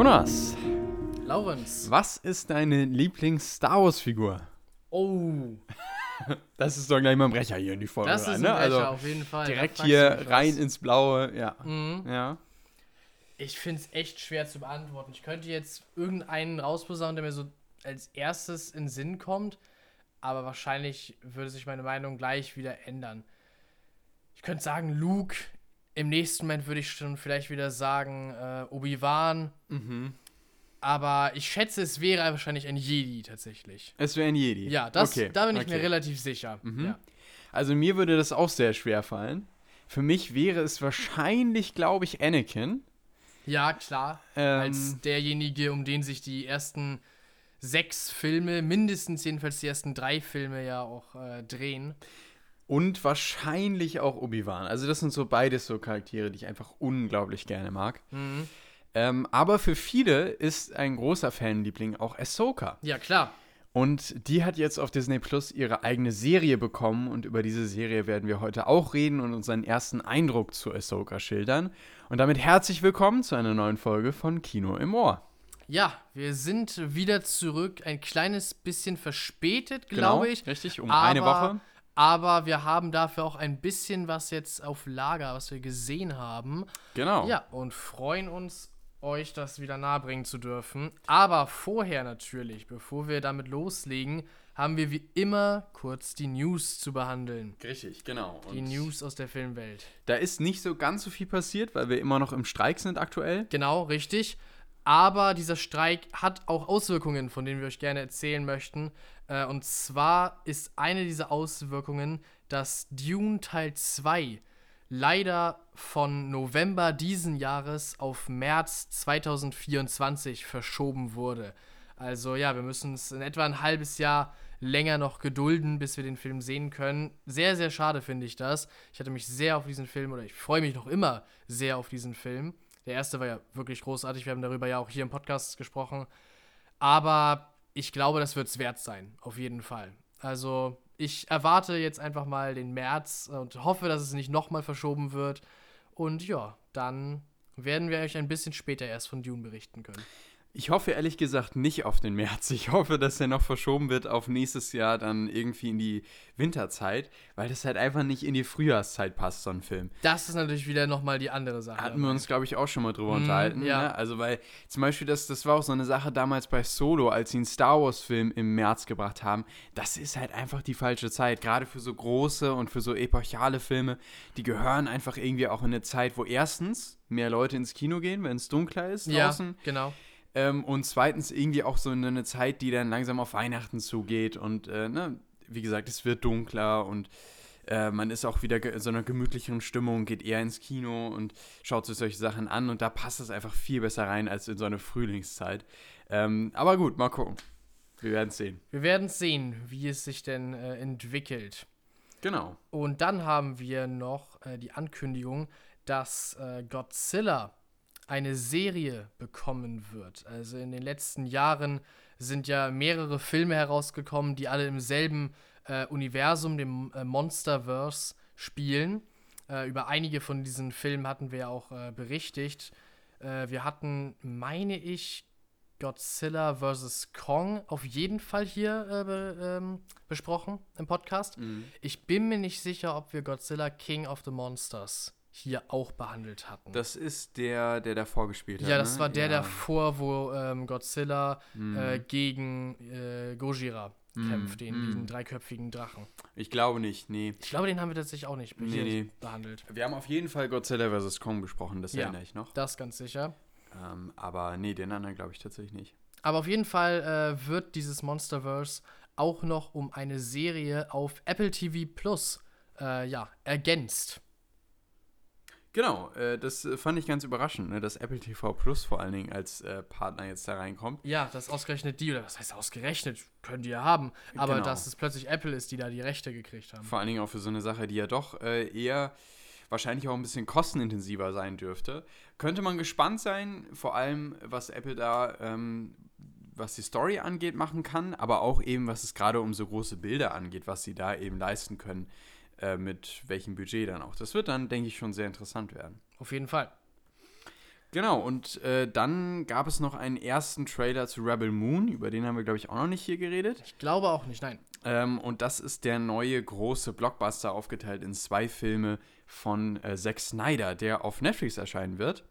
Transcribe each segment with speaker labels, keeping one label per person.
Speaker 1: Jonas,
Speaker 2: Laurenz.
Speaker 1: was ist deine Lieblings-Star Wars-Figur?
Speaker 2: Oh,
Speaker 1: Das ist doch gleich mal ein Brecher hier in die Folge
Speaker 2: das ist
Speaker 1: rein,
Speaker 2: ein
Speaker 1: ne?
Speaker 2: Brecher,
Speaker 1: Also
Speaker 2: auf jeden Fall.
Speaker 1: Direkt hier rein ins Blaue, ja.
Speaker 2: Mhm.
Speaker 1: Ja.
Speaker 2: Ich finde es echt schwer zu beantworten. Ich könnte jetzt irgendeinen rausposaunen, der mir so als erstes in den Sinn kommt, aber wahrscheinlich würde sich meine Meinung gleich wieder ändern. Ich könnte sagen Luke. Im nächsten Moment würde ich schon vielleicht wieder sagen äh, Obi-Wan.
Speaker 1: Mhm.
Speaker 2: Aber ich schätze, es wäre wahrscheinlich ein Jedi tatsächlich.
Speaker 1: Es wäre ein Jedi.
Speaker 2: Ja, das,
Speaker 1: okay.
Speaker 2: da bin ich
Speaker 1: okay.
Speaker 2: mir relativ sicher.
Speaker 1: Mhm.
Speaker 2: Ja.
Speaker 1: Also mir würde das auch sehr schwer fallen. Für mich wäre es wahrscheinlich, glaube ich, Anakin.
Speaker 2: ja, klar.
Speaker 1: Ähm,
Speaker 2: als derjenige, um den sich die ersten sechs Filme, mindestens jedenfalls die ersten drei Filme ja auch äh, drehen.
Speaker 1: Und wahrscheinlich auch Obi-Wan. Also das sind so beides so Charaktere, die ich einfach unglaublich gerne mag.
Speaker 2: Mhm.
Speaker 1: Ähm, aber für viele ist ein großer Fanliebling auch Ahsoka.
Speaker 2: Ja, klar.
Speaker 1: Und die hat jetzt auf Disney Plus ihre eigene Serie bekommen und über diese Serie werden wir heute auch reden und unseren ersten Eindruck zu Ahsoka schildern. Und damit herzlich willkommen zu einer neuen Folge von Kino im Ohr.
Speaker 2: Ja, wir sind wieder zurück. Ein kleines bisschen verspätet, glaube ich.
Speaker 1: Genau, Richtig, um
Speaker 2: aber,
Speaker 1: eine Woche.
Speaker 2: Aber wir haben dafür auch ein bisschen was jetzt auf Lager, was wir gesehen haben.
Speaker 1: Genau.
Speaker 2: Ja, und freuen uns, euch das wieder nahebringen zu dürfen. Aber vorher natürlich, bevor wir damit loslegen, haben wir wie immer kurz die News zu behandeln.
Speaker 1: Richtig, genau.
Speaker 2: Die News aus der Filmwelt.
Speaker 1: Da ist nicht so ganz so viel passiert, weil wir immer noch im Streik sind aktuell.
Speaker 2: Genau, richtig. Aber dieser Streik hat auch Auswirkungen, von denen wir euch gerne erzählen möchten. Äh, und zwar ist eine dieser Auswirkungen, dass Dune Teil 2 leider von November diesen Jahres auf März 2024 verschoben wurde. Also ja, wir müssen es in etwa ein halbes Jahr länger noch gedulden, bis wir den Film sehen können. Sehr, sehr schade finde ich das. Ich hatte mich sehr auf diesen Film oder ich freue mich noch immer sehr auf diesen Film. Der erste war ja wirklich großartig. Wir haben darüber ja auch hier im Podcast gesprochen. Aber ich glaube, das wird es wert sein. Auf jeden Fall. Also, ich erwarte jetzt einfach mal den März und hoffe, dass es nicht nochmal verschoben wird. Und ja, dann werden wir euch ein bisschen später erst von Dune berichten können.
Speaker 1: Ich hoffe ehrlich gesagt nicht auf den März. Ich hoffe, dass er noch verschoben wird auf nächstes Jahr dann irgendwie in die Winterzeit, weil das halt einfach nicht in die Frühjahrszeit passt, so ein Film.
Speaker 2: Das ist natürlich wieder nochmal die andere Sache.
Speaker 1: Hatten wir uns, glaube ich, auch schon mal drüber
Speaker 2: Mhm,
Speaker 1: unterhalten.
Speaker 2: ja.
Speaker 1: Ne? Also, weil zum Beispiel, das, das war auch so eine Sache damals bei Solo, als sie einen Star Wars-Film im März gebracht haben. Das ist halt einfach die falsche Zeit. Gerade für so große und für so epochale Filme. Die gehören einfach irgendwie auch in eine Zeit, wo erstens mehr Leute ins Kino gehen, wenn es dunkler ist
Speaker 2: ja,
Speaker 1: draußen.
Speaker 2: genau.
Speaker 1: Ähm, und zweitens irgendwie auch so in eine Zeit, die dann langsam auf Weihnachten zugeht. Und äh, ne, wie gesagt, es wird dunkler und äh, man ist auch wieder in so einer gemütlicheren Stimmung, geht eher ins Kino und schaut sich solche Sachen an. Und da passt es einfach viel besser rein als in so eine Frühlingszeit. Ähm, aber gut, mal gucken. Wir werden es sehen.
Speaker 2: Wir werden sehen, wie es sich denn äh, entwickelt.
Speaker 1: Genau.
Speaker 2: Und dann haben wir noch äh, die Ankündigung, dass äh, Godzilla eine Serie bekommen wird. Also in den letzten Jahren sind ja mehrere Filme herausgekommen, die alle im selben äh, Universum, dem äh, Monsterverse, spielen. Äh, über einige von diesen Filmen hatten wir ja auch äh, berichtigt. Äh, wir hatten, meine ich, Godzilla vs. Kong auf jeden Fall hier äh, be, ähm, besprochen im Podcast. Ich bin mir nicht sicher, ob wir Godzilla King of the Monsters hier auch behandelt hatten.
Speaker 1: Das ist der, der davor gespielt hat.
Speaker 2: ja, das
Speaker 1: ne?
Speaker 2: war der
Speaker 1: ja.
Speaker 2: davor, wo ähm, Godzilla
Speaker 1: Mhm.
Speaker 2: äh, gegen äh, Gojira kämpft, den, diesen dreiköpfigen Drachen.
Speaker 1: Ich glaube nicht, nee.
Speaker 2: Ich glaube, den haben wir tatsächlich auch nicht
Speaker 1: Nee, nee.
Speaker 2: behandelt.
Speaker 1: Wir haben auf jeden Fall Godzilla vs. Kong besprochen, das
Speaker 2: Ja.
Speaker 1: erinnere ich noch.
Speaker 2: Das ganz sicher.
Speaker 1: Ähm, aber nee, den anderen glaube ich tatsächlich nicht.
Speaker 2: Aber auf jeden Fall äh, wird dieses Monsterverse auch noch um eine Serie auf Apple TV Plus äh, ja, ergänzt.
Speaker 1: Genau, äh, das äh, fand ich ganz überraschend, ne, dass Apple TV Plus vor allen Dingen als äh, Partner jetzt da reinkommt.
Speaker 2: Ja, dass ausgerechnet die, oder was heißt ausgerechnet, können die ja haben, aber
Speaker 1: Genau.
Speaker 2: dass es plötzlich Apple ist, die da die Rechte gekriegt haben.
Speaker 1: Vor allen Dingen auch für so eine Sache, die ja doch äh, eher wahrscheinlich auch ein bisschen kostenintensiver sein dürfte. Könnte man gespannt sein, vor allem was Apple da, ähm, was die Story angeht, machen kann, aber auch eben, was es gerade um so große Bilder angeht, was sie da eben leisten können, äh, mit welchem Budget dann auch. Das wird dann, denke ich, schon sehr interessant werden.
Speaker 2: Auf jeden Fall.
Speaker 1: Genau, und äh, dann gab es noch einen ersten Trailer zu Rebel Moon, über den haben wir, glaube ich, auch noch nicht hier geredet.
Speaker 2: Ich glaube auch nicht, nein.
Speaker 1: Ähm, und das ist der neue große Blockbuster, aufgeteilt in zwei Filme von äh, Zack Snyder, der auf Netflix erscheinen wird.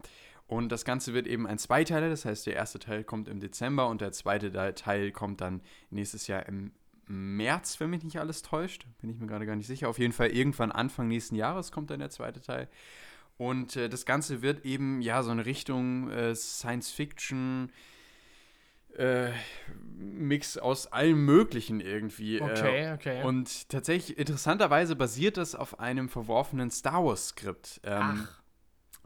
Speaker 1: Und das Ganze wird eben ein Zweiteiler, das heißt, der erste Teil kommt im Dezember und der zweite Teil kommt dann nächstes Jahr im März, wenn mich nicht alles täuscht. Bin ich mir gerade gar nicht sicher. Auf jeden Fall irgendwann Anfang nächsten Jahres kommt dann der zweite Teil. Und äh, das Ganze wird eben, ja, so eine Richtung äh, Science Fiction. Äh, Mix aus allem Möglichen irgendwie.
Speaker 2: Okay, okay.
Speaker 1: Und tatsächlich, interessanterweise basiert das auf einem verworfenen Star Wars-Skript. Ähm,
Speaker 2: Ach.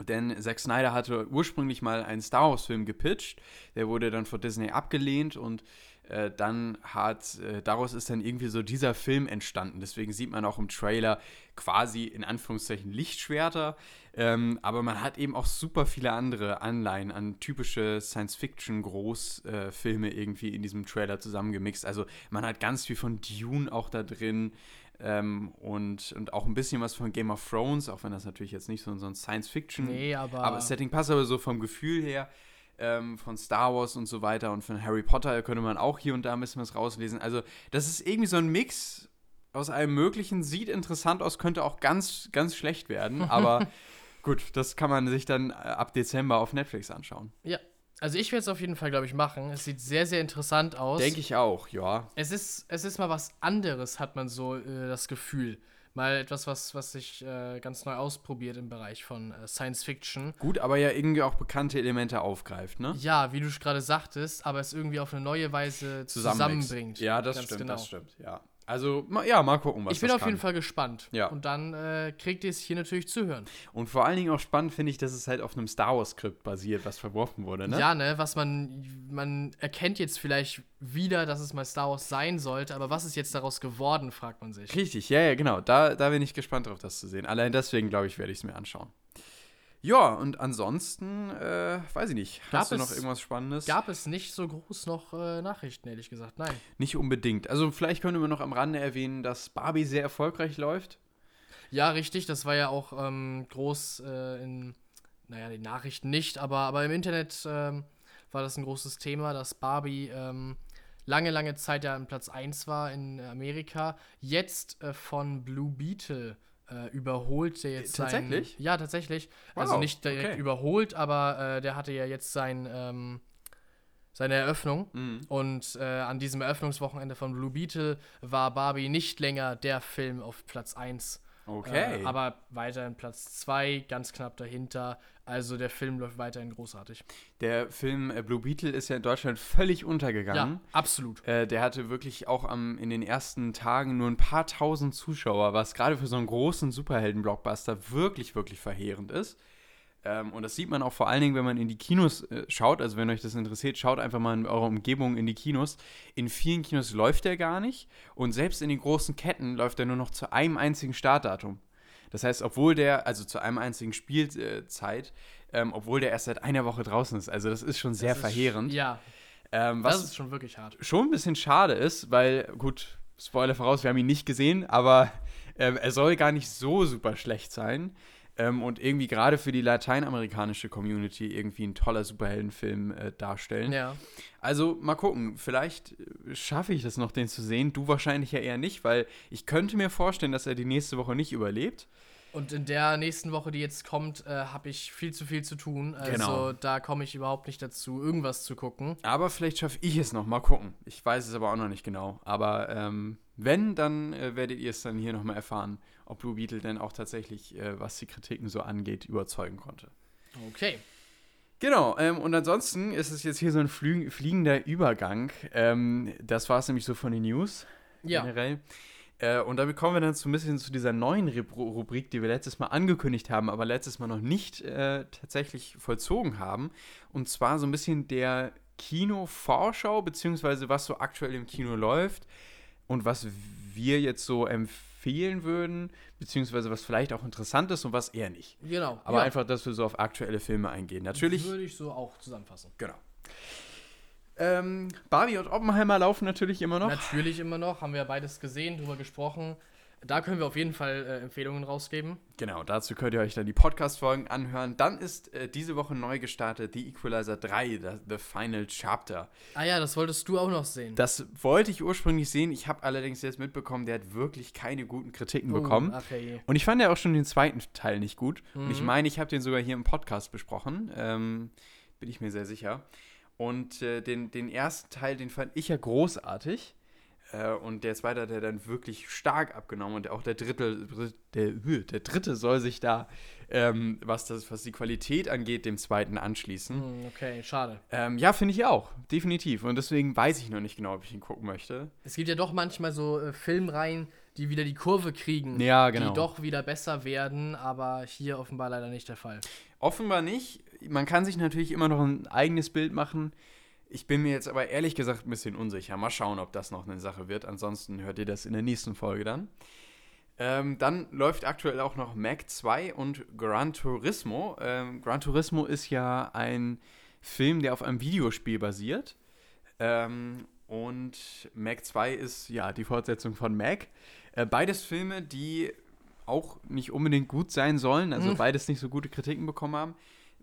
Speaker 1: Denn Zack Snyder hatte ursprünglich mal einen Star Wars-Film gepitcht. Der wurde dann von Disney abgelehnt und äh, dann hat, äh, daraus ist dann irgendwie so dieser Film entstanden. Deswegen sieht man auch im Trailer quasi in Anführungszeichen Lichtschwerter. Ähm, aber man hat eben auch super viele andere Anleihen an typische Science-Fiction-Großfilme äh, irgendwie in diesem Trailer zusammengemixt. Also man hat ganz viel von Dune auch da drin. Ähm, und, und auch ein bisschen was von Game of Thrones, auch wenn das natürlich jetzt nicht so, so ein Science-Fiction
Speaker 2: Nee, aber.
Speaker 1: aber das Setting passt aber so vom Gefühl her ähm, von Star Wars und so weiter und von Harry Potter könnte man auch hier und da ein bisschen was rauslesen. Also das ist irgendwie so ein Mix aus allem Möglichen. Sieht interessant aus, könnte auch ganz, ganz schlecht werden. Aber gut, das kann man sich dann äh, ab Dezember auf Netflix anschauen.
Speaker 2: ja. Also ich werde es auf jeden Fall, glaube ich, machen. Es sieht sehr, sehr interessant aus.
Speaker 1: Denke ich auch, ja.
Speaker 2: Es ist, es ist mal was anderes, hat man so äh, das Gefühl. Mal etwas, was, was sich äh, ganz neu ausprobiert im Bereich von äh, Science Fiction.
Speaker 1: Gut, aber ja irgendwie auch bekannte Elemente aufgreift, ne?
Speaker 2: Ja, wie du gerade sagtest, aber es irgendwie auf eine neue Weise zusammenbringt.
Speaker 1: Ja, das stimmt,
Speaker 2: genau.
Speaker 1: das stimmt, ja. Also, ja, mal gucken, was
Speaker 2: Ich bin auf
Speaker 1: kann.
Speaker 2: jeden Fall gespannt.
Speaker 1: Ja.
Speaker 2: Und dann äh, kriegt ihr es hier natürlich zu hören.
Speaker 1: Und vor allen Dingen auch spannend finde ich, dass es halt auf einem Star Wars-Skript basiert, was verworfen wurde, ne?
Speaker 2: Ja, ne, was man, man erkennt jetzt vielleicht wieder, dass es mal Star Wars sein sollte, aber was ist jetzt daraus geworden, fragt man sich.
Speaker 1: Richtig, ja, ja, genau. Da, da bin ich gespannt drauf, das zu sehen. Allein deswegen, glaube ich, werde ich es mir anschauen. Ja, und ansonsten, äh, weiß ich nicht.
Speaker 2: Gab
Speaker 1: Hast du noch irgendwas Spannendes?
Speaker 2: Gab es nicht so groß noch äh, Nachrichten, ehrlich gesagt. Nein.
Speaker 1: Nicht unbedingt. Also, vielleicht können wir noch am Rande erwähnen, dass Barbie sehr erfolgreich läuft.
Speaker 2: Ja, richtig, das war ja auch ähm, groß äh, in, naja, den Nachrichten nicht, aber, aber im Internet ähm, war das ein großes Thema, dass Barbie ähm, lange, lange Zeit ja an Platz 1 war in Amerika, jetzt äh, von Blue Beetle äh, überholt, der jetzt sein-
Speaker 1: tatsächlich?
Speaker 2: Ja, tatsächlich. also
Speaker 1: Wow,
Speaker 2: nicht direkt
Speaker 1: okay.
Speaker 2: überholt, aber äh, der hatte ja jetzt sein, ähm, seine Eröffnung.
Speaker 1: Mhm.
Speaker 2: Und äh, an diesem Eröffnungswochenende von Blue Beetle war Barbie nicht länger der Film auf Platz 1.
Speaker 1: Okay.
Speaker 2: Äh, aber weiterhin Platz 2, ganz knapp dahinter. Also der Film läuft weiterhin großartig.
Speaker 1: der Film äh, Blue Beetle ist ja in Deutschland völlig untergegangen.
Speaker 2: Ja, absolut.
Speaker 1: Äh, der hatte wirklich auch am, in den ersten Tagen nur ein paar tausend Zuschauer, was gerade für so einen großen Superhelden-Blockbuster wirklich, wirklich verheerend ist. Ähm, und das sieht man auch vor allen Dingen, wenn man in die Kinos äh, schaut. Also, wenn euch das interessiert, schaut einfach mal in eurer Umgebung in die Kinos. In vielen Kinos läuft der gar nicht. Und selbst in den großen Ketten läuft er nur noch zu einem einzigen Startdatum. Das heißt, obwohl der, also zu einem einzigen Spielzeit, ähm, obwohl der erst seit einer Woche draußen ist. Also, das ist schon sehr
Speaker 2: Das ist-
Speaker 1: verheerend.
Speaker 2: Ja,
Speaker 1: Ähm,
Speaker 2: das
Speaker 1: was
Speaker 2: ist schon wirklich hart.
Speaker 1: schon ein bisschen schade ist, weil, gut, Spoiler voraus, wir haben ihn nicht gesehen, aber ähm, er soll gar nicht so super schlecht sein. Ähm, und irgendwie gerade für die lateinamerikanische Community irgendwie ein toller Superheldenfilm äh, darstellen.
Speaker 2: Ja.
Speaker 1: Also mal gucken, vielleicht äh, schaffe ich das noch, den zu sehen. Du wahrscheinlich ja eher nicht, weil ich könnte mir vorstellen, dass er die nächste Woche nicht überlebt.
Speaker 2: Und in der nächsten Woche, die jetzt kommt, äh, habe ich viel zu viel zu tun. Also
Speaker 1: Genau.
Speaker 2: da komme ich überhaupt nicht dazu, irgendwas zu gucken.
Speaker 1: Aber vielleicht schaffe ich es noch. Mal gucken. Ich weiß es aber auch noch nicht genau. Aber ähm, wenn, dann äh, werdet ihr es dann hier nochmal erfahren, ob Blue Beetle denn auch tatsächlich, äh, was die Kritiken so angeht, überzeugen konnte.
Speaker 2: Okay.
Speaker 1: Genau, ähm, und ansonsten ist es jetzt hier so ein flü fliegender Übergang. Ähm, das war es nämlich so von den News
Speaker 2: Ja.
Speaker 1: generell. Äh, und damit kommen wir dann so ein bisschen zu dieser neuen Rub- Rubrik, die wir letztes Mal angekündigt haben, aber letztes Mal noch nicht äh, tatsächlich vollzogen haben. Und zwar so ein bisschen der Kino-Vorschau, beziehungsweise was so aktuell im Kino läuft und was wir jetzt so empfehlen würden, beziehungsweise was vielleicht auch interessant ist und was eher nicht.
Speaker 2: Genau.
Speaker 1: Aber
Speaker 2: ja.
Speaker 1: einfach, dass wir so auf aktuelle Filme eingehen. Natürlich.
Speaker 2: Würde ich so auch zusammenfassen.
Speaker 1: Genau. Ähm, Barbie und Oppenheimer laufen natürlich immer noch.
Speaker 2: Natürlich immer noch, haben wir ja beides gesehen, drüber gesprochen. Da können wir auf jeden Fall äh, Empfehlungen rausgeben.
Speaker 1: Genau, dazu könnt ihr euch dann die Podcast-Folgen anhören. Dann ist äh, diese Woche neu gestartet The Equalizer 3, the, the Final Chapter.
Speaker 2: Ah ja, das wolltest du auch noch sehen.
Speaker 1: Das wollte ich ursprünglich sehen. Ich habe allerdings jetzt mitbekommen, der hat wirklich keine guten Kritiken
Speaker 2: Oh,
Speaker 1: bekommen.
Speaker 2: Hey.
Speaker 1: Und ich fand ja auch schon den zweiten Teil nicht gut. Und ich
Speaker 2: Mhm.
Speaker 1: meine, ich habe den sogar hier im Podcast besprochen. Ähm, bin ich mir sehr sicher. Und äh, den, den ersten Teil, den fand ich ja großartig. Äh, und der zweite hat er dann wirklich stark abgenommen. Und auch der dritte, der, der dritte soll sich da, ähm, was, das, was die Qualität angeht, dem zweiten anschließen.
Speaker 2: Hm, okay, schade.
Speaker 1: Ähm, ja, finde ich auch. Definitiv. Und deswegen weiß ich noch nicht genau, ob ich ihn gucken möchte.
Speaker 2: Es gibt ja doch manchmal so äh, Filmreihen, die wieder die Kurve kriegen.
Speaker 1: Ja, genau.
Speaker 2: Die doch wieder besser werden, aber hier offenbar leider nicht der Fall.
Speaker 1: Offenbar nicht. Man kann sich natürlich immer noch ein eigenes Bild machen. Ich bin mir jetzt aber ehrlich gesagt ein bisschen unsicher. Mal schauen, ob das noch eine Sache wird. Ansonsten hört ihr das in der nächsten Folge dann. Ähm, dann läuft aktuell auch noch Mac 2 und Gran Turismo. Ähm, Gran Turismo ist ja ein Film, der auf einem Videospiel basiert. Ähm, und Mac 2 ist ja die Fortsetzung von Mac. Äh, beides Filme, die auch nicht unbedingt gut sein sollen, also
Speaker 2: Mhm.
Speaker 1: beides nicht so gute Kritiken bekommen haben.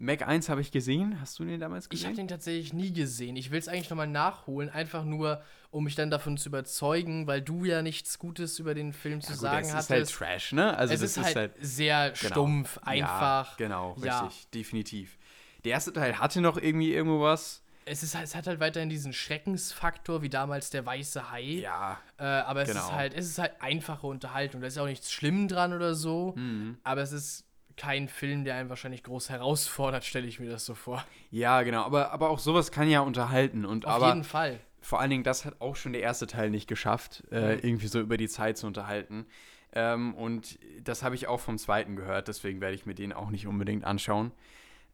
Speaker 1: Mac 1 habe ich gesehen. Hast du den damals
Speaker 2: Ich habe
Speaker 1: gesehen?
Speaker 2: den tatsächlich nie gesehen. Ich will es eigentlich nochmal nachholen, einfach nur, um mich dann davon zu überzeugen, weil du ja nichts Gutes über den Film zu
Speaker 1: Ja, gut,
Speaker 2: sagen
Speaker 1: es
Speaker 2: hattest.
Speaker 1: ist halt Trash, ne? Also
Speaker 2: es
Speaker 1: das
Speaker 2: ist halt, sehr
Speaker 1: genau.
Speaker 2: stumpf, einfach.
Speaker 1: Ja, genau,
Speaker 2: Ja.
Speaker 1: richtig, definitiv. Der erste Teil hatte noch irgendwie irgendwo was.
Speaker 2: Es, ist, halt- es hat halt weiterhin diesen Schreckensfaktor, wie damals der weiße Hai.
Speaker 1: Ja,
Speaker 2: Äh, aber es
Speaker 1: Genau.
Speaker 2: ist halt, es ist halt einfache Unterhaltung. Da ist ja auch nichts schlimm dran oder so.
Speaker 1: Mhm.
Speaker 2: Aber es ist kein Film, der einen wahrscheinlich groß herausfordert, stelle ich mir das so vor.
Speaker 1: ja, genau. Aber, aber auch sowas kann ja unterhalten. Und
Speaker 2: Auf
Speaker 1: aber
Speaker 2: jeden Fall.
Speaker 1: vor allen Dingen, das hat auch schon der erste Teil nicht geschafft, äh, irgendwie so über die Zeit zu unterhalten. Ähm, und das habe ich auch vom zweiten gehört, deswegen werde ich mir den auch nicht unbedingt anschauen.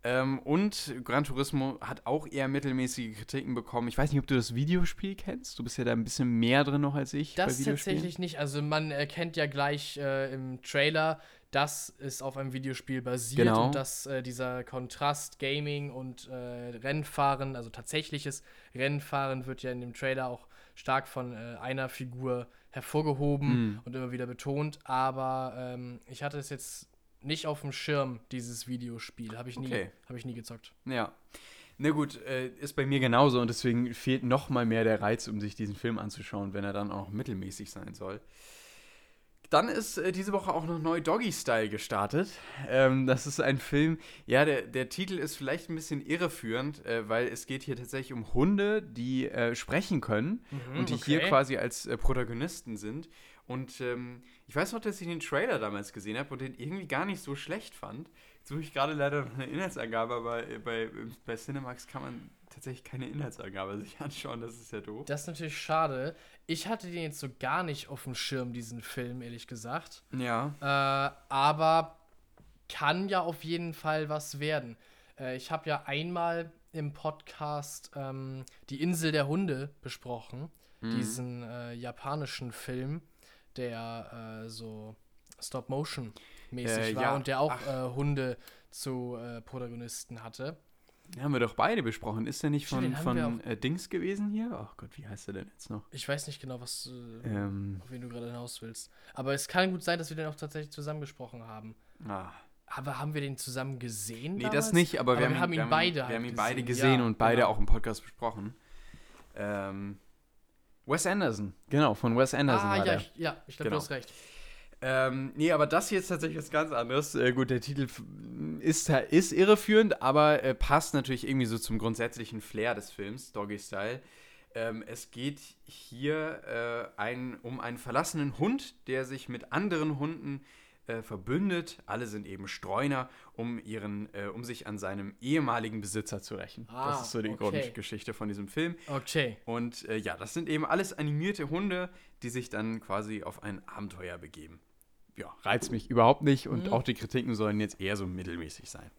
Speaker 1: Ähm, und Gran Turismo hat auch eher mittelmäßige Kritiken bekommen. Ich weiß nicht, ob du das Videospiel kennst. Du bist ja da ein bisschen mehr drin noch als ich
Speaker 2: Das tatsächlich nicht. Also man erkennt ja gleich äh, im Trailer, dass es auf einem Videospiel basiert
Speaker 1: Genau.
Speaker 2: und dass äh, dieser Kontrast Gaming und äh, Rennfahren, also tatsächliches Rennfahren, wird ja in dem Trailer auch stark von äh, einer Figur hervorgehoben
Speaker 1: Mhm.
Speaker 2: und immer wieder betont. Aber ähm, ich hatte es jetzt nicht auf dem Schirm, dieses Videospiel. Habe ich, nie-
Speaker 1: Okay.
Speaker 2: hab ich nie gezockt.
Speaker 1: Ja. Na gut, äh, ist bei mir genauso und deswegen fehlt noch mal mehr der Reiz, um sich diesen Film anzuschauen, wenn er dann auch mittelmäßig sein soll. Dann ist äh, diese Woche auch noch neu Doggy Style gestartet. Ähm, das ist ein Film, ja, der, der Titel ist vielleicht ein bisschen irreführend, äh, weil es geht hier tatsächlich um Hunde, die äh, sprechen können und die hier
Speaker 2: okay.
Speaker 1: quasi als äh, Protagonisten sind. Und ähm, ich weiß noch, dass ich den Trailer damals gesehen habe und den irgendwie gar nicht so schlecht fand. Suche ich gerade leider noch eine Inhaltsangabe, aber bei, bei Cinemax kann man tatsächlich keine Inhaltsangabe sich anschauen, das ist ja doof.
Speaker 2: Das ist natürlich schade. Ich hatte den jetzt so gar nicht auf dem Schirm, diesen Film, ehrlich gesagt.
Speaker 1: Ja.
Speaker 2: Äh, aber kann ja auf jeden Fall was werden. Äh, ich habe ja einmal im Podcast ähm, Die Insel der Hunde besprochen.
Speaker 1: Mhm.
Speaker 2: Diesen äh, japanischen Film, der äh, so Stop-Motion-mäßig
Speaker 1: Äh,
Speaker 2: war
Speaker 1: ja,
Speaker 2: und der auch äh, Hunde zu äh, Protagonisten hatte.
Speaker 1: Den haben wir doch beide besprochen. Ist der nicht von,
Speaker 2: haben wir
Speaker 1: von äh, Dings gewesen hier? Ach Gott, wie heißt der denn jetzt noch?
Speaker 2: Ich weiß nicht genau, was, äh,
Speaker 1: Ähm,
Speaker 2: auf wen du gerade hinaus willst. Aber es kann gut sein, dass wir den auch tatsächlich zusammen gesprochen haben.
Speaker 1: ah.
Speaker 2: Aber haben wir den zusammen gesehen?
Speaker 1: Nee,
Speaker 2: damals?
Speaker 1: das nicht, aber, wir, haben,
Speaker 2: ihn
Speaker 1: wir
Speaker 2: beide.
Speaker 1: Wir
Speaker 2: halt
Speaker 1: haben ihn beide
Speaker 2: gesehen.
Speaker 1: gesehen
Speaker 2: Ja,
Speaker 1: und beide
Speaker 2: genau.
Speaker 1: auch im Podcast besprochen. Ähm, Wes Anderson, genau, von Wes Anderson
Speaker 2: Ah,
Speaker 1: war
Speaker 2: ja,
Speaker 1: der.
Speaker 2: ich, ja, ich glaube,
Speaker 1: Genau.
Speaker 2: du hast recht.
Speaker 1: Ähm, nee, aber das hier ist tatsächlich was ganz anderes. Äh, gut, der Titel ist, ist irreführend, aber äh, passt natürlich irgendwie so zum grundsätzlichen Flair des Films, Doggy Style. Ähm, es geht hier äh, ein, um einen verlassenen Hund, der sich mit anderen Hunden äh, verbündet. Alle sind eben Streuner, um, ihren, äh, um sich an seinem ehemaligen Besitzer zu rächen.
Speaker 2: Ah,
Speaker 1: das ist so die
Speaker 2: okay.
Speaker 1: Grundgeschichte von diesem Film.
Speaker 2: Okay.
Speaker 1: Und äh, ja, das sind eben alles animierte Hunde, die sich dann quasi auf ein Abenteuer begeben. Ja, reizt mich überhaupt nicht und
Speaker 2: Mhm.
Speaker 1: auch die Kritiken sollen jetzt eher so mittelmäßig sein.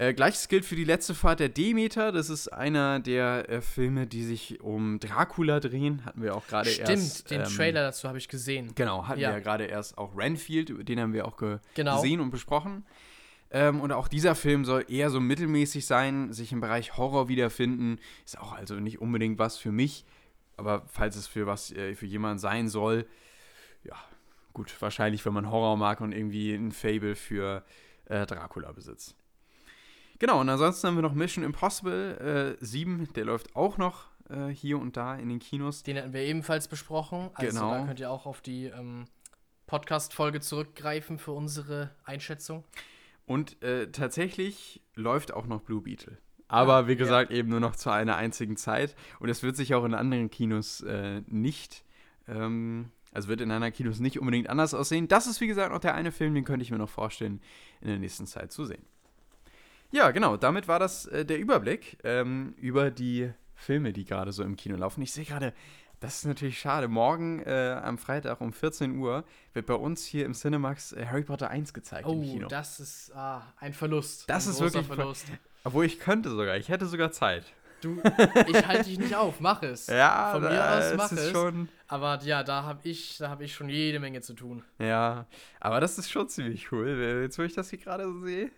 Speaker 1: Äh, Gleiches gilt für die letzte Fahrt der Demeter. Das ist einer der äh, Filme, die sich um Dracula drehen. Hatten wir auch gerade
Speaker 2: Stimmt,
Speaker 1: erst.
Speaker 2: den
Speaker 1: ähm,
Speaker 2: Trailer dazu habe ich gesehen.
Speaker 1: Genau, hatten
Speaker 2: Ja.
Speaker 1: wir ja gerade erst auch Renfield, den haben wir auch ge
Speaker 2: Genau.
Speaker 1: gesehen und besprochen. Ähm, und auch dieser Film soll eher so mittelmäßig sein, sich im Bereich Horror wiederfinden. Ist auch also nicht unbedingt was für mich, aber falls es für was äh, für jemanden sein soll, ja, gut, wahrscheinlich, wenn man Horror mag und irgendwie ein Fable für äh, Dracula besitzt. Genau, und ansonsten haben wir noch Mission Impossible äh, 7, der läuft auch noch äh, hier und da in den Kinos.
Speaker 2: Den hatten wir ebenfalls besprochen. Also
Speaker 1: Genau.
Speaker 2: da könnt ihr auch auf die ähm, Podcast-Folge zurückgreifen für unsere Einschätzung.
Speaker 1: Und äh, tatsächlich läuft auch noch Blue Beetle. Aber wie
Speaker 2: ja.
Speaker 1: gesagt, eben nur noch zu einer einzigen Zeit. Und es wird sich auch in anderen Kinos äh, nicht, ähm, also wird in anderen Kinos nicht unbedingt anders aussehen. Das ist, wie gesagt, noch der eine Film, den könnte ich mir noch vorstellen, in der nächsten Zeit zu sehen. Ja, genau, damit war das äh, der Überblick ähm, über die Filme, die gerade so im Kino laufen. Ich sehe gerade, das ist natürlich schade. Morgen äh, am Freitag um 14 Uhr wird bei uns hier im Cinemax äh, Harry Potter 1 gezeigt im
Speaker 2: Oh,
Speaker 1: Kino.
Speaker 2: das ist ah, ein Verlust.
Speaker 1: Das
Speaker 2: ein
Speaker 1: ist wirklich ver-
Speaker 2: Verlust.
Speaker 1: Obwohl ich könnte sogar, ich hätte sogar Zeit.
Speaker 2: Du, ich halte dich nicht auf, mach es.
Speaker 1: Ja,
Speaker 2: Von mir aus mach
Speaker 1: ist
Speaker 2: es.
Speaker 1: schon.
Speaker 2: Aber ja, da habe ich, da habe ich schon jede Menge zu tun.
Speaker 1: Ja, aber das ist schon ziemlich cool. Jetzt, wo ich das hier gerade so sehe.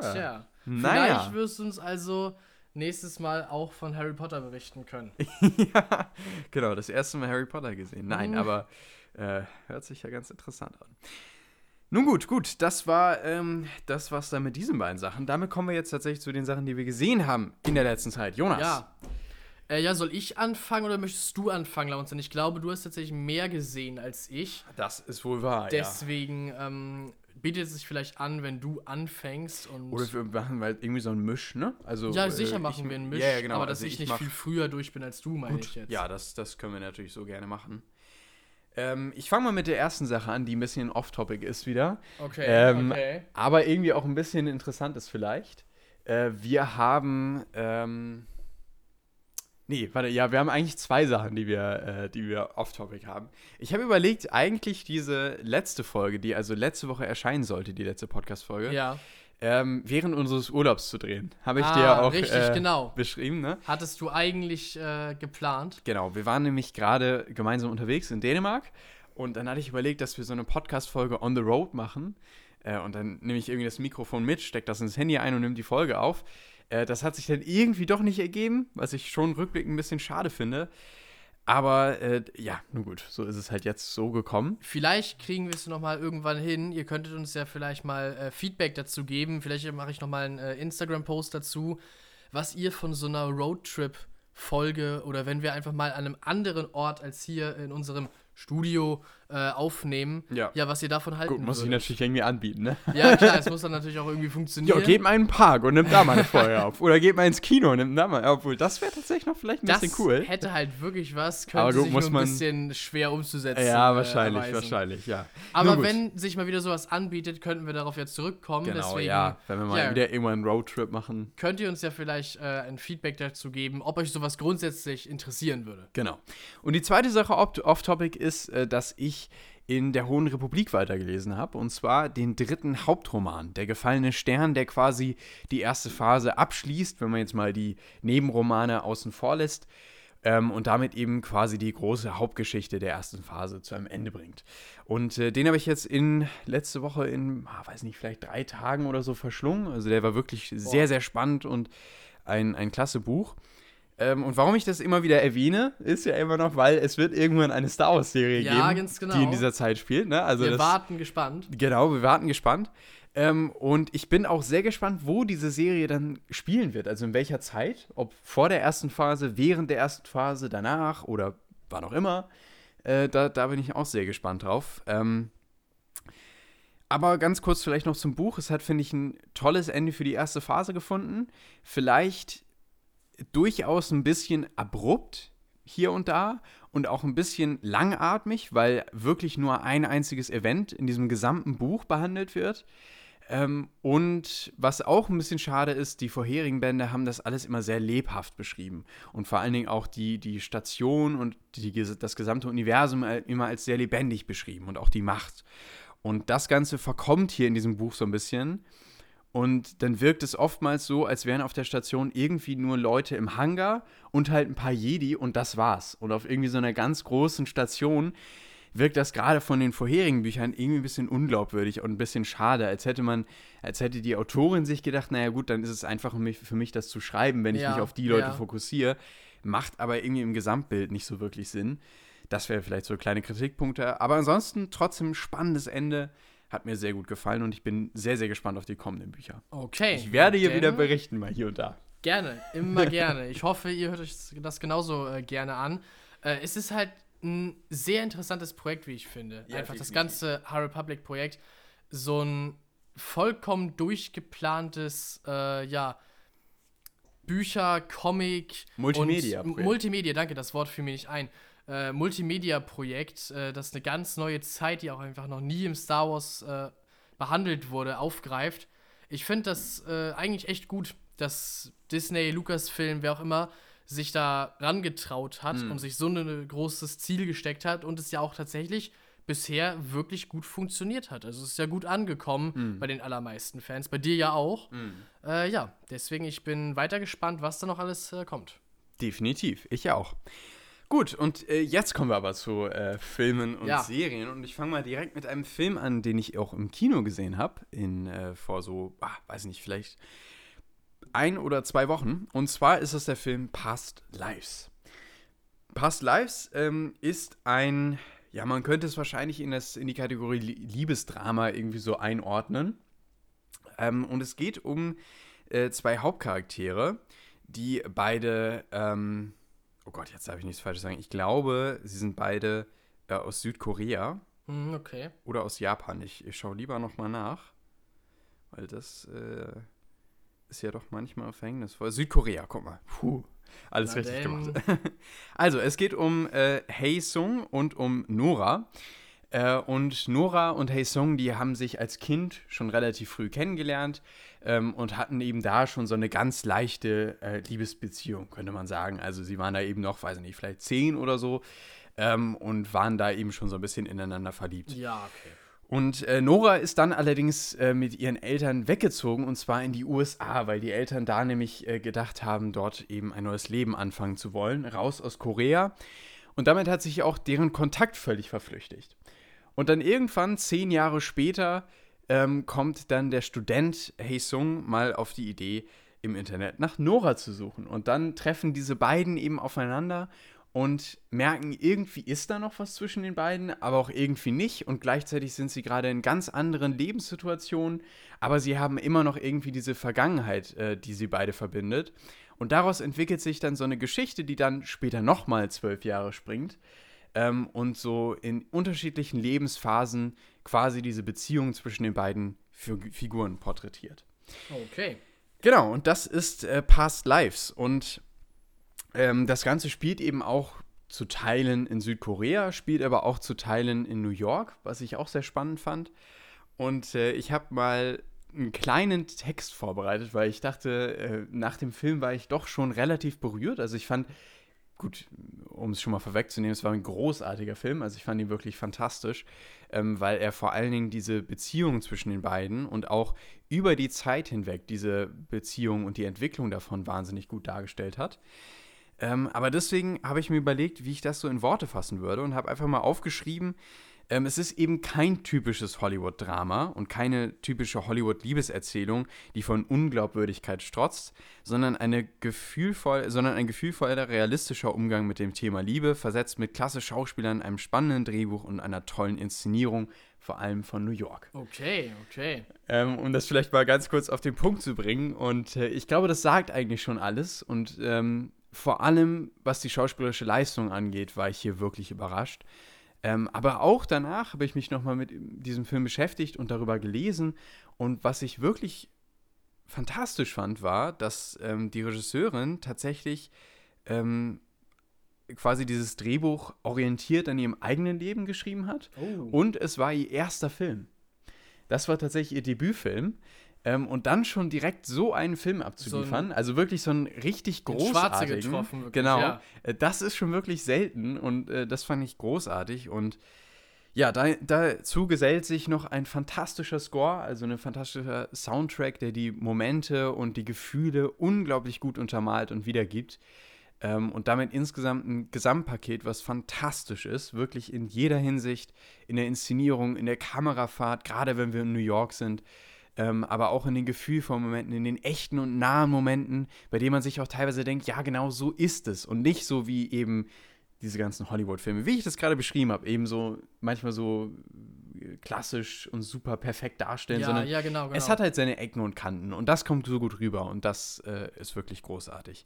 Speaker 1: Ja.
Speaker 2: Tja,
Speaker 1: Naja.
Speaker 2: vielleicht wirst du uns also nächstes Mal auch von Harry Potter berichten können.
Speaker 1: ja, genau, das erste Mal Harry Potter gesehen. Nein,
Speaker 2: Mhm.
Speaker 1: aber äh, hört sich ja ganz interessant an. Nun gut, gut, das war ähm, das, was da mit diesen beiden Sachen. Damit kommen wir jetzt tatsächlich zu den Sachen, die wir gesehen haben in der letzten Zeit. Jonas.
Speaker 2: Ja. Äh, ja, soll ich anfangen oder möchtest du anfangen, Launz? Denn ich glaube, du hast tatsächlich mehr gesehen als ich.
Speaker 1: Das ist wohl wahr,
Speaker 2: Deswegen ähm, bietet es sich vielleicht an, wenn du anfängst und.
Speaker 1: Oder wir machen halt irgendwie so ein Misch, ne? Also,
Speaker 2: ja,
Speaker 1: äh,
Speaker 2: sicher
Speaker 1: ich-
Speaker 2: machen wir einen Misch,
Speaker 1: Ja, ja, genau.
Speaker 2: aber dass
Speaker 1: also
Speaker 2: ich nicht
Speaker 1: mach-
Speaker 2: viel früher durch bin als du, meine ich jetzt.
Speaker 1: Ja, das, das können wir natürlich so gerne machen. Ähm, ich fange mal mit der ersten Sache an, die ein bisschen off-topic ist wieder.
Speaker 2: Okay,
Speaker 1: Ähm,
Speaker 2: okay.
Speaker 1: Aber irgendwie auch ein bisschen interessant ist vielleicht. Äh, wir haben. Ähm, nee, warte, ja, wir haben eigentlich zwei Sachen, die wir, äh, die wir off-topic haben. Ich habe überlegt, eigentlich diese letzte Folge, die also letzte Woche erscheinen sollte, die letzte Podcast-Folge,
Speaker 2: Ja.
Speaker 1: ähm, während unseres Urlaubs zu drehen. Habe ich
Speaker 2: Ah,
Speaker 1: dir auch
Speaker 2: richtig,
Speaker 1: äh,
Speaker 2: genau.
Speaker 1: beschrieben, ne?
Speaker 2: Hattest du eigentlich äh, geplant?
Speaker 1: Genau, wir waren nämlich gerade gemeinsam unterwegs in Dänemark und dann hatte ich überlegt, dass wir so eine Podcast-Folge on the road machen. Äh, und dann nehme ich irgendwie das Mikrofon mit, stecke das ins Handy ein und nehme die Folge auf. Äh, das hat sich dann irgendwie doch nicht ergeben, was ich schon rückblickend ein bisschen schade finde. Aber äh, ja, nun gut, so ist es halt jetzt so gekommen.
Speaker 2: Vielleicht kriegen wir es noch mal irgendwann hin. Ihr könntet uns ja vielleicht mal äh, Feedback dazu geben. Vielleicht mache ich noch mal einen äh, Instagram-Post dazu, was ihr von so einer Roadtrip-Folge oder wenn wir einfach mal an einem anderen Ort als hier in unserem Studio äh, aufnehmen,
Speaker 1: Ja.
Speaker 2: ja, was ihr davon halten
Speaker 1: Gut, muss ich
Speaker 2: würdet.
Speaker 1: natürlich irgendwie anbieten, ne?
Speaker 2: Ja, klar, es muss dann natürlich auch irgendwie funktionieren.
Speaker 1: Ja, geht mal in den Park und nimmt da mal eine Folge auf. Oder geht mal ins Kino und nimmt da mal. Obwohl, das wäre tatsächlich noch vielleicht ein
Speaker 2: das
Speaker 1: bisschen cool.
Speaker 2: hätte halt wirklich was, könnte
Speaker 1: Aber gut,
Speaker 2: sich
Speaker 1: muss
Speaker 2: nur ein bisschen schwer umzusetzen.
Speaker 1: Ja,
Speaker 2: äh,
Speaker 1: wahrscheinlich,
Speaker 2: erweisen.
Speaker 1: wahrscheinlich, ja.
Speaker 2: Aber wenn sich mal wieder sowas anbietet, könnten wir darauf jetzt zurückkommen.
Speaker 1: Genau,
Speaker 2: Deswegen
Speaker 1: ja. Wenn wir mal
Speaker 2: ja.
Speaker 1: wieder irgendwann einen Roadtrip machen.
Speaker 2: könnt ihr uns ja vielleicht äh, ein Feedback dazu geben, ob euch sowas grundsätzlich interessieren würde.
Speaker 1: Genau. Und die zweite Sache off- off-topic ist, äh, dass ich in der Hohen Republik weitergelesen habe. Und zwar den dritten Hauptroman, Der gefallene Stern, der quasi die erste Phase abschließt, wenn man jetzt mal die Nebenromane außen vor lässt. Ähm, und damit eben quasi die große Hauptgeschichte der ersten Phase zu einem Ende bringt. Und äh, den habe ich jetzt in letzte Woche in, ah, weiß nicht, vielleicht drei Tagen oder so verschlungen. Also der war wirklich sehr, sehr spannend und ein, ein klasse Buch. Ähm, und warum ich das immer wieder erwähne, ist ja immer noch, weil es wird irgendwann eine Star Wars-Serie
Speaker 2: Ja,
Speaker 1: geben,
Speaker 2: ganz genau.
Speaker 1: die in dieser Zeit spielt. Ne? Also
Speaker 2: wir
Speaker 1: das,
Speaker 2: warten gespannt.
Speaker 1: Genau, wir warten gespannt. Ähm, und ich bin auch sehr gespannt, wo diese Serie dann spielen wird. Also in welcher Zeit. Ob vor der ersten Phase, während der ersten Phase, danach oder wann auch immer. Äh, da, da bin ich auch sehr gespannt drauf. Ähm, aber ganz kurz vielleicht noch zum Buch. Es hat, finde ich, ein tolles Ende für die erste Phase gefunden. Vielleicht durchaus ein bisschen abrupt hier und da und auch ein bisschen langatmig, weil wirklich nur ein einziges Event in diesem gesamten Buch behandelt wird. Ähm, und was auch ein bisschen schade ist, die vorherigen Bände haben das alles immer sehr lebhaft beschrieben. Und vor allen Dingen auch die, die Station und die, das gesamte Universum immer als sehr lebendig beschrieben und auch die Macht. Und das Ganze verkommt hier in diesem Buch so ein bisschen. Und dann wirkt es oftmals so, als wären auf der Station irgendwie nur Leute im Hangar und halt ein paar Jedi und das war's. Und auf irgendwie so einer ganz großen Station wirkt das gerade von den vorherigen Büchern irgendwie ein bisschen unglaubwürdig und ein bisschen schade, als hätte man, als hätte die Autorin sich gedacht, naja gut, dann ist es einfach für mich, für mich das zu schreiben, wenn ich
Speaker 2: Ja,
Speaker 1: mich auf die Leute
Speaker 2: ja.
Speaker 1: fokussiere. Macht aber irgendwie im Gesamtbild nicht so wirklich Sinn. Das wäre vielleicht so kleine Kritikpunkte. Aber ansonsten trotzdem spannendes Ende. Hat mir sehr gut gefallen und ich bin sehr, sehr gespannt auf die kommenden Bücher.
Speaker 2: Okay.
Speaker 1: Ich werde hier
Speaker 2: Denn-
Speaker 1: wieder berichten, mal hier und da.
Speaker 2: Gerne, immer gerne. Ich hoffe, ihr hört euch das genauso äh, gerne an. Äh, es ist halt ein sehr interessantes Projekt, wie ich finde.
Speaker 1: Ja,
Speaker 2: Einfach das ganze High Republic-Projekt. So ein vollkommen durchgeplantes, äh, ja, Bücher, Comic,
Speaker 1: Multimedia-Projekt.
Speaker 2: und- Multimedia, danke, das Wort fiel mir nicht ein. Äh, Multimedia-Projekt, äh, das eine ganz neue Zeit, die auch einfach noch nie im Star Wars äh, behandelt wurde, aufgreift. Ich finde das äh, eigentlich echt gut, dass Disney, Lucasfilm, wer auch immer, sich da rangetraut hat und sich so ein großes Ziel gesteckt hat und es ja auch tatsächlich bisher wirklich gut funktioniert hat. Also es ist ja gut angekommen bei den allermeisten Fans, bei dir ja auch. Äh, ja, deswegen ich bin weiter gespannt, was da noch alles äh, kommt.
Speaker 1: Definitiv, ich auch. Gut, und äh, jetzt kommen wir aber zu äh, Filmen und
Speaker 2: Ja.
Speaker 1: Serien. Und ich fange mal direkt mit einem Film an, den ich auch im Kino gesehen habe, in äh, vor so, ah, weiß nicht, vielleicht ein oder zwei Wochen. Und zwar ist es der Film Past Lives. Past Lives ähm, ist ein, ja, man könnte es wahrscheinlich in, das, in die Kategorie Lie- Liebesdrama irgendwie so einordnen. Ähm, und es geht um äh, zwei Hauptcharaktere, die beide, ähm, oh Gott, jetzt darf ich nichts Falsches sagen. Ich glaube, sie sind beide äh, aus Südkorea
Speaker 2: Hm, okay.
Speaker 1: oder aus Japan. Ich, ich schaue lieber nochmal nach, weil das äh, ist ja doch manchmal verhängnisvoll. Südkorea, guck mal. Puh, alles
Speaker 2: Na
Speaker 1: richtig
Speaker 2: denn.
Speaker 1: gemacht. also, es geht um äh, Hei Sung und um Nora. Äh, und Nora und Hei Sung, die haben sich als Kind schon relativ früh kennengelernt ähm, und hatten eben da schon so eine ganz leichte äh, Liebesbeziehung, könnte man sagen. Also sie waren da eben noch, weiß ich nicht, vielleicht zehn oder so ähm, und waren da eben schon so ein bisschen ineinander verliebt.
Speaker 2: Ja, okay.
Speaker 1: Und äh, Nora ist dann allerdings äh, mit ihren Eltern weggezogen und zwar in die USA, weil die Eltern da nämlich äh, gedacht haben, dort eben ein neues Leben anfangen zu wollen, raus aus Korea. Und damit hat sich auch deren Kontakt völlig verflüchtigt. Und dann irgendwann, zehn Jahre später, ähm, kommt dann der Student Haesung mal auf die Idee, im Internet nach Nora zu suchen. Und dann treffen diese beiden eben aufeinander und merken, irgendwie ist da noch was zwischen den beiden, aber auch irgendwie nicht. Und gleichzeitig sind sie gerade in ganz anderen Lebenssituationen, aber sie haben immer noch irgendwie diese Vergangenheit, äh, die sie beide verbindet. Und daraus entwickelt sich dann so eine Geschichte, die dann später nochmal zwölf Jahre springt ähm, und so in unterschiedlichen Lebensphasen quasi diese Beziehung zwischen den beiden Fig Figuren porträtiert.
Speaker 2: Okay.
Speaker 1: Genau, und das ist äh, Past Lives. Und ähm, das Ganze spielt eben auch zu Teilen in Südkorea, spielt aber auch zu Teilen in New York, was ich auch sehr spannend fand. Und äh, ich habe mal einen kleinen Text vorbereitet, weil ich dachte, äh, nach dem Film war ich doch schon relativ berührt. Also ich fand, gut, um es schon mal vorwegzunehmen, es war ein großartiger Film. Also ich fand ihn wirklich fantastisch, ähm, weil er vor allen Dingen diese Beziehung zwischen den beiden und auch über die Zeit hinweg diese Beziehung und die Entwicklung davon wahnsinnig gut dargestellt hat. Ähm, aber deswegen habe ich mir überlegt, wie ich das so in Worte fassen würde und habe einfach mal aufgeschrieben, ähm, es ist eben kein typisches Hollywood-Drama und keine typische Hollywood-Liebeserzählung, die von Unglaubwürdigkeit strotzt, sondern, eine gefühlvoll, sondern ein gefühlvoller, realistischer Umgang mit dem Thema Liebe, versetzt mit klasse Schauspielern, einem spannenden Drehbuch und einer tollen Inszenierung, vor allem von New York.
Speaker 2: Okay, okay.
Speaker 1: Ähm, um das vielleicht mal ganz kurz auf den Punkt zu bringen. Und äh, ich glaube, das sagt eigentlich schon alles. Und ähm, vor allem, was die schauspielerische Leistung angeht, war ich hier wirklich überrascht. Ähm, aber auch danach habe ich mich nochmal mit diesem Film beschäftigt und darüber gelesen. Und was ich wirklich fantastisch fand, war, dass ähm, die Regisseurin tatsächlich ähm, quasi dieses Drehbuch orientiert an ihrem eigenen Leben geschrieben hat.
Speaker 2: Oh.
Speaker 1: Und es war ihr erster Film. Das war tatsächlich ihr Debütfilm. Ähm, und dann schon direkt so einen Film abzuliefern, also wirklich so einen richtig
Speaker 2: Den Schwarze
Speaker 1: großartigen.
Speaker 2: getroffen, wirklich,
Speaker 1: genau.
Speaker 2: ja.
Speaker 1: Äh, Das ist schon wirklich selten und äh, das fand ich großartig. Und ja, da, dazu gesellt sich noch ein fantastischer Score, also ein fantastischer Soundtrack, der die Momente und die Gefühle unglaublich gut untermalt und wiedergibt. Ähm, und damit insgesamt ein Gesamtpaket, was fantastisch ist, wirklich in jeder Hinsicht, in der Inszenierung, in der Kamerafahrt, gerade wenn wir in New York sind, ähm, aber auch in den gefühlvollen Momenten, in den echten und nahen Momenten, bei denen man sich auch teilweise denkt, ja, genau so ist es und nicht so wie eben diese ganzen Hollywood-Filme, wie ich das gerade beschrieben habe, eben so manchmal so äh, klassisch und super perfekt darstellen,
Speaker 2: Ja,
Speaker 1: sondern
Speaker 2: ja, genau, genau.
Speaker 1: es hat halt seine Ecken und Kanten und das kommt so gut rüber und das äh, ist wirklich großartig.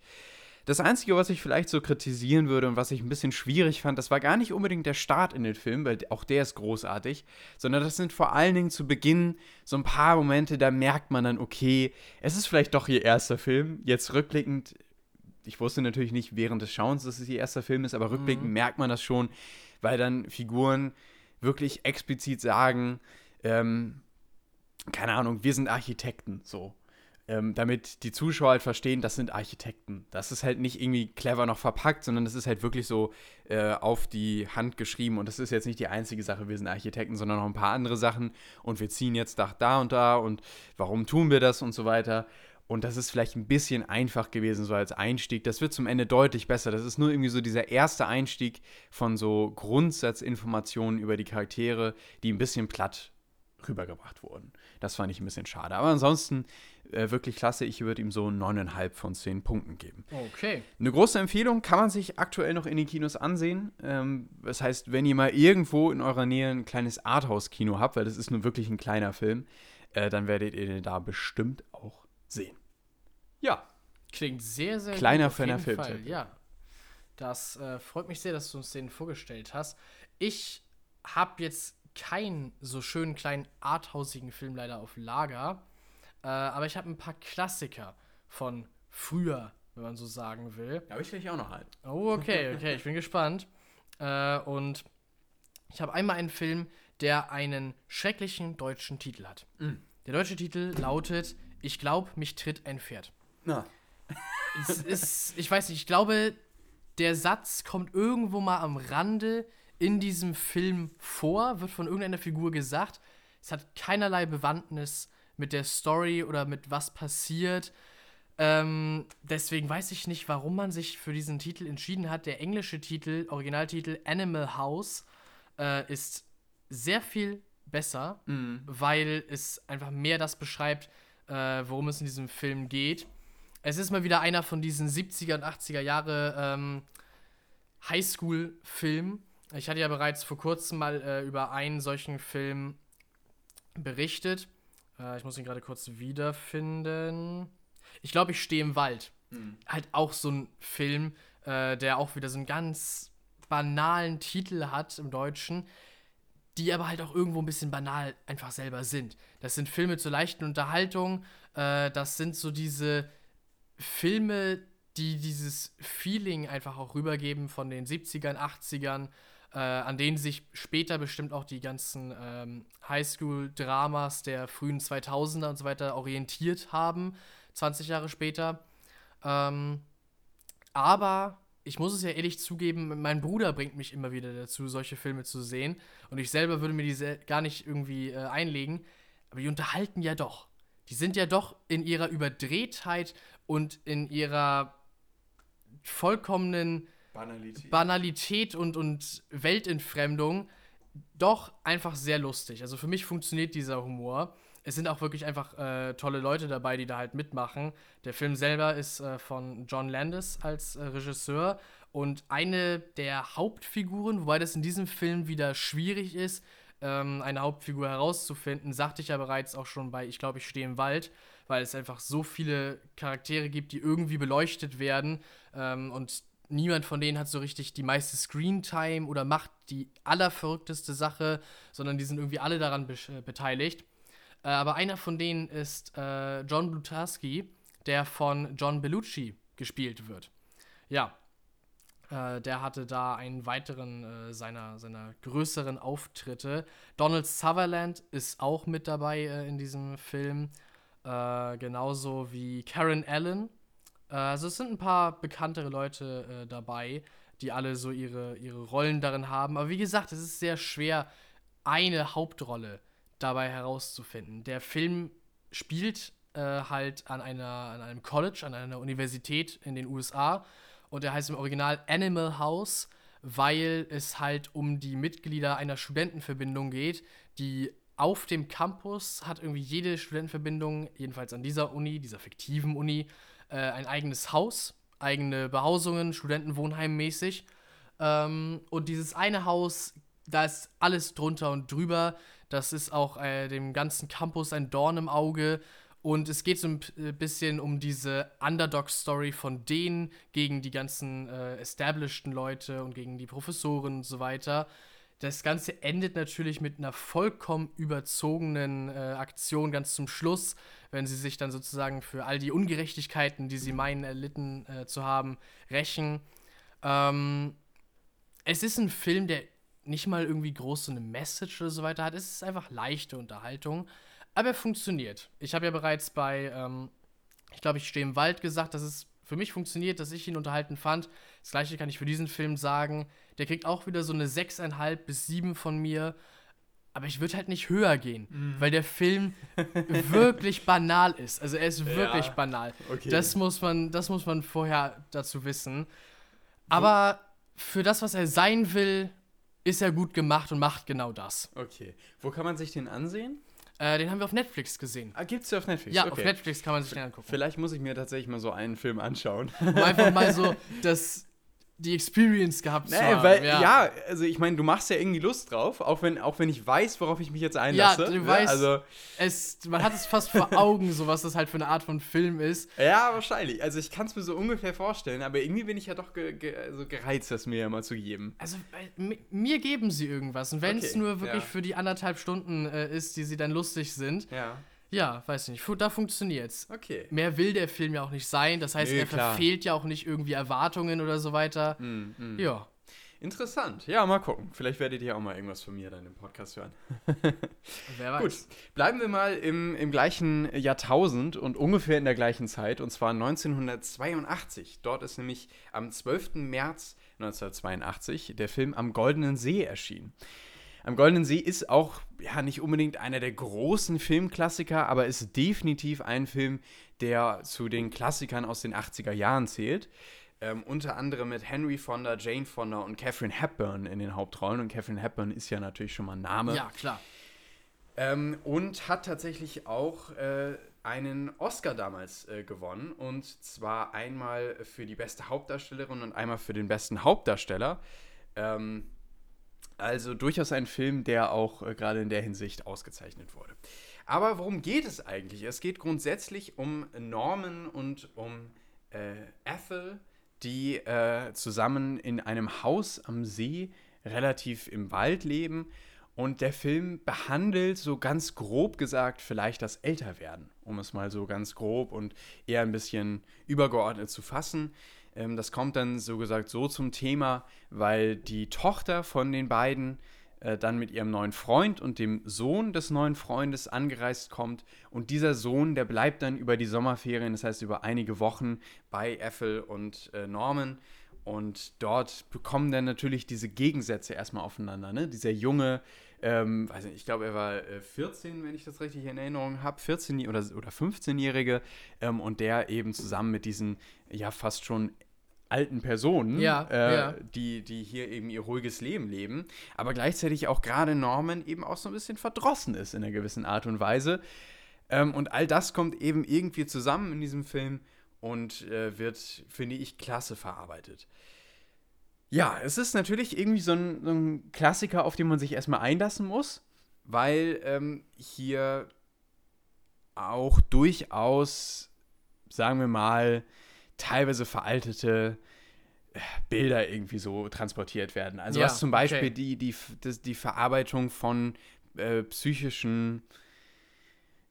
Speaker 1: Das Einzige, was ich vielleicht so kritisieren würde und was ich ein bisschen schwierig fand, das war gar nicht unbedingt der Start in den Film, weil auch der ist großartig, sondern das sind vor allen Dingen zu Beginn so ein paar Momente, da merkt man dann, okay, es ist vielleicht doch ihr erster Film. Jetzt rückblickend, ich wusste natürlich nicht während des Schauens, dass es ihr erster Film ist, aber rückblickend merkt man das schon, weil dann Figuren wirklich explizit sagen, ähm, keine Ahnung, wir sind Architekten, so. Ähm, damit die Zuschauer halt verstehen, das sind Architekten. Das ist halt nicht irgendwie clever noch verpackt, sondern das ist halt wirklich so äh, auf die Hand geschrieben. Und das ist jetzt nicht die einzige Sache, wir sind Architekten, sondern noch ein paar andere Sachen. Und wir ziehen jetzt Dach da und da und warum tun wir das und so weiter. Und das ist vielleicht ein bisschen einfach gewesen, so als Einstieg. Das wird zum Ende deutlich besser. Das ist nur irgendwie so dieser erste Einstieg von so Grundsatzinformationen über die Charaktere, die ein bisschen platt rübergebracht wurden. Das fand ich ein bisschen schade. Aber ansonsten äh, wirklich klasse. Ich würde ihm so 9,5 von 10 Punkten geben.
Speaker 2: Okay.
Speaker 1: Eine große Empfehlung kann man sich aktuell noch in den Kinos ansehen. Ähm, das heißt, wenn ihr mal irgendwo in eurer Nähe ein kleines Arthouse-Kino habt, weil das ist nun wirklich ein kleiner Film, äh, dann werdet ihr den da bestimmt auch sehen. Ja,
Speaker 2: Klingt sehr, sehr
Speaker 1: Kleiner
Speaker 2: jeden
Speaker 1: Filmtipp.
Speaker 2: Fall, Ja. Das äh, freut mich sehr, dass du uns den vorgestellt hast. Ich habe jetzt keinen so schönen kleinen arthausigen Film leider auf Lager. Äh, aber ich habe ein paar Klassiker von früher, wenn man so sagen will.
Speaker 1: da habe ich gleich auch noch einen.
Speaker 2: Oh, okay, okay, ich bin gespannt. Äh, und ich habe einmal einen Film, der einen schrecklichen deutschen Titel hat. Der deutsche Titel lautet Ich glaube, mich tritt ein Pferd.
Speaker 1: Na.
Speaker 2: Ist, ich weiß nicht, ich glaube, der Satz kommt irgendwo mal am Rande in diesem Film vor, wird von irgendeiner Figur gesagt. Es hat keinerlei Bewandtnis mit der Story oder mit was passiert. Ähm, deswegen weiß ich nicht, warum man sich für diesen Titel entschieden hat. Der englische Titel, Originaltitel Animal House, äh, ist sehr viel besser, weil es einfach mehr das beschreibt, äh, worum es in diesem Film geht. Es ist mal wieder einer von diesen 70er und 80er Jahre ähm, Highschool-Filmen. Ich hatte ja bereits vor kurzem mal äh, über einen solchen Film berichtet. Äh, ich muss ihn gerade kurz wiederfinden. Ich glaube, ich stehe im Wald. Halt auch so ein Film, äh, der auch wieder so einen ganz banalen Titel hat im Deutschen, die aber halt auch irgendwo ein bisschen banal einfach selber sind. Das sind Filme zur leichten Unterhaltung. Äh, das sind so diese Filme, die dieses Feeling einfach auch rübergeben von den 70ern, 80ern, äh, an denen sich später bestimmt auch die ganzen ähm, Highschool-Dramas der frühen 2000er und so weiter orientiert haben, 20 Jahre später. Ähm, aber ich muss es ja ehrlich zugeben, mein Bruder bringt mich immer wieder dazu, solche Filme zu sehen. Und ich selber würde mir diese gar nicht irgendwie äh, einlegen. Aber die unterhalten ja doch. Die sind ja doch in ihrer Überdrehtheit und in ihrer vollkommenen
Speaker 1: Banalität.
Speaker 2: Banalität und, und Weltentfremdung doch einfach sehr lustig. Also für mich funktioniert dieser Humor. Es sind auch wirklich einfach äh, tolle Leute dabei, die da halt mitmachen. Der Film selber ist äh, von John Landis als äh, Regisseur und eine der Hauptfiguren, wobei das in diesem Film wieder schwierig ist, ähm, eine Hauptfigur herauszufinden, sagte ich ja bereits auch schon bei Ich glaube, ich stehe im Wald, weil es einfach so viele Charaktere gibt, die irgendwie beleuchtet werden ähm, und niemand von denen hat so richtig die meiste Screentime oder macht die allerverrückteste Sache, sondern die sind irgendwie alle daran be äh, beteiligt. Äh, aber einer von denen ist äh, John Blutarsky, der von John Belushi gespielt wird. Ja, äh, der hatte da einen weiteren äh, seiner, seiner größeren Auftritte. Donald Sutherland ist auch mit dabei äh, in diesem Film. Genauso wie Karen Allen. Also es sind ein paar bekanntere Leute äh, dabei, die alle so ihre, ihre Rollen darin haben. Aber wie gesagt, es ist sehr schwer, eine Hauptrolle dabei herauszufinden. Der Film spielt äh, halt an, einer, an einem College, an einer Universität in den USA und er heißt im Original Animal House, weil es halt um die Mitglieder einer Studentenverbindung geht, die auf dem Campus hat irgendwie jede Studentenverbindung, jedenfalls an dieser Uni, dieser fiktiven Uni, äh, ein eigenes Haus, eigene Behausungen, Studentenwohnheim mäßig. Ähm, und dieses eine Haus, da ist alles drunter und drüber. Das ist auch äh, dem ganzen Campus ein Dorn im Auge. Und es geht so ein äh, bisschen um diese Underdog-Story von denen gegen die ganzen äh, establisheden Leute und gegen die Professoren und so weiter. Das Ganze endet natürlich mit einer vollkommen überzogenen äh, Aktion ganz zum Schluss, wenn sie sich dann sozusagen für all die Ungerechtigkeiten, die sie meinen erlitten äh, zu haben, rächen. Ähm, es ist ein Film, der nicht mal irgendwie groß so eine Message oder so weiter hat. Es ist einfach leichte Unterhaltung, aber er funktioniert. Ich habe ja bereits bei, ähm, ich glaube, ich stehe im Wald gesagt, dass es für mich funktioniert, dass ich ihn unterhalten fand. Das gleiche kann ich für diesen Film sagen. Der kriegt auch wieder so eine 6,5 bis 7 von mir. Aber ich würde halt nicht höher gehen, mhm. weil der Film wirklich banal ist. Also er ist wirklich ja, banal. Okay. Das, muss man, das muss man vorher dazu wissen. Aber für das, was er sein will, ist er gut gemacht und macht genau das.
Speaker 1: Okay. Wo kann man sich den ansehen?
Speaker 2: Äh, den haben wir auf Netflix gesehen.
Speaker 1: Ah, gibt's den auf Netflix?
Speaker 2: Ja, okay. auf Netflix kann man sich den angucken.
Speaker 1: Vielleicht muss ich mir tatsächlich mal so einen Film anschauen.
Speaker 2: Um einfach mal so das, die Experience gehabt
Speaker 1: nee, zu haben. Weil, ja. ja. also ich meine, du machst ja irgendwie Lust drauf, auch wenn, auch wenn ich weiß, worauf ich mich jetzt einlasse.
Speaker 2: Ja, du ne? weißt, also, es, man hat es fast vor Augen, so was das halt für eine Art von Film ist.
Speaker 1: Ja, wahrscheinlich. Also ich kann es mir so ungefähr vorstellen, aber irgendwie bin ich ja doch ge, ge, also gereizt, das mir ja mal zu geben.
Speaker 2: Also mir geben sie irgendwas. Und wenn es okay, nur wirklich ja. für die anderthalb Stunden äh, ist, die sie dann lustig sind,
Speaker 1: ja
Speaker 2: ja, weiß ich nicht. Da funktioniert's.
Speaker 1: Okay.
Speaker 2: Mehr will der Film ja auch nicht sein. Das heißt, nee, er klar. verfehlt ja auch nicht irgendwie Erwartungen oder so weiter.
Speaker 1: Mm, mm.
Speaker 2: Ja.
Speaker 1: Interessant. Ja, mal gucken. Vielleicht werdet ihr auch mal irgendwas von mir dann im Podcast hören.
Speaker 2: Wer weiß. Gut,
Speaker 1: bleiben wir mal im, im gleichen Jahrtausend und ungefähr in der gleichen Zeit, und zwar 1982. Dort ist nämlich am 12. März 1982 der Film Am Goldenen See erschienen. Am Goldenen See ist auch ja nicht unbedingt einer der großen Filmklassiker, aber ist definitiv ein Film, der zu den Klassikern aus den 80er Jahren zählt. Ähm, unter anderem mit Henry Fonda, Jane Fonda und Catherine Hepburn in den Hauptrollen. Und Catherine Hepburn ist ja natürlich schon mal ein Name.
Speaker 2: Ja, klar.
Speaker 1: Ähm, und hat tatsächlich auch äh, einen Oscar damals äh, gewonnen. Und zwar einmal für die beste Hauptdarstellerin und einmal für den besten Hauptdarsteller. Ähm, also durchaus ein Film, der auch äh, gerade in der Hinsicht ausgezeichnet wurde. Aber worum geht es eigentlich? Es geht grundsätzlich um Norman und um äh, Ethel, die äh, zusammen in einem Haus am See relativ im Wald leben. Und der Film behandelt so ganz grob gesagt vielleicht das Älterwerden, um es mal so ganz grob und eher ein bisschen übergeordnet zu fassen. Ähm, das kommt dann so gesagt so zum Thema, weil die Tochter von den beiden äh, dann mit ihrem neuen Freund und dem Sohn des neuen Freundes angereist kommt. Und dieser Sohn, der bleibt dann über die Sommerferien, das heißt über einige Wochen bei Ethel und äh, Norman. Und dort bekommen dann natürlich diese Gegensätze erstmal aufeinander. Ne? Dieser junge, ähm, weiß nicht, ich glaube, er war äh, 14, wenn ich das richtig in Erinnerung habe, 14 oder, oder 15-Jährige. Ähm, und der eben zusammen mit diesen ja fast schon alten Personen,
Speaker 2: ja,
Speaker 1: äh,
Speaker 2: ja.
Speaker 1: Die, die hier eben ihr ruhiges Leben leben, aber gleichzeitig auch gerade Norman eben auch so ein bisschen verdrossen ist in einer gewissen Art und Weise. Ähm, und all das kommt eben irgendwie zusammen in diesem Film und äh, wird, finde ich, klasse verarbeitet. Ja, es ist natürlich irgendwie so ein, so ein Klassiker, auf den man sich erstmal einlassen muss, weil ähm, hier auch durchaus, sagen wir mal, teilweise veraltete äh, Bilder irgendwie so transportiert werden. Also ja, was zum Beispiel okay. die, die, das, die Verarbeitung von äh, psychischen,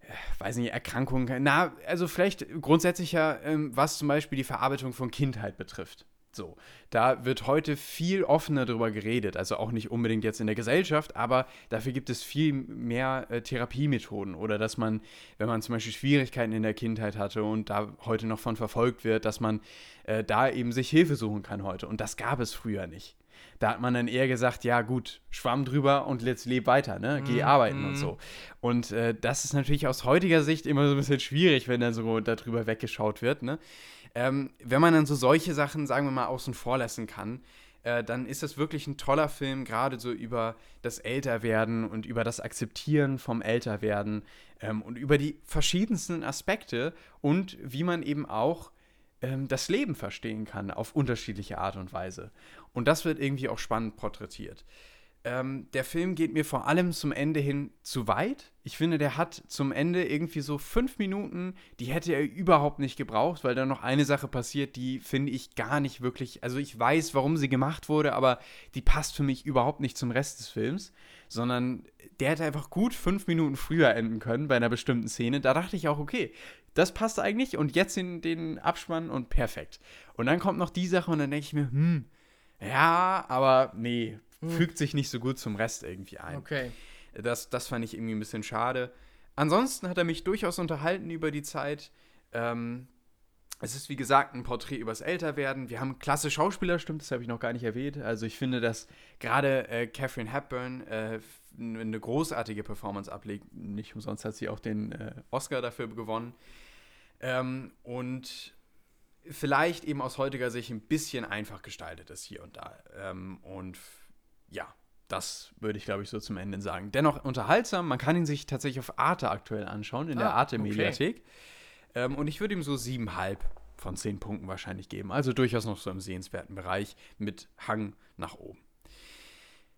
Speaker 1: äh, weiß nicht, Erkrankungen, na, also vielleicht grundsätzlich ja, ähm, was zum Beispiel die Verarbeitung von Kindheit betrifft. So, da wird heute viel offener darüber geredet, also auch nicht unbedingt jetzt in der Gesellschaft, aber dafür gibt es viel mehr äh, Therapiemethoden oder dass man, wenn man zum Beispiel Schwierigkeiten in der Kindheit hatte und da heute noch von verfolgt wird, dass man äh, da eben sich Hilfe suchen kann heute. Und das gab es früher nicht. Da hat man dann eher gesagt, ja gut, schwamm drüber und jetzt leb weiter, ne? Geh mm, arbeiten mm. und so. Und äh, das ist natürlich aus heutiger Sicht immer so ein bisschen schwierig, wenn dann so darüber weggeschaut wird, ne? Ähm, wenn man dann so solche Sachen, sagen wir mal, außen vor lassen kann, äh, dann ist das wirklich ein toller Film, gerade so über das Älterwerden und über das Akzeptieren vom Älterwerden ähm, und über die verschiedensten Aspekte und wie man eben auch ähm, das Leben verstehen kann auf unterschiedliche Art und Weise. Und das wird irgendwie auch spannend porträtiert. Ähm, der Film geht mir vor allem zum Ende hin zu weit. Ich finde, der hat zum Ende irgendwie so fünf Minuten, die hätte er überhaupt nicht gebraucht, weil da noch eine Sache passiert, die finde ich gar nicht wirklich. Also ich weiß, warum sie gemacht wurde, aber die passt für mich überhaupt nicht zum Rest des Films, sondern der hätte einfach gut fünf Minuten früher enden können bei einer bestimmten Szene. Da dachte ich auch, okay, das passt eigentlich und jetzt in den Abspann und perfekt. Und dann kommt noch die Sache und dann denke ich mir, hm, ja, aber nee, hm. fügt sich nicht so gut zum Rest irgendwie ein.
Speaker 2: Okay.
Speaker 1: Das, das fand ich irgendwie ein bisschen schade. Ansonsten hat er mich durchaus unterhalten über die Zeit. Ähm, es ist wie gesagt ein Porträt übers Älterwerden. Wir haben klasse Schauspieler, stimmt, das habe ich noch gar nicht erwähnt. Also ich finde, dass gerade äh, Catherine Hepburn äh, eine großartige Performance ablegt. Nicht umsonst hat sie auch den äh, Oscar dafür gewonnen. Ähm, und vielleicht eben aus heutiger Sicht ein bisschen einfach gestaltet ist hier und da. Ähm, und ja, das würde ich, glaube ich, so zum Ende sagen. Dennoch unterhaltsam. Man kann ihn sich tatsächlich auf Arte aktuell anschauen, in ah, der Arte-Mediathek. Okay. Ähm, und ich würde ihm so siebenhalb von zehn Punkten wahrscheinlich geben. Also durchaus noch so im sehenswerten Bereich mit Hang nach oben.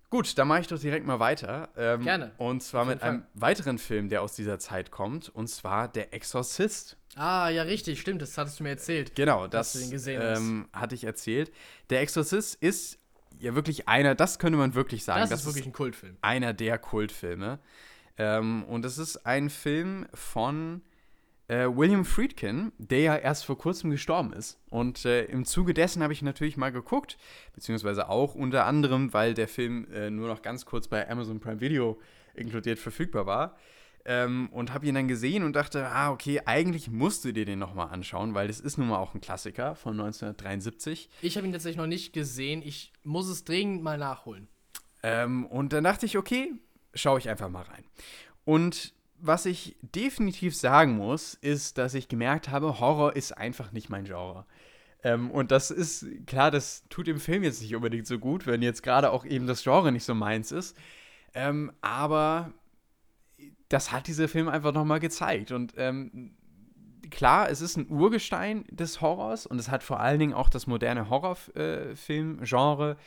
Speaker 1: Gut, dann mache ich doch direkt mal weiter.
Speaker 2: Ähm, Gerne.
Speaker 1: Und zwar mit Fall. einem weiteren Film, der aus dieser Zeit kommt, und zwar Der Exorzist.
Speaker 2: Ah, ja, richtig, stimmt, das hattest du mir erzählt.
Speaker 1: Genau, das ähm, hatte ich erzählt. Der Exorzist ist ja wirklich einer, das könnte man wirklich sagen.
Speaker 2: Das, das ist wirklich ein Kultfilm.
Speaker 1: Einer der Kultfilme. Ähm, und es ist ein Film von äh, William Friedkin, der ja erst vor kurzem gestorben ist. Und äh, im Zuge dessen habe ich natürlich mal geguckt, beziehungsweise auch unter anderem, weil der Film äh, nur noch ganz kurz bei Amazon Prime Video inkludiert verfügbar war. Ähm, und habe ihn dann gesehen und dachte, ah, okay, eigentlich musst du dir den nochmal anschauen, weil das ist nun mal auch ein Klassiker von 1973.
Speaker 2: Ich habe ihn tatsächlich noch nicht gesehen. Ich muss es dringend mal nachholen.
Speaker 1: Ähm, und dann dachte ich, okay, schaue ich einfach mal rein. Und was ich definitiv sagen muss, ist, dass ich gemerkt habe, Horror ist einfach nicht mein Genre. Ähm, und das ist, klar, das tut dem Film jetzt nicht unbedingt so gut, wenn jetzt gerade auch eben das Genre nicht so meins ist. Ähm, aber das hat dieser Film einfach nochmal gezeigt. Und ähm, klar, es ist ein Urgestein des Horrors und es hat vor allen Dingen auch das moderne Horrorfilm-Genre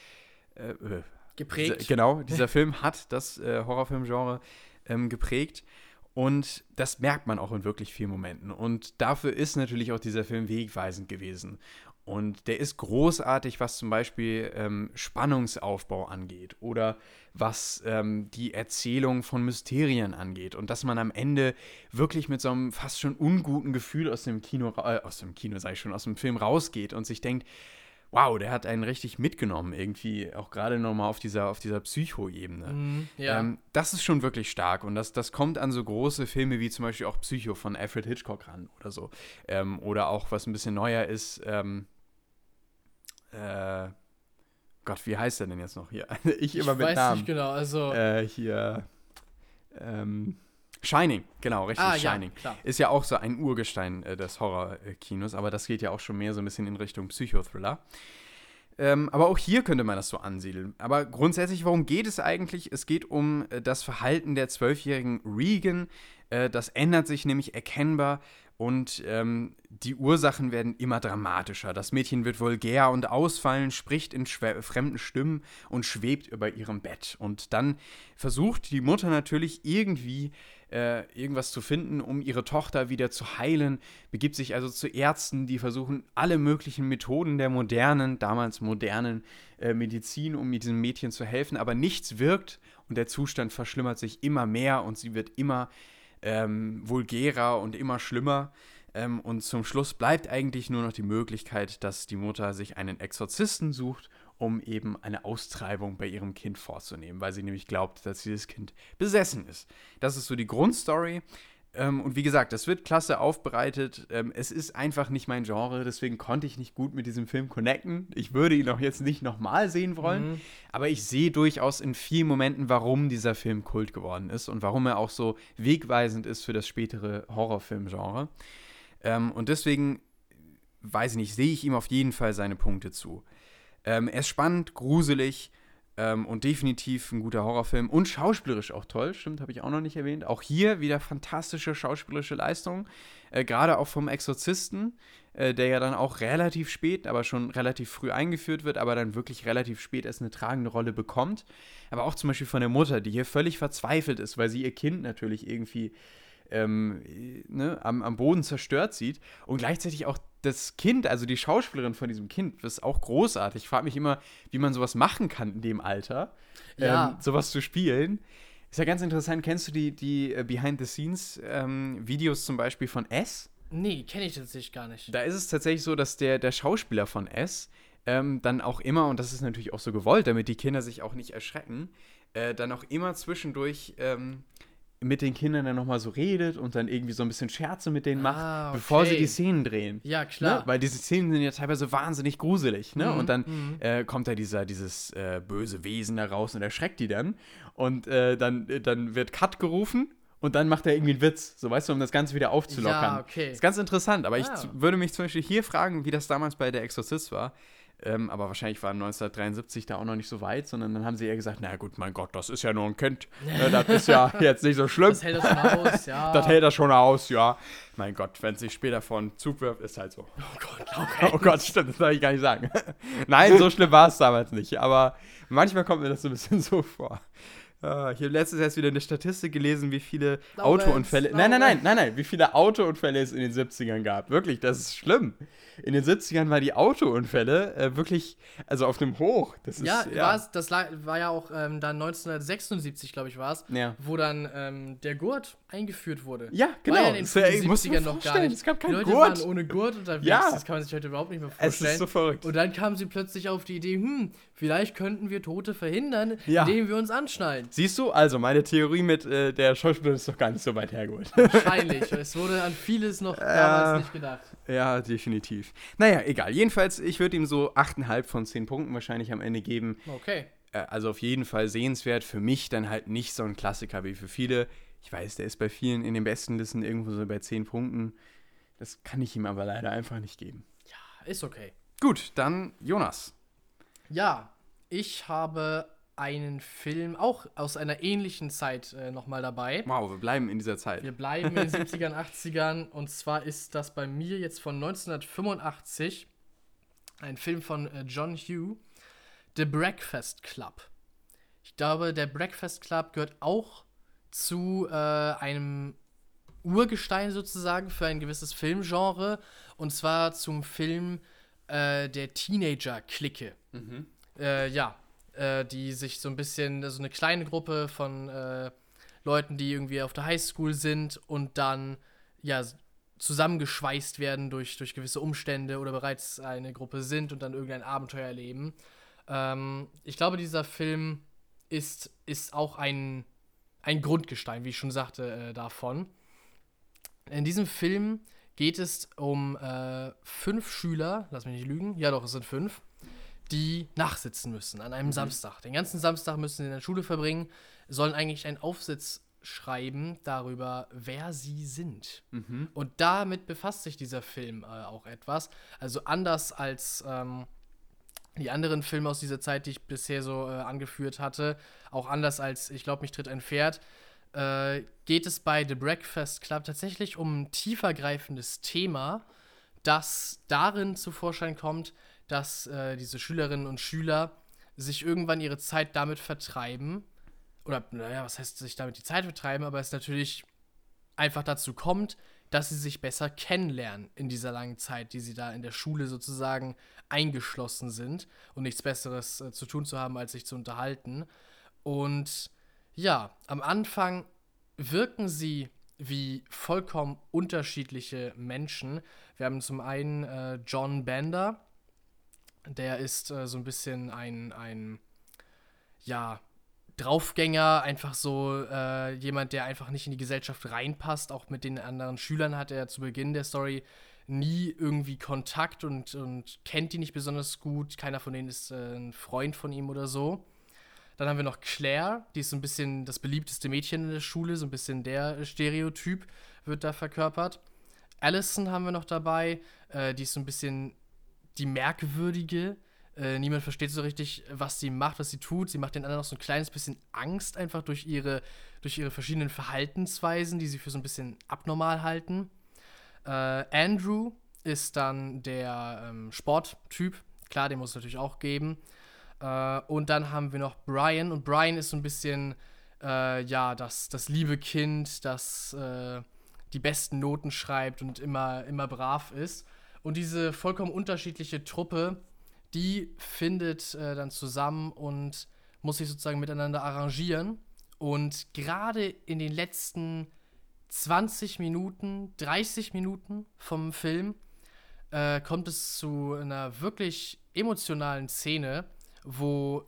Speaker 1: äh, äh,
Speaker 2: geprägt.
Speaker 1: Genau, dieser Film hat das äh, Horrorfilm-Genre ähm, geprägt. Und das merkt man auch in wirklich vielen Momenten. Und dafür ist natürlich auch dieser Film wegweisend gewesen. Und der ist großartig, was zum Beispiel ähm, Spannungsaufbau angeht oder was ähm, die Erzählung von Mysterien angeht. Und dass man am Ende wirklich mit so einem fast schon unguten Gefühl aus dem Kino, äh, aus dem Kino, ich schon, aus dem Film rausgeht und sich denkt, wow, der hat einen richtig mitgenommen, irgendwie, auch gerade nochmal auf dieser, auf dieser Psycho-Ebene.
Speaker 2: Mm, ja. ähm,
Speaker 1: das ist schon wirklich stark und das, das kommt an so große Filme wie zum Beispiel auch Psycho von Alfred Hitchcock ran oder so. Ähm, oder auch, was ein bisschen neuer ist, ähm, äh, Gott, wie heißt der denn jetzt noch hier? ich immer ich mit
Speaker 2: weiß
Speaker 1: Namen.
Speaker 2: nicht genau, also.
Speaker 1: Äh, hier, ähm, Shining, genau, richtig,
Speaker 2: ah,
Speaker 1: Shining.
Speaker 2: Ja,
Speaker 1: ist ja auch so ein Urgestein äh, des Horrorkinos, aber das geht ja auch schon mehr so ein bisschen in Richtung Psychothriller. Ähm, aber auch hier könnte man das so ansiedeln. Aber grundsätzlich, worum geht es eigentlich? Es geht um äh, das Verhalten der zwölfjährigen Regan. Äh, das ändert sich nämlich erkennbar und ähm, die Ursachen werden immer dramatischer. Das Mädchen wird vulgär und ausfallen, spricht in fremden Stimmen und schwebt über ihrem Bett. Und dann versucht die Mutter natürlich irgendwie äh, irgendwas zu finden, um ihre Tochter wieder zu heilen, begibt sich also zu Ärzten, die versuchen alle möglichen Methoden der modernen, damals modernen äh, Medizin, um diesem Mädchen zu helfen, aber nichts wirkt und der Zustand verschlimmert sich immer mehr und sie wird immer ähm, vulgärer und immer schlimmer. Ähm, und zum Schluss bleibt eigentlich nur noch die Möglichkeit, dass die Mutter sich einen Exorzisten sucht, um eben eine Austreibung bei ihrem Kind vorzunehmen, weil sie nämlich glaubt, dass dieses Kind besessen ist. Das ist so die Grundstory. Ähm, und wie gesagt, das wird klasse aufbereitet. Ähm, es ist einfach nicht mein Genre, deswegen konnte ich nicht gut mit diesem Film connecten. Ich würde ihn auch jetzt nicht nochmal sehen wollen, mhm. aber ich sehe durchaus in vielen Momenten, warum dieser Film Kult geworden ist und warum er auch so wegweisend ist für das spätere Horrorfilmgenre. Ähm, und deswegen, weiß ich nicht, sehe ich ihm auf jeden Fall seine Punkte zu. Ähm, er ist spannend, gruselig, Ähm, und definitiv ein guter Horrorfilm. Und schauspielerisch auch toll, stimmt, habe ich auch noch nicht erwähnt. Auch hier wieder fantastische schauspielerische Leistung. Äh, Gerade auch vom Exorzisten, äh, der ja dann auch relativ spät, aber schon relativ früh eingeführt wird, aber dann wirklich relativ spät erst eine tragende Rolle bekommt. Aber auch zum Beispiel von der Mutter, die hier völlig verzweifelt ist, weil sie ihr Kind natürlich irgendwie ähm, ne, am, am Boden zerstört sieht. Und gleichzeitig auch das Kind, also die Schauspielerin von diesem Kind, das ist auch großartig. Ich frage mich immer, wie man sowas machen kann in dem Alter,
Speaker 2: Ja.
Speaker 1: ähm, sowas zu spielen. Ist ja ganz interessant. Kennst du die, die äh, Behind-the-Scenes-Videos zum Beispiel von S?
Speaker 2: Nee, kenne ich tatsächlich gar nicht.
Speaker 1: Da ist es tatsächlich so, dass der, der Schauspieler von S ähm, dann auch immer, und das ist natürlich auch so gewollt, damit die Kinder sich auch nicht erschrecken, äh, dann auch immer zwischendurch ähm, mit den Kindern dann nochmal so redet und dann irgendwie so ein bisschen Scherze mit denen macht,
Speaker 2: Ah,
Speaker 1: bevor sie
Speaker 2: okay.
Speaker 1: die Szenen drehen.
Speaker 2: Ja, klar.
Speaker 1: Ne? Weil diese Szenen sind ja teilweise wahnsinnig gruselig, ne?
Speaker 2: Mhm,
Speaker 1: Und dann
Speaker 2: mhm.
Speaker 1: äh, kommt da dieser, dieses äh, böse Wesen da raus und erschreckt die dann. Und äh, dann, äh, dann wird Cut gerufen und dann macht er irgendwie einen Witz, so weißt du, um das Ganze wieder aufzulockern.
Speaker 2: Ja, okay.
Speaker 1: Ist ganz interessant, aber ich
Speaker 2: Ah.
Speaker 1: z- würde mich zum Beispiel hier fragen, wie das damals bei Der Exorzist war. Ähm, aber wahrscheinlich war 1973 da auch noch nicht so weit, sondern dann haben sie eher gesagt, na gut, mein Gott, das ist ja nur ein Kind. Ne, das ist ja jetzt nicht so schlimm.
Speaker 2: Das hält das schon aus, ja.
Speaker 1: Das hält er schon aus, ja. Mein Gott, wenn es sich später einen Zug wirft, ist halt so.
Speaker 2: Oh Gott, okay.
Speaker 1: Oh Gott, stimmt, das soll ich gar nicht sagen. Nein, so schlimm war es damals nicht. Aber manchmal kommt mir das so ein bisschen so vor. Äh, ich habe letztens erst wieder eine Statistik gelesen, wie viele
Speaker 2: Laurenz,
Speaker 1: Autounfälle. Nein, nein, nein, nein, nein, wie viele Autounfälle es in den 70ern gab. Wirklich, das ist schlimm. In den 70ern war die Autounfälle äh, wirklich, also auf einem Hoch. Das ist,
Speaker 2: Ja, war's, das war ja auch ähm, dann 1976, glaube ich, war es,
Speaker 1: Ja.
Speaker 2: wo dann ähm, der Gurt eingeführt wurde.
Speaker 1: Ja, genau.
Speaker 2: War ja in den
Speaker 1: Das wär- ich muss mir
Speaker 2: 70ern noch gar nicht.
Speaker 1: es gab keinen
Speaker 2: die Leute
Speaker 1: Gurt.
Speaker 2: waren ohne Gurt unterwegs.
Speaker 1: Ja.
Speaker 2: Das kann man sich heute überhaupt nicht mehr
Speaker 1: Es
Speaker 2: vorstellen.
Speaker 1: ist so verrückt.
Speaker 2: Und dann kamen sie plötzlich auf die Idee, hm, vielleicht könnten wir Tote verhindern,
Speaker 1: Ja.
Speaker 2: indem wir uns anschnallen.
Speaker 1: Siehst du, also meine Theorie mit äh, der Schauspielerin ist doch gar nicht so weit hergeholt.
Speaker 2: Wahrscheinlich. es wurde an vieles noch damals nicht gedacht.
Speaker 1: Ja, definitiv. Naja, egal. Jedenfalls, ich würde ihm so 8,5 von 10 Punkten wahrscheinlich am Ende geben.
Speaker 2: Okay.
Speaker 1: Äh, also auf jeden Fall sehenswert. Für mich dann halt nicht so ein Klassiker wie für viele. Ich weiß, der ist bei vielen in den besten Listen irgendwo so bei 10 Punkten. Das kann ich ihm aber leider einfach nicht geben.
Speaker 2: Ist okay.
Speaker 1: Gut, dann Jonas.
Speaker 2: Ja, ich habe einen Film auch aus einer ähnlichen Zeit äh, nochmal dabei.
Speaker 1: Wow, wir bleiben in dieser Zeit.
Speaker 2: Wir bleiben in den 70ern, 80ern und zwar ist das bei mir jetzt von 1985 ein Film von äh, John Hugh, The Breakfast Club. Ich glaube, der Breakfast Club gehört auch zu äh, einem Urgestein sozusagen für ein gewisses Filmgenre und zwar zum Film äh, der Teenager-Clique. Äh, ja, äh, die sich so ein bisschen, so eine kleine Gruppe von äh, Leuten, die irgendwie auf der Highschool sind und dann ja zusammengeschweißt werden durch, durch gewisse Umstände oder bereits eine Gruppe sind und dann irgendein Abenteuer erleben. Ähm, ich glaube, dieser Film ist, ist auch ein, ein Grundgestein, wie ich schon sagte, äh, davon. In diesem Film geht es um äh, fünf Schüler, lass mich nicht lügen, ja doch, es sind fünf, die nachsitzen müssen an einem Samstag. Den ganzen Samstag müssen sie in der Schule verbringen, sollen eigentlich einen Aufsatz schreiben darüber, wer sie sind. Und damit befasst sich dieser Film äh, auch etwas. Also anders als ähm, die anderen Filme aus dieser Zeit, die ich bisher so äh, angeführt hatte, auch anders als Ich glaube, mich tritt ein Pferd, äh, geht es bei The Breakfast Club tatsächlich um ein tiefergreifendes Thema, das darin zu Vorschein kommt, dass äh, diese Schülerinnen und Schüler sich irgendwann ihre Zeit damit vertreiben, oder naja, was heißt sich damit die Zeit vertreiben, aber es natürlich einfach dazu kommt, dass sie sich besser kennenlernen in dieser langen Zeit, die sie da in der Schule sozusagen eingeschlossen sind und nichts Besseres äh, zu tun zu haben, als sich zu unterhalten. Und ja, am Anfang wirken sie wie vollkommen unterschiedliche Menschen. Wir haben zum einen äh, John Bender, der ist äh, so ein bisschen ein, ein ja, Draufgänger, einfach so äh, jemand, der einfach nicht in die Gesellschaft reinpasst. Auch mit den anderen Schülern hat er zu Beginn der Story nie irgendwie Kontakt und, und kennt die nicht besonders gut. Keiner von denen ist äh, ein Freund von ihm oder so. Dann haben wir noch Claire, die ist so ein bisschen das beliebteste Mädchen in der Schule, so ein bisschen der Stereotyp wird da verkörpert. Allison haben wir noch dabei, äh, die ist so ein bisschen die merkwürdige, Äh, niemand versteht so richtig, was sie macht, was sie tut. Sie macht den anderen auch so ein kleines bisschen Angst, einfach durch ihre, durch ihre verschiedenen Verhaltensweisen, die sie für so ein bisschen abnormal halten. Äh, Andrew ist dann der ähm, Sporttyp. Klar, den muss es natürlich auch geben. Äh, und dann haben wir noch Brian. Und Brian ist so ein bisschen, äh, ja, das, das liebe Kind, das äh, die besten Noten schreibt und immer, immer brav ist. Und diese vollkommen unterschiedliche Truppe die findet äh, dann zusammen und muss sich sozusagen miteinander arrangieren. Und gerade in den letzten 20 Minuten, 30 Minuten vom Film äh, kommt es zu einer wirklich emotionalen Szene, wo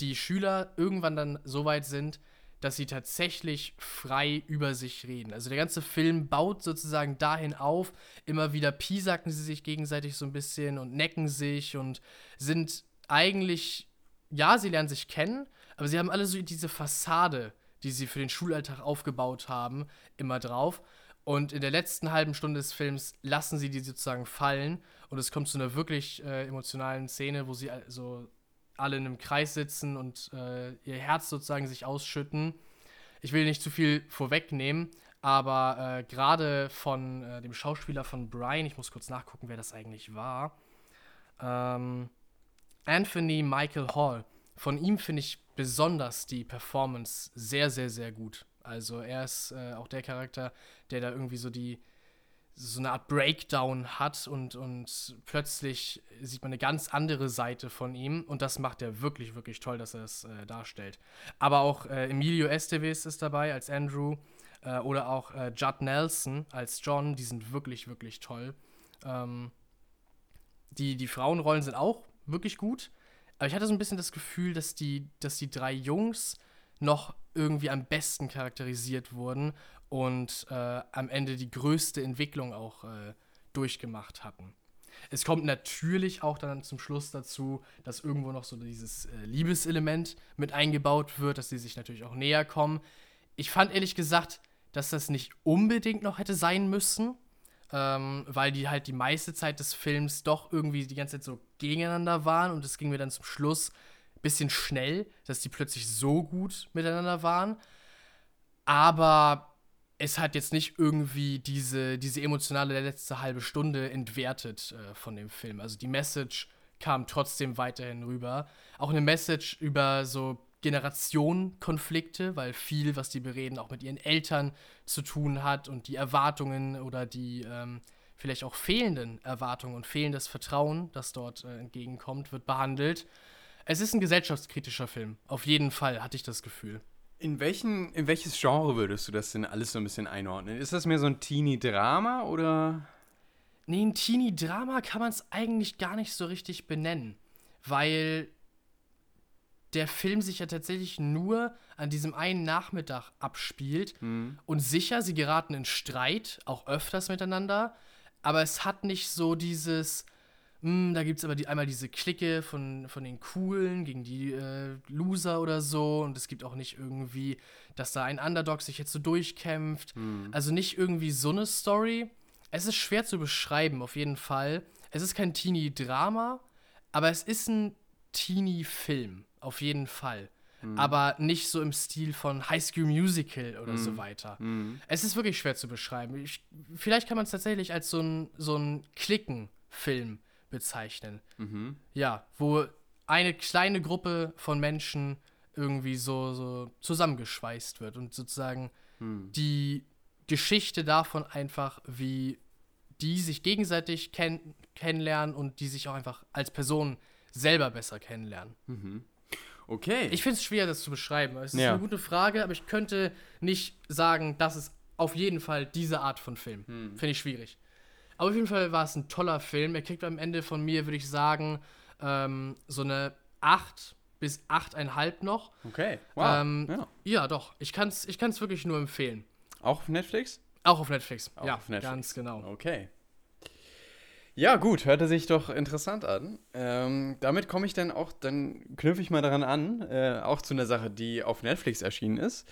Speaker 2: die Schüler irgendwann dann so weit sind, dass sie tatsächlich frei über sich reden. Also der ganze Film baut sozusagen dahin auf, immer wieder piesacken sie sich gegenseitig so ein bisschen und necken sich und sind eigentlich, ja, sie lernen sich kennen, aber sie haben alle so diese Fassade, die sie für den Schulalltag aufgebaut haben, immer drauf. Und in der letzten halben Stunde des Films lassen sie die sozusagen fallen und es kommt zu einer wirklich äh, emotionalen Szene, wo sie so alle in einem Kreis sitzen und äh, ihr Herz sozusagen sich ausschütten. Ich will nicht zu viel vorwegnehmen, aber äh, gerade von äh, dem Schauspieler von Brian, ich muss kurz nachgucken, wer das eigentlich war, ähm, Anthony Michael Hall. Von ihm finde ich besonders die Performance sehr, sehr, sehr gut. Also er ist äh, auch der Charakter, der da irgendwie so die so eine Art Breakdown hat und, und plötzlich sieht man eine ganz andere Seite von ihm und das macht er wirklich, wirklich toll, dass er es äh, darstellt. Aber auch äh, Emilio Estevez ist dabei als Andrew äh, oder auch äh, Judd Nelson als John, die sind wirklich, wirklich toll. Ähm, die, die Frauenrollen sind auch wirklich gut, aber ich hatte so ein bisschen das Gefühl, dass die, dass die drei Jungs noch irgendwie am besten charakterisiert wurden und äh, am Ende die größte Entwicklung auch äh, durchgemacht hatten. Es kommt natürlich auch dann zum Schluss dazu, dass irgendwo noch so dieses äh, Liebeselement mit eingebaut wird, dass sie sich natürlich auch näher kommen. Ich fand ehrlich gesagt, dass das nicht unbedingt noch hätte sein müssen, ähm, weil die halt die meiste Zeit des Films doch irgendwie die ganze Zeit so gegeneinander waren und es ging mir dann zum Schluss ein bisschen schnell, dass die plötzlich so gut miteinander waren. Aber es hat jetzt nicht irgendwie diese, diese emotionale letzte halbe Stunde entwertet äh, von dem Film. Also die Message kam trotzdem weiterhin rüber. Auch eine Message über so Generationenkonflikte, weil viel, was die bereden, auch mit ihren Eltern zu tun hat und die Erwartungen oder die ähm, vielleicht auch fehlenden Erwartungen und fehlendes Vertrauen, das dort äh, entgegenkommt, wird behandelt. Es ist ein gesellschaftskritischer Film, auf jeden Fall, hatte ich das Gefühl.
Speaker 1: In, welchen, in welches Genre würdest du das denn alles so ein bisschen einordnen? Ist das mehr so ein Teenie-Drama oder?
Speaker 2: Nee, ein Teenie-Drama kann man es eigentlich gar nicht so richtig benennen, weil der Film sich ja tatsächlich nur an diesem einen Nachmittag abspielt. Mhm. Und sicher, sie geraten in Streit, auch öfters miteinander, aber es hat nicht so dieses, hm, da gibt es aber die, einmal diese Clique von, von den Coolen gegen die äh, Loser oder so. Und es gibt auch nicht irgendwie, dass da ein Underdog sich jetzt so durchkämpft. Mhm. Also nicht irgendwie so eine Story. Es ist schwer zu beschreiben, auf jeden Fall. Es ist kein Teenie-Drama, aber es ist ein Teenie-Film, auf jeden Fall. Mhm. Aber nicht so im Stil von High School Musical oder mhm. so weiter. Mhm. Es ist wirklich schwer zu beschreiben. Ich, vielleicht kann man es tatsächlich als so ein, so ein Klicken-Film bezeichnen. Mhm. Ja, wo eine kleine Gruppe von Menschen irgendwie so, so zusammengeschweißt wird und sozusagen mhm. die Geschichte davon einfach, wie die sich gegenseitig kenn kennenlernen und die sich auch einfach als Person selber besser kennenlernen.
Speaker 1: Mhm. Okay.
Speaker 2: Ich finde es schwer, das zu beschreiben. Es ist ja. eine gute Frage, aber ich könnte nicht sagen, das ist auf jeden Fall diese Art von Film. Hm. Finde ich schwierig. Aber auf jeden Fall war es ein toller Film. Er kriegt am Ende von mir, würde ich sagen, ähm, so eine 8 bis 8,5 noch.
Speaker 1: Okay,
Speaker 2: wow. Ähm, ja. ja. doch. Ich kann es ich kann's wirklich nur empfehlen.
Speaker 1: Auch auf Netflix?
Speaker 2: Auch auf Netflix,
Speaker 1: Auch ja, auf Netflix.
Speaker 2: ganz genau.
Speaker 1: Okay. Ja, gut, hörte sich doch interessant an. Ähm, damit komme ich dann auch, dann knüpfe ich mal daran an, äh, auch zu einer Sache, die auf Netflix erschienen ist,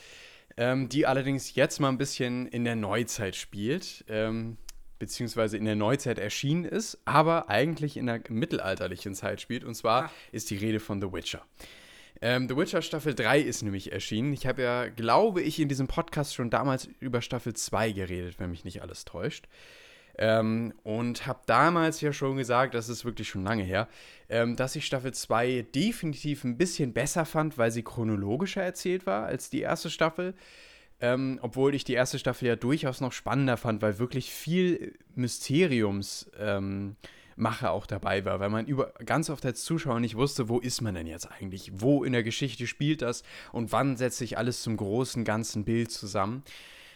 Speaker 1: ähm, die allerdings jetzt mal ein bisschen in der Neuzeit spielt. Ähm, beziehungsweise in der Neuzeit erschienen ist, aber eigentlich in der mittelalterlichen Zeit spielt. Und zwar ah. ist die Rede von The Witcher. Ähm, The Witcher Staffel 3 ist nämlich erschienen. Ich habe ja, glaube ich, in diesem Podcast schon damals über Staffel 2 geredet, wenn mich nicht alles täuscht. Ähm, und habe damals ja schon gesagt, das ist wirklich schon lange her, ähm, dass ich Staffel 2 definitiv ein bisschen besser fand, weil sie chronologischer erzählt war als die erste Staffel. Ähm, obwohl ich die erste Staffel ja durchaus noch spannender fand, weil wirklich viel Mysteriums ähm, auch dabei war, weil man über, ganz oft als Zuschauer nicht wusste, wo ist man denn jetzt eigentlich? Wo in der Geschichte spielt das und wann setzt sich alles zum großen ganzen Bild zusammen?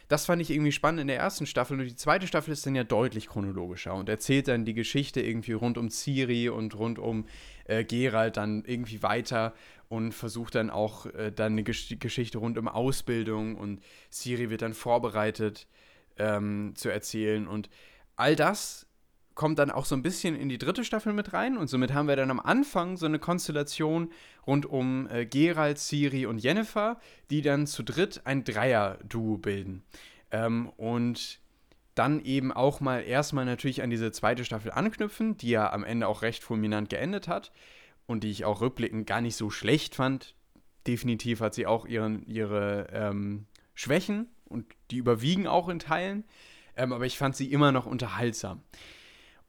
Speaker 1: Das fand ich irgendwie spannend in der ersten Staffel und die zweite Staffel ist dann ja deutlich chronologischer und erzählt dann die Geschichte irgendwie rund um Ciri und rund um äh, Geralt dann irgendwie weiter und versucht dann auch äh, dann eine Gesch Geschichte rund um Ausbildung und Ciri wird dann vorbereitet ähm, zu erzählen und all das kommt dann auch so ein bisschen in die dritte Staffel mit rein und somit haben wir dann am Anfang so eine Konstellation rund um äh, Geralt, Ciri und Jennifer, die dann zu dritt ein Dreier-Duo bilden. Ähm, und dann eben auch mal erstmal natürlich an diese zweite Staffel anknüpfen, die ja am Ende auch recht fulminant geendet hat und die ich auch rückblickend gar nicht so schlecht fand. Definitiv hat sie auch ihren, ihre ähm, Schwächen und die überwiegen auch in Teilen, ähm, aber ich fand sie immer noch unterhaltsam.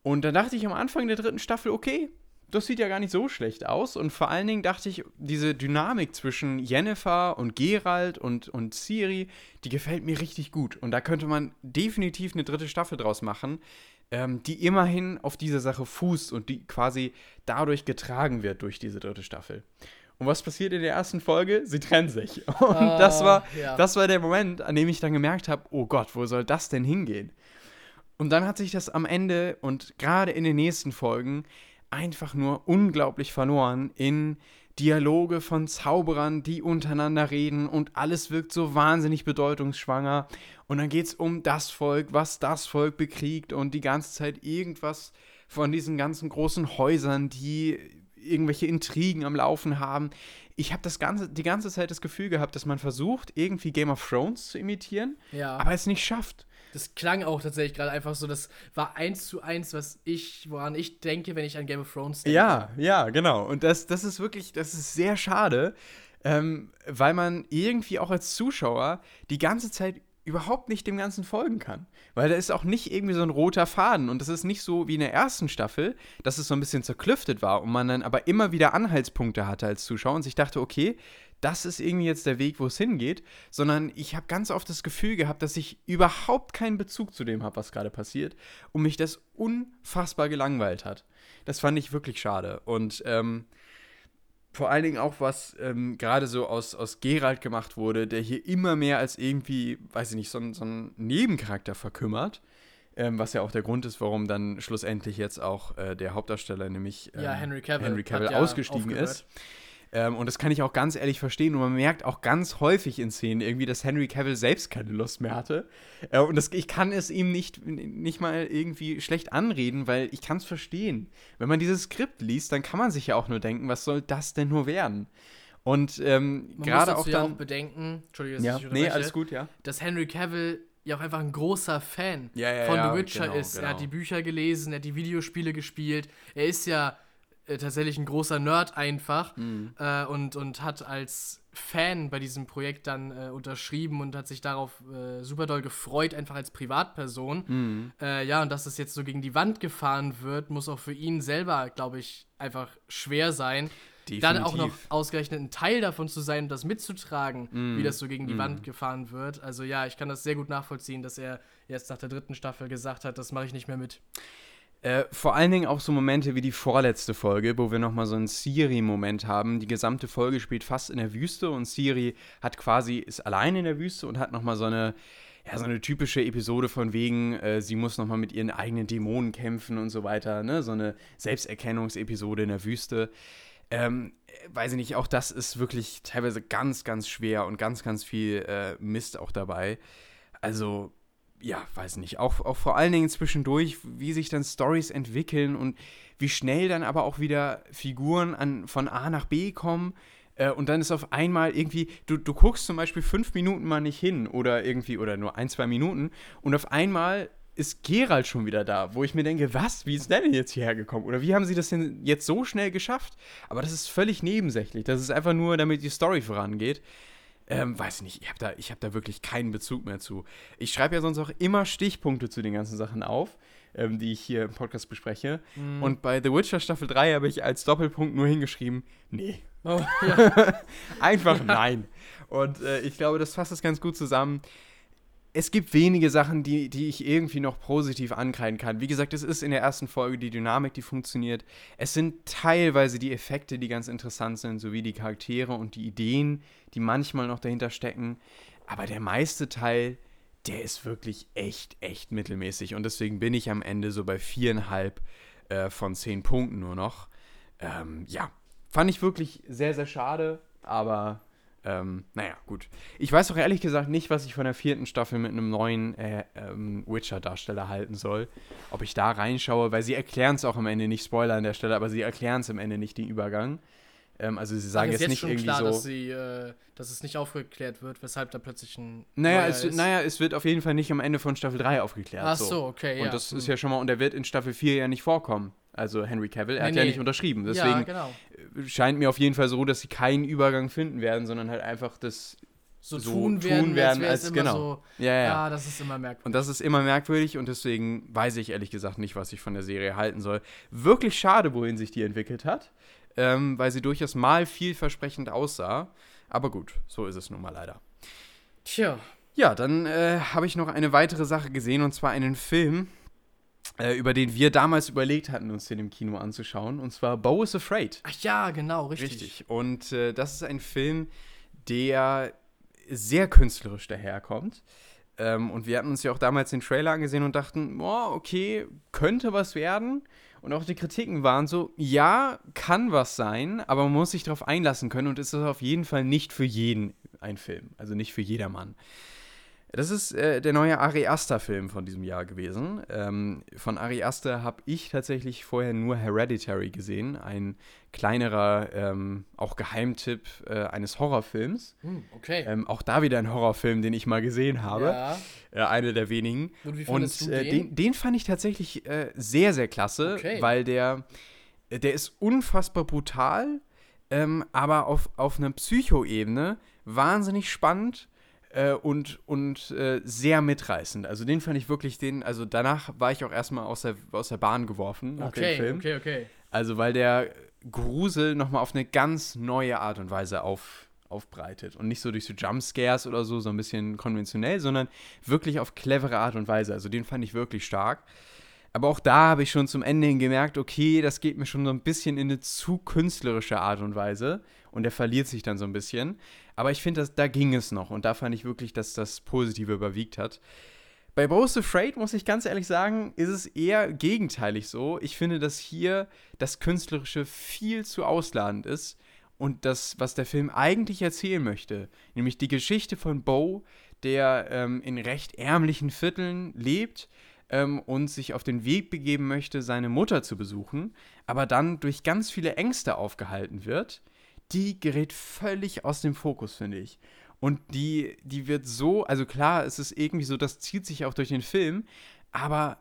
Speaker 1: Und dann dachte ich am Anfang der dritten Staffel, okay, das sieht ja gar nicht so schlecht aus. Und vor allen Dingen dachte ich, diese Dynamik zwischen Jennifer und Gerald und, und Ciri, die gefällt mir richtig gut. Und da könnte man definitiv eine dritte Staffel draus machen, ähm, die immerhin auf diese Sache fußt und die quasi dadurch getragen wird durch diese dritte Staffel. Und was passiert in der ersten Folge? Sie trennen sich. Und uh, das, war, ja. das war der Moment, an dem ich dann gemerkt habe, oh Gott, wo soll das denn hingehen? Und dann hat sich das am Ende und gerade in den nächsten Folgen einfach nur unglaublich verloren in Dialoge von Zauberern, die untereinander reden und alles wirkt so wahnsinnig bedeutungsschwanger. Und dann geht es um das Volk, was das Volk bekriegt und die ganze Zeit irgendwas von diesen ganzen großen Häusern, die irgendwelche Intrigen am Laufen haben. Ich habe das ganze, die ganze Zeit das Gefühl gehabt, dass man versucht, irgendwie Game of Thrones zu imitieren, ja. aber es nicht schafft.
Speaker 2: Das klang auch tatsächlich gerade einfach so, das war eins zu eins, was ich, woran ich denke, wenn ich an Game of Thrones denke.
Speaker 1: Ja, ja, genau. Und das, das ist wirklich, das ist sehr schade, ähm, weil man irgendwie auch als Zuschauer die ganze Zeit überhaupt nicht dem Ganzen folgen kann. Weil da ist auch nicht irgendwie so ein roter Faden und das ist nicht so wie in der ersten Staffel, dass es so ein bisschen zerklüftet war und man dann aber immer wieder Anhaltspunkte hatte als Zuschauer und sich dachte, okay, das ist irgendwie jetzt der Weg, wo es hingeht, sondern ich habe ganz oft das Gefühl gehabt, dass ich überhaupt keinen Bezug zu dem habe, was gerade passiert und mich das unfassbar gelangweilt hat. Das fand ich wirklich schade und ähm, vor allen Dingen auch, was ähm, gerade so aus, aus Gerald gemacht wurde, der hier immer mehr als irgendwie, weiß ich nicht, so, so ein Nebencharakter verkümmert. Ähm, was ja auch der Grund ist, warum dann schlussendlich jetzt auch äh, der Hauptdarsteller, nämlich
Speaker 2: ähm, ja, Henry Cavill,
Speaker 1: Henry Cavill ausgestiegen aufgehört. ist. Ähm, und das kann ich auch ganz ehrlich verstehen. Und man merkt auch ganz häufig in Szenen irgendwie, dass Henry Cavill selbst keine Lust mehr hatte. Äh, und das, ich kann es ihm nicht, nicht mal irgendwie schlecht anreden, weil ich kann es verstehen. Wenn man dieses Skript liest, dann kann man sich ja auch nur denken, was soll das denn nur werden? Und ähm, gerade auch dann ja
Speaker 2: auch bedenken, Entschuldigung,
Speaker 1: dass ja, ich nee, alles gut, ja.
Speaker 2: Dass Henry Cavill ja auch einfach ein großer Fan
Speaker 1: ja, ja,
Speaker 2: von The Witcher
Speaker 1: genau,
Speaker 2: ist.
Speaker 1: Genau.
Speaker 2: Er hat die Bücher gelesen, er hat die Videospiele gespielt. Er ist ja äh, tatsächlich ein großer Nerd einfach mhm. äh, und, und hat als Fan bei diesem Projekt dann äh, unterschrieben und hat sich darauf äh, super doll gefreut, einfach als Privatperson. Mhm. Äh, ja, und dass das jetzt so gegen die Wand gefahren wird, muss auch für ihn selber, glaube ich, einfach schwer sein. Definitiv. Dann auch noch ausgerechnet ein Teil davon zu sein und das mitzutragen, mm. wie das so gegen die. Wand gefahren wird. Also ja, ich kann das sehr gut nachvollziehen, dass er jetzt nach der dritten Staffel gesagt hat, das mache ich nicht mehr mit.
Speaker 1: Äh, vor allen Dingen auch so Momente wie die vorletzte Folge, wo wir nochmal so einen Siri-Moment haben. Die gesamte Folge spielt fast in der Wüste und Siri hat quasi, ist allein in der Wüste und hat nochmal so eine, ja, so eine typische Episode von wegen, äh, sie muss nochmal mit ihren eigenen Dämonen kämpfen und so weiter, ne? So eine Selbsterkennungsepisode in der Wüste. Ähm, weiß ich nicht, auch das ist wirklich teilweise ganz, ganz schwer und ganz, ganz viel äh, Mist auch dabei. Also, ja, weiß nicht, auch, auch vor allen Dingen zwischendurch, wie sich dann Stories entwickeln und wie schnell dann aber auch wieder Figuren an, von A nach B kommen. Äh, und dann ist auf einmal irgendwie, du, du guckst zum Beispiel fünf Minuten mal nicht hin oder irgendwie, oder nur ein, zwei Minuten und auf einmal ist Gerald schon wieder da, wo ich mir denke, was, wie ist denn jetzt hierher gekommen? Oder wie haben sie das denn jetzt so schnell geschafft? Aber das ist völlig nebensächlich. Das ist einfach nur, damit die Story vorangeht. Ähm, weiß ich nicht, ich habe da, hab da wirklich keinen Bezug mehr zu. Ich schreibe ja sonst auch immer Stichpunkte zu den ganzen Sachen auf, ähm, die ich hier im Podcast bespreche.
Speaker 2: Mhm.
Speaker 1: Und bei The Witcher Staffel 3 habe ich als Doppelpunkt nur hingeschrieben, nee.
Speaker 2: Oh, ja.
Speaker 1: Einfach nein. Und äh, ich glaube, das fasst es ganz gut zusammen. Es gibt wenige Sachen, die, die ich irgendwie noch positiv ankreiden kann. Wie gesagt, es ist in der ersten Folge die Dynamik, die funktioniert. Es sind teilweise die Effekte, die ganz interessant sind, sowie die Charaktere und die Ideen, die manchmal noch dahinter stecken. Aber der meiste Teil, der ist wirklich echt, echt mittelmäßig. Und deswegen bin ich am Ende so bei viereinhalb äh, von zehn Punkten nur noch. Ähm, ja, fand ich wirklich sehr, sehr schade. Aber ähm, naja, gut. Ich weiß auch ehrlich gesagt nicht, was ich von der vierten Staffel mit einem neuen äh, ähm, Witcher-Darsteller halten soll. Ob ich da reinschaue, weil sie erklären es auch am Ende nicht, Spoiler an der Stelle, aber sie erklären es am Ende nicht, den Übergang. Ähm, also sie sagen
Speaker 2: Ach,
Speaker 1: jetzt,
Speaker 2: ist
Speaker 1: nicht
Speaker 2: schon
Speaker 1: irgendwie
Speaker 2: klar,
Speaker 1: so.
Speaker 2: dass, sie, äh, dass es nicht aufgeklärt wird, weshalb da plötzlich ein.
Speaker 1: Naja es,
Speaker 2: ist.
Speaker 1: naja, es wird auf jeden Fall nicht am Ende von Staffel 3 aufgeklärt.
Speaker 2: Ach so, okay,
Speaker 1: Und
Speaker 2: ja.
Speaker 1: das ist
Speaker 2: Hm.
Speaker 1: ja schon mal, und er wird in Staffel 4 ja nicht vorkommen. Also Henry Cavill, er
Speaker 2: Nee,
Speaker 1: hat ja
Speaker 2: nee.
Speaker 1: nicht unterschrieben.
Speaker 2: ja,
Speaker 1: Deswegen
Speaker 2: genau.
Speaker 1: scheint mir auf jeden Fall so, dass sie keinen Übergang finden werden, sondern halt einfach das
Speaker 2: So,
Speaker 1: so
Speaker 2: tun
Speaker 1: tun
Speaker 2: werden,
Speaker 1: werden,
Speaker 2: als,
Speaker 1: als- genau.
Speaker 2: so.
Speaker 1: Ja, ja.
Speaker 2: Ja, das ist immer merkwürdig.
Speaker 1: Und das ist immer merkwürdig und deswegen weiß ich ehrlich gesagt nicht, was ich von der Serie halten soll. Wirklich schade, wohin sich die entwickelt hat, ähm, weil sie durchaus mal vielversprechend aussah. Aber gut, so ist es nun mal leider.
Speaker 2: Tja,
Speaker 1: Ja, dann äh, habe ich noch eine weitere Sache gesehen und zwar einen Film, äh, über den wir damals überlegt hatten, uns den im Kino anzuschauen. Und zwar Bo is Afraid.
Speaker 2: ach ja, genau, richtig.
Speaker 1: Und äh, das ist ein Film, der sehr künstlerisch daherkommt. Ähm, und wir hatten uns ja auch damals den Trailer angesehen und dachten, boah, okay, könnte was werden. Und auch die Kritiken waren so, ja, kann was sein, aber man muss sich darauf einlassen können und es ist auf jeden Fall nicht für jeden ein Film. Also nicht für jedermann. Das ist äh, der neue Ari Aster-Film von diesem Jahr gewesen. Ähm, von Ari Aster habe ich tatsächlich vorher nur Hereditary gesehen, ein kleinerer, ähm, auch Geheimtipp äh, eines Horrorfilms.
Speaker 2: Hm, okay.
Speaker 1: Ähm, auch da wieder ein Horrorfilm, den ich mal gesehen habe.
Speaker 2: Ja.
Speaker 1: Äh, einer der wenigen.
Speaker 2: Und wie
Speaker 1: Und
Speaker 2: du
Speaker 1: äh,
Speaker 2: den?
Speaker 1: den, den fand ich tatsächlich äh, sehr, sehr klasse,
Speaker 2: Okay.
Speaker 1: weil der, der ist unfassbar brutal, ähm, aber auf, auf einer Psycho-Ebene wahnsinnig spannend äh, und, und äh, sehr mitreißend. Also den fand ich wirklich den, also danach war ich auch erstmal aus der, aus der Bahn geworfen
Speaker 2: Okay,
Speaker 1: Film.
Speaker 2: okay, okay.
Speaker 1: Also weil der Grusel nochmal auf eine ganz neue Art und Weise auf, aufbreitet. Und nicht so durch so Jumpscares oder so, so ein bisschen konventionell, sondern wirklich auf clevere Art und Weise. Also den fand ich wirklich stark. Aber auch da habe ich schon zum Ende hin gemerkt, okay, das geht mir schon so ein bisschen in eine zu künstlerische Art und Weise. Und der verliert sich dann so ein bisschen. Aber ich finde, da ging es noch. Und da fand ich wirklich, dass das Positive überwiegt hat. Bei Bo's Afraid, muss ich ganz ehrlich sagen, ist es eher gegenteilig so. Ich finde, dass hier das Künstlerische viel zu ausladend ist und das, was der Film eigentlich erzählen möchte, nämlich die Geschichte von Bo, der ähm, in recht ärmlichen Vierteln lebt ähm, und sich auf den Weg begeben möchte, seine Mutter zu besuchen, aber dann durch ganz viele Ängste aufgehalten wird. Die gerät völlig aus dem Fokus, finde ich. Und die, die wird so, also klar, es ist irgendwie so, das zieht sich auch durch den Film, aber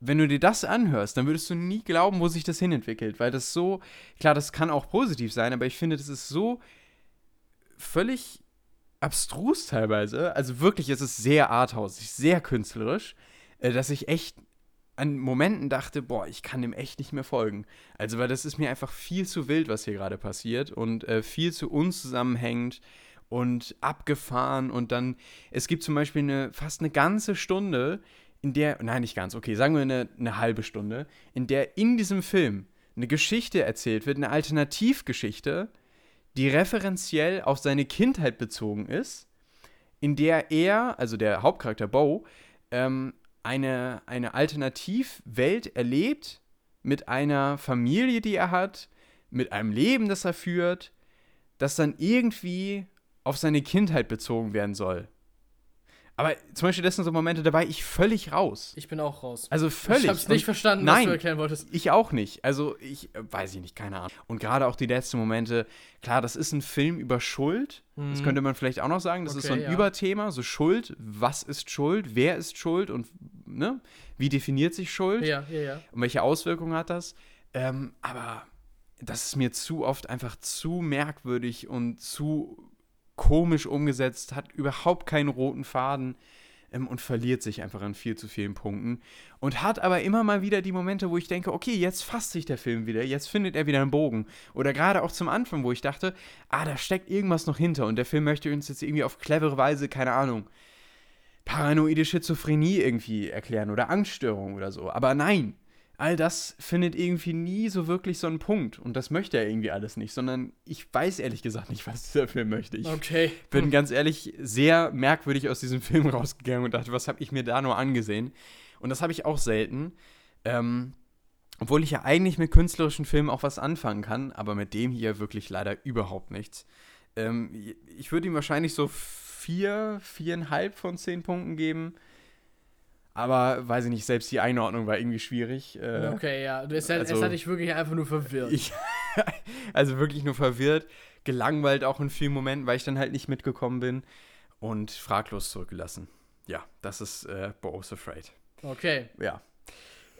Speaker 1: wenn du dir das anhörst, dann würdest du nie glauben, wo sich das hinentwickelt, weil das so, klar, das kann auch positiv sein, aber ich finde, das ist so völlig abstrus teilweise, also wirklich, es ist sehr arthausig, sehr künstlerisch, äh, dass ich echt an Momenten dachte, boah, ich kann dem echt nicht mehr folgen. Also, weil das ist mir einfach viel zu wild, was hier gerade passiert und äh, viel zu unzusammenhängend und abgefahren und dann, es gibt zum Beispiel eine, fast eine ganze Stunde, in der, nein, nicht ganz, okay, sagen wir eine, eine halbe Stunde, in der in diesem Film eine Geschichte erzählt wird, eine Alternativgeschichte, die referenziell auf seine Kindheit bezogen ist, in der er, also der Hauptcharakter Bo, ähm, eine, eine Alternativwelt erlebt mit einer Familie, die er hat, mit einem Leben, das er führt, das dann irgendwie auf seine Kindheit bezogen werden soll. Aber zum Beispiel, das sind so Momente, da war ich völlig raus.
Speaker 2: Ich bin auch raus.
Speaker 1: Also völlig.
Speaker 2: Ich hab's nicht
Speaker 1: Und-
Speaker 2: verstanden,
Speaker 1: nein,
Speaker 2: was du erklären wolltest.
Speaker 1: ich auch nicht. Also ich äh, weiß ich nicht, keine Ahnung. Und gerade auch die letzten Momente, klar, das ist ein Film über Schuld. Das
Speaker 2: Mhm.
Speaker 1: könnte man vielleicht auch noch sagen. Das ist so
Speaker 2: Okay,
Speaker 1: ein
Speaker 2: ja.
Speaker 1: Überthema, so Schuld. Was ist Schuld? Wer ist schuld? Und ne? Wie definiert sich Schuld?
Speaker 2: Ja, ja, ja.
Speaker 1: Und welche Auswirkungen hat das? Ähm, aber das ist mir zu oft einfach zu merkwürdig und zu komisch umgesetzt, hat überhaupt keinen roten Faden ähm, und verliert sich einfach an viel zu vielen Punkten. Und hat aber immer mal wieder die Momente, wo ich denke, okay, jetzt fasst sich der Film wieder, jetzt findet er wieder einen Bogen. Oder gerade auch zum Anfang, wo ich dachte, ah, da steckt irgendwas noch hinter und der Film möchte uns jetzt irgendwie auf clevere Weise, keine Ahnung, paranoide Schizophrenie irgendwie erklären oder Angststörung oder so. Aber nein, all das findet irgendwie nie so wirklich so einen Punkt. Und das möchte er irgendwie alles nicht, sondern ich weiß ehrlich gesagt nicht, was dieser Film möchte. Ich
Speaker 2: Okay.
Speaker 1: bin ganz ehrlich sehr merkwürdig aus diesem Film rausgegangen und dachte, was habe ich mir da nur angesehen? Und das habe ich auch selten. Ähm, obwohl ich ja eigentlich mit künstlerischen Filmen auch was anfangen kann, aber mit dem hier wirklich leider überhaupt nichts. Ähm, ich würde ihm wahrscheinlich so vier, viereinhalb von zehn Punkten geben. Aber weiß ich nicht, selbst die Einordnung war irgendwie schwierig. Äh,
Speaker 2: Okay, ja. Es hat,
Speaker 1: also-
Speaker 2: es hat dich wirklich einfach nur verwirrt.
Speaker 1: Ich, also wirklich nur verwirrt, gelangweilt auch in vielen Momenten, weil ich dann halt nicht mitgekommen bin und fraglos zurückgelassen. Ja, das ist äh, Bo's Afraid.
Speaker 2: okay.
Speaker 1: Ja.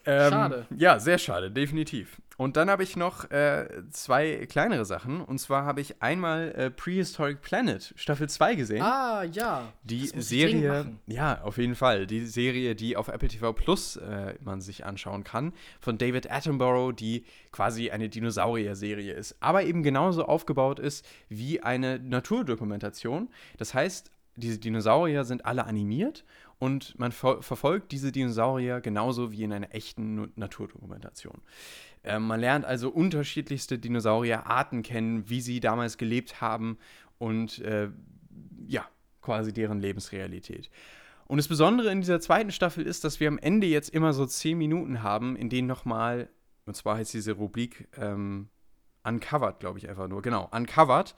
Speaker 1: Ähm,
Speaker 2: Schade.
Speaker 1: Ja, sehr schade, definitiv. Und dann habe ich noch äh, zwei kleinere Sachen. Und zwar habe ich einmal äh, Prehistoric Planet Staffel 2 gesehen.
Speaker 2: Ah, ja.
Speaker 1: Die Serie, ja, auf jeden Fall. Die Serie, die auf Apple TV Plus äh, man sich anschauen kann, von David Attenborough, die quasi eine Dinosaurier-Serie ist, aber eben genauso aufgebaut ist wie eine Naturdokumentation. Das heißt, diese Dinosaurier sind alle animiert und man ver verfolgt diese Dinosaurier genauso wie in einer echten Naturdokumentation. Ähm, man lernt also unterschiedlichste Dinosaurierarten kennen, wie sie damals gelebt haben und äh, ja, quasi deren Lebensrealität. Und das Besondere in dieser zweiten Staffel ist, dass wir am Ende jetzt immer so zehn Minuten haben, in denen nochmal, und zwar heißt diese Rubrik ähm, Uncovered, glaube ich einfach nur, genau, Uncovered,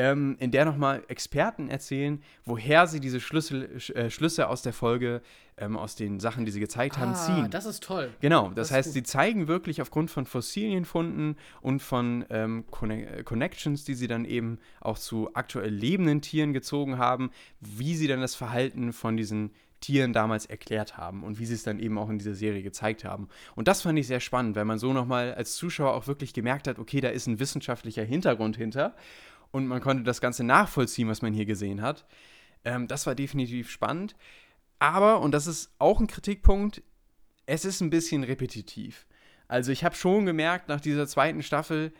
Speaker 1: ähm, in der nochmal Experten erzählen, woher sie diese Schlüssel, sch, äh, Schlüsse aus der Folge, ähm, aus den Sachen, die sie gezeigt haben,
Speaker 2: Ah,
Speaker 1: ziehen.
Speaker 2: das ist toll.
Speaker 1: Genau, das,
Speaker 2: Das
Speaker 1: heißt, sie zeigen wirklich aufgrund von Fossilienfunden und von ähm, Conne äh, Connections, die sie dann eben auch zu aktuell lebenden Tieren gezogen haben, wie sie dann das Verhalten von diesen Tieren damals erklärt haben und wie sie es dann eben auch in dieser Serie gezeigt haben. Und das fand ich sehr spannend, weil man so nochmal als Zuschauer auch wirklich gemerkt hat, okay, da ist ein wissenschaftlicher Hintergrund hinter und man konnte das Ganze nachvollziehen, was man hier gesehen hat. Ähm, das war definitiv spannend. Aber, und das ist auch ein Kritikpunkt, es ist ein bisschen repetitiv. Also ich habe schon gemerkt nach dieser zweiten Staffel,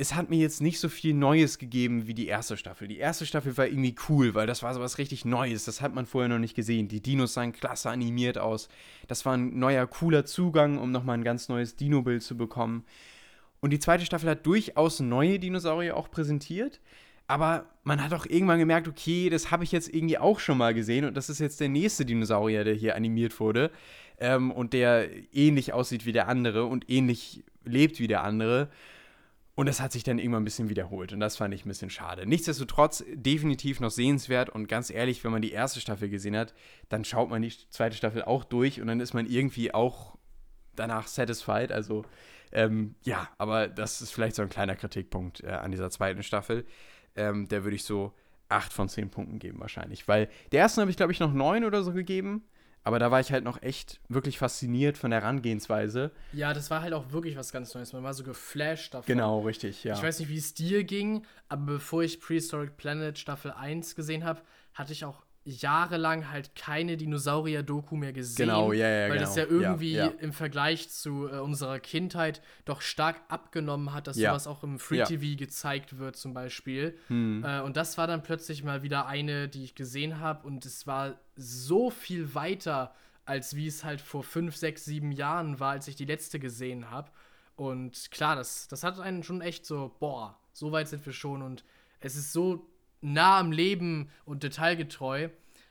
Speaker 1: es hat mir jetzt nicht so viel Neues gegeben wie die erste Staffel. Die erste Staffel war irgendwie cool, weil das war so was richtig Neues. Das hat man vorher noch nicht gesehen. Die Dinos sahen klasse animiert aus. Das war ein neuer, cooler Zugang, um nochmal ein ganz neues Dino-Bild zu bekommen. Und die zweite Staffel hat durchaus neue Dinosaurier auch präsentiert. Aber man hat auch irgendwann gemerkt, okay, das habe ich jetzt irgendwie auch schon mal gesehen und das ist jetzt der nächste Dinosaurier, der hier animiert wurde ähm, und der ähnlich aussieht wie der andere und ähnlich lebt wie der andere. Und das hat sich dann irgendwann ein bisschen wiederholt und das fand ich ein bisschen schade. Nichtsdestotrotz definitiv noch sehenswert und ganz ehrlich, wenn man die erste Staffel gesehen hat, dann schaut man die zweite Staffel auch durch und dann ist man irgendwie auch danach satisfied. Also ähm, ja, aber das ist vielleicht so ein kleiner Kritikpunkt äh, an dieser zweiten Staffel. Ähm, der würde ich so 8 von 10 Punkten geben wahrscheinlich. Weil der ersten habe ich, glaube ich, noch 9 oder so gegeben. Aber da war ich halt noch echt wirklich fasziniert von der Herangehensweise.
Speaker 2: Ja, das war halt auch wirklich was ganz Neues. Man war so geflasht davon.
Speaker 1: Genau, richtig, ja.
Speaker 2: Ich weiß nicht, wie es dir ging, aber bevor ich Prehistoric Planet Staffel 1 gesehen habe, hatte ich auch jahrelang halt keine Dinosaurier-Doku mehr gesehen.
Speaker 1: Genau, ja, ja,
Speaker 2: Weil das ja
Speaker 1: genau.
Speaker 2: Irgendwie
Speaker 1: ja.
Speaker 2: im Vergleich zu äh, unserer Kindheit doch stark abgenommen hat, dass sowas auch im Free
Speaker 1: Ja.
Speaker 2: TV gezeigt wird, zum Beispiel.
Speaker 1: Hm.
Speaker 2: Äh, und das war dann plötzlich mal wieder eine, die ich gesehen habe und es war so viel weiter, als wie es halt vor fünf, sechs, sieben Jahren war, als ich die letzte gesehen habe. Und klar, das, das hat einen schon echt so, boah, so weit sind wir schon und es ist so nah am Leben und detailgetreu.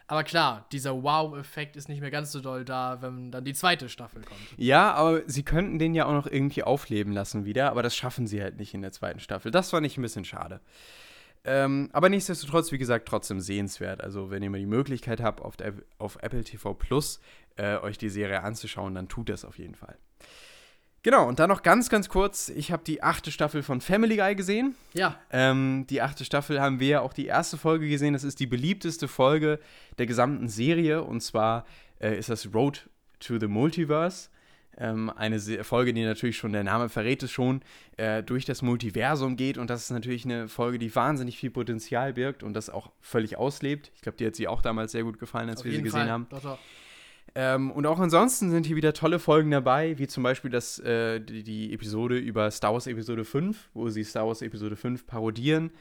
Speaker 2: Aber klar, dieser Wow-Effekt ist nicht mehr ganz so doll da, wenn dann die zweite Staffel kommt.
Speaker 1: Ja, aber sie könnten den ja auch noch irgendwie aufleben lassen wieder, aber das schaffen sie halt nicht in der zweiten Staffel. Das fand ich ein bisschen schade. Ähm, aber nichtsdestotrotz, wie gesagt, trotzdem sehenswert. Also, wenn ihr mal die Möglichkeit habt, auf, der, auf Apple TV Plus äh, euch die Serie anzuschauen, dann tut das auf jeden Fall. Genau, und dann noch ganz, ganz kurz: Ich habe die achte Staffel von Family Guy gesehen.
Speaker 2: Ja,
Speaker 1: Ähm, die achte Staffel haben wir ja auch die erste Folge gesehen. Das ist die beliebteste Folge der gesamten Serie. Und zwar äh, ist das Road to the Multiverse. Ähm, eine Folge, die natürlich schon, der Name verrät es schon, äh, durch das Multiversum geht. Und das ist natürlich eine Folge, die wahnsinnig viel Potenzial birgt und das auch völlig auslebt. Ich glaube, die hat sie auch damals sehr gut gefallen, als
Speaker 2: Auf
Speaker 1: wir sie gesehen
Speaker 2: Fall.
Speaker 1: haben.
Speaker 2: Doch, doch.
Speaker 1: Ähm, und auch ansonsten sind hier wieder tolle Folgen dabei, wie zum Beispiel das, äh, die, die Episode über Star Wars Episode 5, wo sie Star Wars Episode 5 parodieren.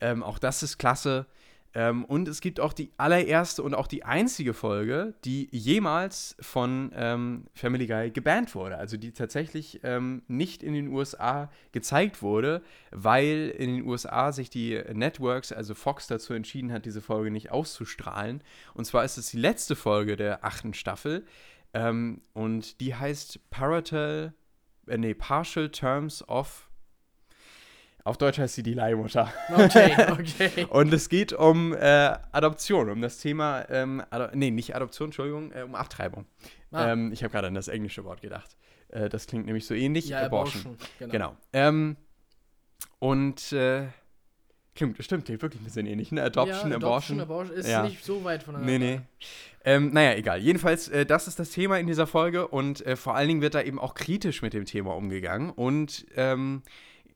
Speaker 1: Ähm, auch das ist klasse. Ähm, und es gibt auch die allererste und auch die einzige Folge, die jemals von ähm, Family Guy gebannt wurde. Also die tatsächlich ähm, nicht in den USA gezeigt wurde, weil in den USA sich die Networks, also Fox, dazu entschieden hat, diese Folge nicht auszustrahlen. Und zwar ist es die letzte Folge der achten Staffel. Ähm, und die heißt Parental, äh, nee, Partial Terms of. Auf Deutsch heißt sie die Leihmutter.
Speaker 2: Okay, okay.
Speaker 1: Und es geht um äh, Adoption, um das Thema, ähm, Ado nee, nicht Adoption, Entschuldigung, äh, um Abtreibung.
Speaker 2: Ah.
Speaker 1: Ähm, ich habe gerade an das englische Wort gedacht. Äh, das klingt nämlich so ähnlich.
Speaker 2: ja, Abortion. Genau.
Speaker 1: Genau. Ähm, und äh, klingt, stimmt, klingt wirklich ein bisschen ähnlich, ne? Adoption,
Speaker 2: ja,
Speaker 1: Abortion.
Speaker 2: Adoption, Abortion ist
Speaker 1: Ja.
Speaker 2: nicht so weit voneinander.
Speaker 1: Nee, nee. Ähm, naja, egal. Jedenfalls, äh, das ist das Thema in dieser Folge und äh, vor allen Dingen wird da eben auch kritisch mit dem Thema umgegangen und ähm,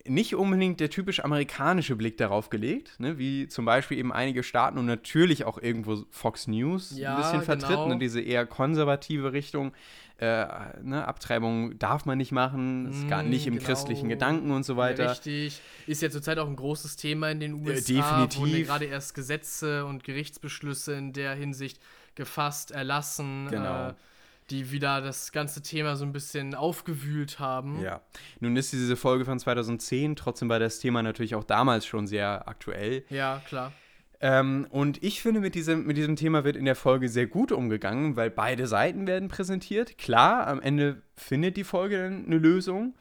Speaker 1: nicht unbedingt der typisch amerikanische Blick darauf gelegt, ne, wie zum Beispiel eben einige Staaten und natürlich auch irgendwo Fox News
Speaker 2: Ja,
Speaker 1: ein bisschen vertritt,
Speaker 2: genau.
Speaker 1: ne, diese eher konservative Richtung. Äh, ne, Abtreibung darf man nicht machen, ist gar
Speaker 2: Mm,
Speaker 1: nicht im
Speaker 2: genau.
Speaker 1: christlichen Gedanken und so
Speaker 2: Ja,
Speaker 1: weiter.
Speaker 2: richtig. Ist ja zurzeit auch ein großes Thema in den USA.
Speaker 1: definitiv.
Speaker 2: Wurden ja gerade erst Gesetze und Gerichtsbeschlüsse in der Hinsicht gefasst, erlassen,
Speaker 1: Genau.
Speaker 2: äh, die wieder das ganze Thema so ein bisschen aufgewühlt haben.
Speaker 1: Ja. Nun ist diese Folge von 2010, trotzdem war das Thema natürlich auch damals schon sehr aktuell.
Speaker 2: Ja, klar.
Speaker 1: Ähm, und ich finde, mit diesem, mit diesem Thema wird in der Folge sehr gut umgegangen, weil beide Seiten werden präsentiert. Klar, am Ende findet die Folge dann eine Lösung.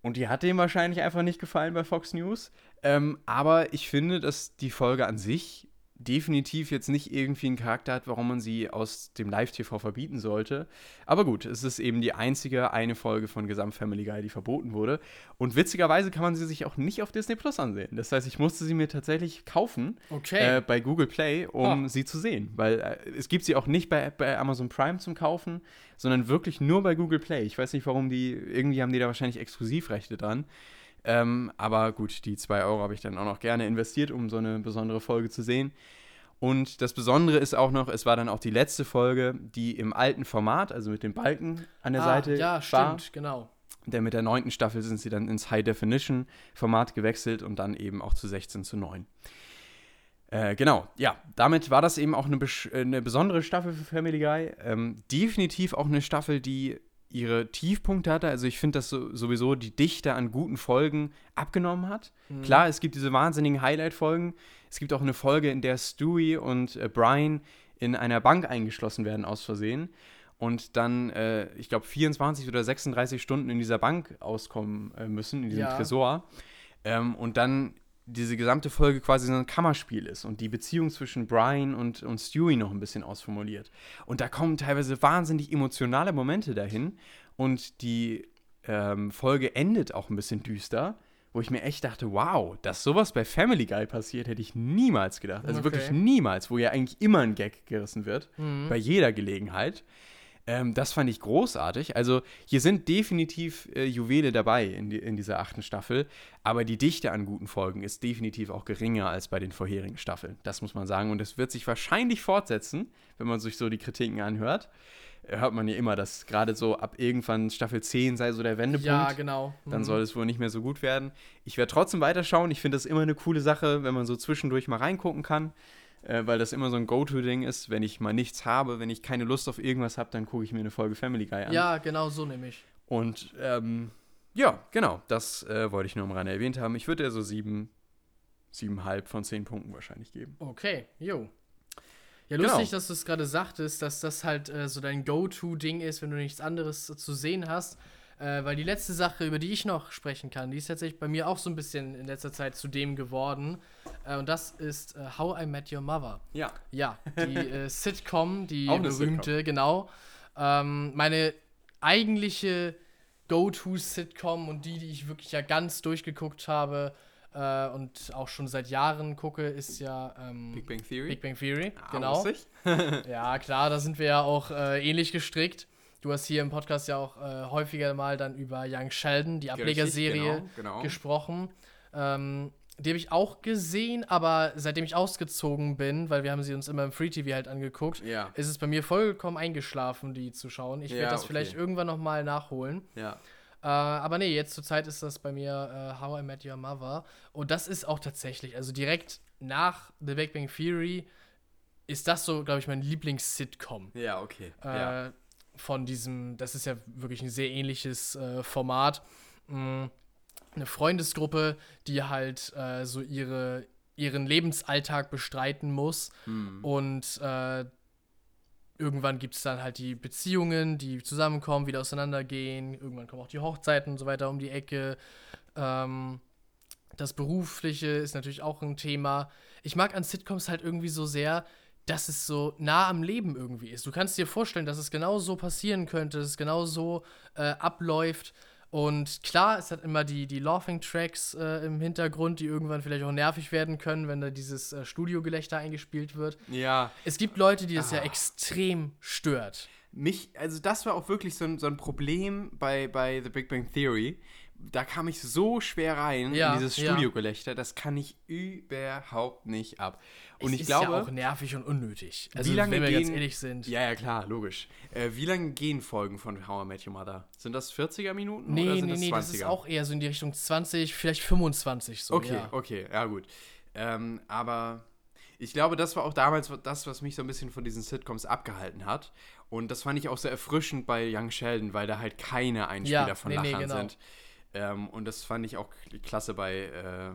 Speaker 1: Und die hat dem wahrscheinlich einfach nicht gefallen bei Fox News. Ähm, aber ich finde, dass die Folge an sich definitiv jetzt nicht irgendwie einen Charakter hat, warum man sie aus dem Live-TV verbieten sollte. Aber gut, es ist eben die einzige eine Folge von Gesamt Family Guy, die verboten wurde. Und witzigerweise kann man sie sich auch nicht auf Disney Plus ansehen. Das heißt, ich musste sie mir tatsächlich kaufen
Speaker 2: Okay.
Speaker 1: äh, bei Google Play, um
Speaker 2: Ah.
Speaker 1: sie zu sehen. Weil äh, es gibt sie auch nicht bei, bei Amazon Prime zum Kaufen, sondern wirklich nur bei Google Play. Ich weiß nicht, warum die, irgendwie haben die da wahrscheinlich Exklusivrechte dran. Ähm, aber gut, die 2 Euro habe ich dann auch noch gerne investiert, um so eine besondere Folge zu sehen. Und das Besondere ist auch noch, es war dann auch die letzte Folge, die im alten Format, also mit dem Balken an der
Speaker 2: ah,
Speaker 1: Seite
Speaker 2: ja,
Speaker 1: war.
Speaker 2: stimmt, genau.
Speaker 1: Denn mit der neunten Staffel sind sie dann ins High-Definition-Format gewechselt und dann eben auch zu 16 zu 9. Äh, genau, ja, damit war das eben auch eine, äh, eine besondere Staffel für Family Guy. Ähm, definitiv auch eine Staffel, die ihre Tiefpunkte hatte. Also ich finde, dass so, sowieso die Dichte an guten Folgen abgenommen hat.
Speaker 2: Mhm.
Speaker 1: Klar, es gibt diese wahnsinnigen Highlight-Folgen. Es gibt auch eine Folge, in der Stewie und äh, Brian in einer Bank eingeschlossen werden aus Versehen und dann, äh, ich glaube, 24 oder 36 Stunden in dieser Bank auskommen äh, müssen, in diesem
Speaker 2: Ja.
Speaker 1: Tresor. Ähm, und dann diese gesamte Folge quasi so ein Kammerspiel ist und die Beziehung zwischen Brian und, und Stewie noch ein bisschen ausformuliert. Und da kommen teilweise wahnsinnig emotionale Momente dahin und die ähm, Folge endet auch ein bisschen düster, wo ich mir echt dachte, wow, dass sowas bei Family Guy passiert, hätte ich niemals gedacht. Also
Speaker 2: Okay.
Speaker 1: wirklich niemals, wo ja eigentlich immer ein Gag gerissen wird,
Speaker 2: Mhm.
Speaker 1: bei jeder Gelegenheit. Ähm, das fand ich großartig. Also hier sind definitiv äh, Juwele dabei in, die, in dieser achten Staffel, aber die Dichte an guten Folgen ist definitiv auch geringer als bei den vorherigen Staffeln. Das muss man sagen. Und es wird sich wahrscheinlich fortsetzen, wenn man sich so die Kritiken anhört. Äh, Hört man ja immer, dass gerade so ab irgendwann Staffel 10 sei so der Wendepunkt
Speaker 2: Ja, genau.
Speaker 1: dann
Speaker 2: Mhm.
Speaker 1: soll es wohl nicht mehr so gut werden. Ich werde trotzdem weiterschauen. Ich finde das immer eine coole Sache, wenn man so zwischendurch mal reingucken kann, äh, weil das immer so ein Go-To-Ding ist. Wenn ich mal nichts habe, wenn ich keine Lust auf irgendwas habe, dann gucke ich mir eine Folge Family Guy an.
Speaker 2: Ja, genau so nämlich.
Speaker 1: Und ähm, ja, genau, das äh, wollte ich nur am Rande erwähnt haben. Ich würde ja so sieben, siebenhalb von zehn Punkten wahrscheinlich geben.
Speaker 2: Okay, jo. Ja,
Speaker 1: Genau.
Speaker 2: lustig, dass du es gerade sagtest, dass das halt äh, so dein Go-To-Ding ist, wenn du nichts anderes zu sehen hast. Äh, weil die letzte Sache, über die ich noch sprechen kann, die ist tatsächlich bei mir auch so ein bisschen in letzter Zeit zu dem geworden. Äh, und das ist äh, How I Met Your Mother.
Speaker 1: Ja.
Speaker 2: Ja, die äh, Sitcom, die berühmte, genau. Ähm, meine eigentliche Go-To-Sitcom und die, die ich wirklich ja ganz durchgeguckt habe äh, und auch schon seit Jahren gucke, ist ja ähm,
Speaker 1: Big Bang Theory.
Speaker 2: Big Bang Theory.
Speaker 1: Ah,
Speaker 2: genau. Ja, klar, da sind wir ja auch äh, ähnlich gestrickt. Du hast hier im Podcast ja auch äh, häufiger mal dann über Young Sheldon, die Ablegerserie,
Speaker 1: genau, genau.
Speaker 2: gesprochen. Ähm, die habe ich auch gesehen, aber seitdem ich ausgezogen bin, weil wir haben sie uns immer im Free TV halt angeguckt,
Speaker 1: Ja.
Speaker 2: ist es bei mir vollkommen eingeschlafen, die zu schauen. Ich werde
Speaker 1: Ja,
Speaker 2: das
Speaker 1: okay.
Speaker 2: vielleicht irgendwann noch mal nachholen.
Speaker 1: Ja.
Speaker 2: Äh, aber nee, jetzt zur Zeit ist das bei mir äh, How I Met Your Mother. Und das ist auch tatsächlich, also direkt nach The Big Bang Theory ist das so, glaube ich, mein Lieblings-Sitcom.
Speaker 1: Ja, okay.
Speaker 2: Äh,
Speaker 1: ja.
Speaker 2: Von diesem, das ist ja wirklich ein sehr ähnliches äh, Format. Mm, eine Freundesgruppe, die halt äh, so ihre, ihren Lebensalltag bestreiten muss.
Speaker 1: Hm.
Speaker 2: Und äh, irgendwann gibt es dann halt die Beziehungen, die zusammenkommen, wieder auseinandergehen. Irgendwann kommen auch die Hochzeiten und so weiter um die Ecke. Ähm, das Berufliche ist natürlich auch ein Thema. Ich mag an Sitcoms halt irgendwie so sehr, dass es so nah am Leben irgendwie ist. Du kannst dir vorstellen, dass es genau so passieren könnte, dass es genau so äh, abläuft. Und klar, es hat immer die, die Laughing-Tracks äh, im Hintergrund, die irgendwann vielleicht auch nervig werden können, wenn da dieses äh, Studiogelächter eingespielt wird.
Speaker 1: ja.
Speaker 2: Es gibt Leute, die das ja
Speaker 1: Ah.
Speaker 2: extrem stört.
Speaker 1: Mich, also das war auch wirklich so ein, so ein Problem bei, bei The Big Bang Theory. Da kam ich so schwer rein
Speaker 2: Ja,
Speaker 1: in dieses
Speaker 2: ja.
Speaker 1: Studiogelächter, das kann ich überhaupt nicht ab. Und
Speaker 2: es
Speaker 1: ich
Speaker 2: ist
Speaker 1: glaube,
Speaker 2: ja auch nervig und unnötig. Also,
Speaker 1: wie lange
Speaker 2: wenn wir
Speaker 1: gehen,
Speaker 2: ganz ehrlich sind.
Speaker 1: Ja, ja, klar, logisch. Äh, wie lange gehen Folgen von How I Met Your Mother? Sind das 40er Minuten
Speaker 2: nee,
Speaker 1: oder sind
Speaker 2: nee,
Speaker 1: das
Speaker 2: nee,
Speaker 1: 20er?
Speaker 2: das ist auch eher so in die Richtung 20, vielleicht 25 so.
Speaker 1: Okay,
Speaker 2: ja.
Speaker 1: okay, ja gut. Ähm, aber ich glaube, das war auch damals das, was mich so ein bisschen von diesen Sitcoms abgehalten hat. Und das fand ich auch sehr erfrischend bei Young Sheldon, weil da halt keine Einspieler
Speaker 2: Ja,
Speaker 1: von
Speaker 2: nee, nee,
Speaker 1: Lachern
Speaker 2: genau.
Speaker 1: sind. Ähm, und das fand ich auch klasse bei, äh,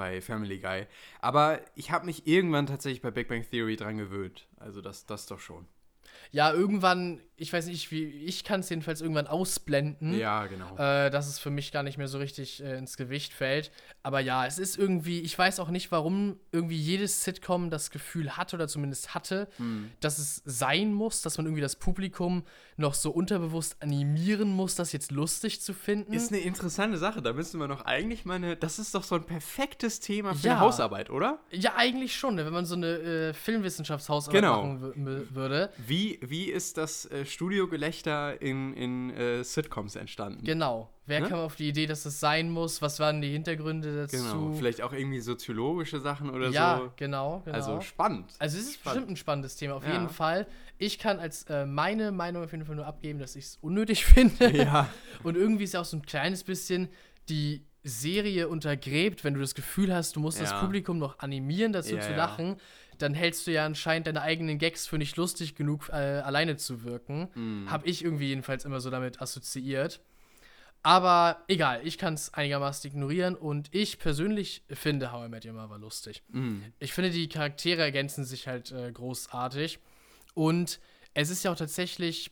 Speaker 1: bei Family Guy. Aber ich habe mich irgendwann tatsächlich bei Big Bang Theory dran gewöhnt. Also das, das doch schon.
Speaker 2: Ja, irgendwann, ich weiß nicht, wie ich kann es jedenfalls irgendwann ausblenden.
Speaker 1: Ja, genau.
Speaker 2: Äh, dass es für mich gar nicht mehr so richtig äh, ins Gewicht fällt. Aber ja, es ist irgendwie, ich weiß auch nicht, warum irgendwie jedes Sitcom das Gefühl hat oder zumindest hatte,
Speaker 1: Hm.
Speaker 2: dass es sein muss, dass man irgendwie das Publikum noch so unterbewusst animieren muss, das jetzt lustig zu finden.
Speaker 1: Ist eine interessante Sache. Da müssen wir noch eigentlich mal eine. Das ist doch so ein perfektes Thema für
Speaker 2: Ja.
Speaker 1: eine Hausarbeit, oder?
Speaker 2: ja, eigentlich schon, ne, wenn man so eine äh, Filmwissenschaftshausarbeit
Speaker 1: Genau.
Speaker 2: machen würde.
Speaker 1: Wie, wie ist das äh, Studiogelächter in, in äh, Sitcoms entstanden?
Speaker 2: Genau. Wer
Speaker 1: Ne?
Speaker 2: kam auf die Idee, dass das sein muss? Was waren die Hintergründe dazu?
Speaker 1: Genau. Vielleicht auch irgendwie soziologische Sachen oder
Speaker 2: ja,
Speaker 1: so.
Speaker 2: genau, genau.
Speaker 1: Also spannend.
Speaker 2: Also es ist
Speaker 1: Spannend.
Speaker 2: bestimmt ein spannendes Thema, auf
Speaker 1: Ja.
Speaker 2: jeden Fall. Ich kann als äh, meine Meinung auf jeden Fall nur abgeben, dass ich es unnötig finde.
Speaker 1: ja.
Speaker 2: Und irgendwie ist ja auch so ein kleines bisschen die Serie untergräbt, wenn du das Gefühl hast, du musst das
Speaker 1: Ja.
Speaker 2: Publikum noch animieren, dazu
Speaker 1: Ja,
Speaker 2: zu
Speaker 1: ja.
Speaker 2: Dann hältst du ja anscheinend deine eigenen Gags für nicht lustig genug, äh, alleine zu wirken.
Speaker 1: Mhm.
Speaker 2: Habe ich irgendwie jedenfalls immer so damit assoziiert. Aber egal, ich kann es einigermaßen ignorieren und ich persönlich finde How I Met Your Mother lustig.
Speaker 1: Mhm.
Speaker 2: Ich finde, die Charaktere ergänzen sich halt äh, großartig. Und es ist ja auch tatsächlich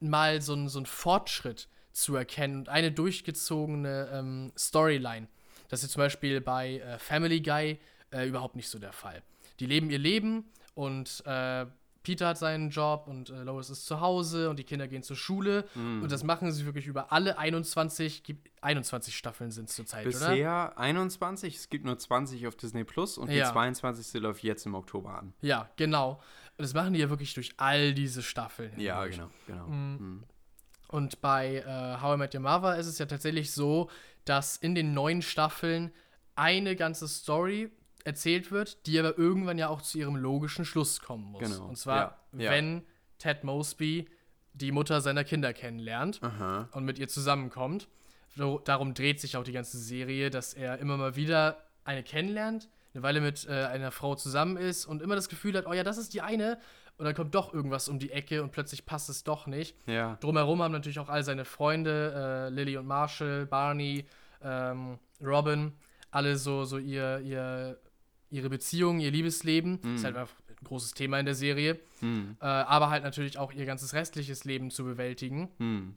Speaker 2: mal so ein, so ein Fortschritt zu erkennen und eine durchgezogene ähm, Storyline. Das ist zum Beispiel bei äh, Family Guy äh, überhaupt nicht so der Fall. Die leben ihr Leben und äh, Peter hat seinen Job und äh, Lois ist zu Hause und die Kinder gehen zur Schule.
Speaker 1: Mhm.
Speaker 2: Und das machen sie wirklich über alle 21, gibt 21 Staffeln sind es zurzeit, oder?
Speaker 1: Bisher 21, es gibt nur 20 auf Disney Plus und
Speaker 2: Ja.
Speaker 1: die 22. läuft jetzt im Oktober an.
Speaker 2: Ja, genau. Und das machen die ja wirklich durch all diese Staffeln.
Speaker 1: Ja, genau, genau.
Speaker 2: Mhm.
Speaker 1: Mhm.
Speaker 2: Und bei äh, How I Met Your Mother ist es ja tatsächlich so, dass in den neuen Staffeln eine ganze Story erzählt wird, die aber irgendwann ja auch zu ihrem logischen Schluss kommen muss.
Speaker 1: Genau,
Speaker 2: Und zwar,
Speaker 1: ja, ja.
Speaker 2: wenn Ted Mosby die Mutter seiner Kinder kennenlernt
Speaker 1: Aha.
Speaker 2: und mit ihr zusammenkommt. So, darum dreht sich auch die ganze Serie, dass er immer mal wieder eine kennenlernt, eine Weile mit äh, einer Frau zusammen ist und immer das Gefühl hat, oh ja, das ist die eine. Und dann kommt doch irgendwas um die Ecke und plötzlich passt es doch nicht.
Speaker 1: Ja.
Speaker 2: Drumherum haben natürlich auch all seine Freunde, äh, Lily und Marshall, Barney, ähm, Robin, alle so, so ihr, ihr, ihre Beziehung, ihr Liebesleben. Ist halt einfach ein großes Thema in der Serie.
Speaker 1: Mhm.
Speaker 2: Äh, aber halt natürlich auch ihr ganzes restliches Leben zu bewältigen.
Speaker 1: Mhm.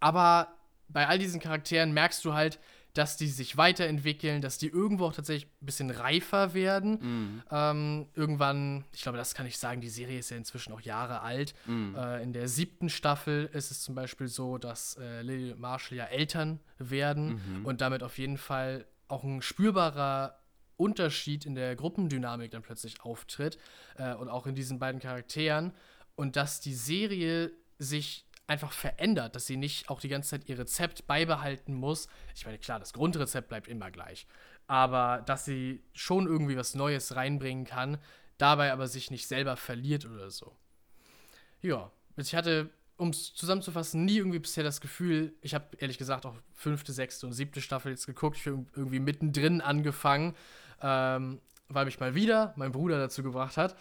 Speaker 2: Aber bei all diesen Charakteren merkst du halt, dass die sich weiterentwickeln, dass die irgendwo auch tatsächlich ein bisschen reifer werden.
Speaker 1: Mhm.
Speaker 2: Ähm, irgendwann, ich glaube, das kann ich sagen, die Serie ist ja inzwischen auch Jahre alt.
Speaker 1: Mhm.
Speaker 2: Äh, in der siebten Staffel ist es zum Beispiel so, dass äh, Lily Marshall ja Eltern werden
Speaker 1: Mhm.
Speaker 2: und damit auf jeden Fall auch ein spürbarer Unterschied in der Gruppendynamik dann plötzlich auftritt äh, und auch in diesen beiden Charakteren und dass die Serie sich einfach verändert, dass sie nicht auch die ganze Zeit ihr Rezept beibehalten muss. Ich meine, klar, das Grundrezept bleibt immer gleich. Aber dass sie schon irgendwie was Neues reinbringen kann, dabei aber sich nicht selber verliert oder so. Ja, ich hatte, um es zusammenzufassen, nie irgendwie bisher das Gefühl, ich habe ehrlich gesagt auch fünfte, sechste und siebte Staffel jetzt geguckt, ich bin irgendwie mittendrin angefangen, ähm, weil mich mal wieder mein Bruder dazu gebracht hat.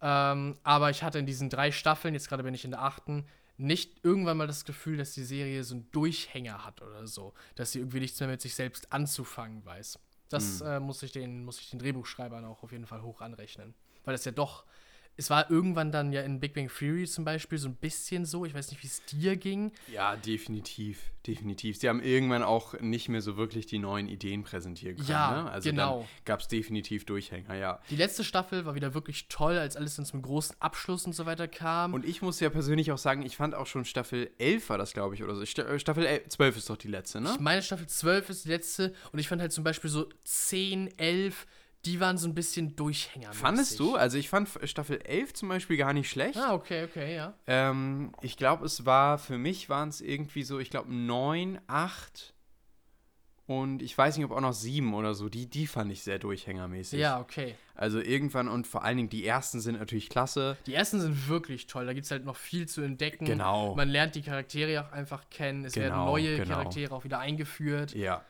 Speaker 2: Ähm, aber ich hatte in diesen drei Staffeln, jetzt gerade bin ich in der achten, nicht irgendwann mal das Gefühl, dass die Serie so einen Durchhänger hat oder so. Dass sie irgendwie nichts mehr mit sich selbst anzufangen weiß. Das äh, muss, ich den, muss ich den Drehbuchschreibern auch auf jeden Fall hoch anrechnen. Weil das ja doch es war irgendwann dann ja in Big Bang Theory zum Beispiel so ein bisschen so. Ich weiß nicht, wie es dir ging.
Speaker 1: Ja, definitiv. Definitiv. Sie haben irgendwann auch nicht mehr so wirklich die neuen Ideen präsentieren können.
Speaker 2: Ja,
Speaker 1: ne? Also
Speaker 2: genau.
Speaker 1: gab es definitiv Durchhänger, ja.
Speaker 2: Die letzte Staffel war wieder wirklich toll, als alles dann zum großen Abschluss und so weiter kam.
Speaker 1: Und ich muss ja persönlich auch sagen, ich fand auch schon Staffel 11 war das, glaube ich, oder so. Äh, Staffel 11, 12 ist doch die letzte, ne?
Speaker 2: Ich meine, Staffel 12 ist die letzte und ich fand halt zum Beispiel so 10, 11, die waren so ein bisschen Durchhänger.
Speaker 1: Fandest du? Also ich fand Staffel 11 zum Beispiel gar nicht schlecht.
Speaker 2: Ah, okay, okay, ja.
Speaker 1: Ähm, ich glaube, es war, für mich waren es irgendwie so, ich glaube, 9, 8 und ich weiß nicht, ob auch noch 7 oder so. Die, die fand ich sehr durchhängermäßig.
Speaker 2: Ja, okay.
Speaker 1: Also irgendwann und vor allen Dingen die ersten sind natürlich klasse.
Speaker 2: Die ersten sind wirklich toll. Da gibt es halt noch viel zu entdecken.
Speaker 1: Genau.
Speaker 2: Man lernt die Charaktere auch einfach kennen. Es werden
Speaker 1: Genau,
Speaker 2: neue
Speaker 1: genau.
Speaker 2: Charaktere auch wieder eingeführt.
Speaker 1: Ja.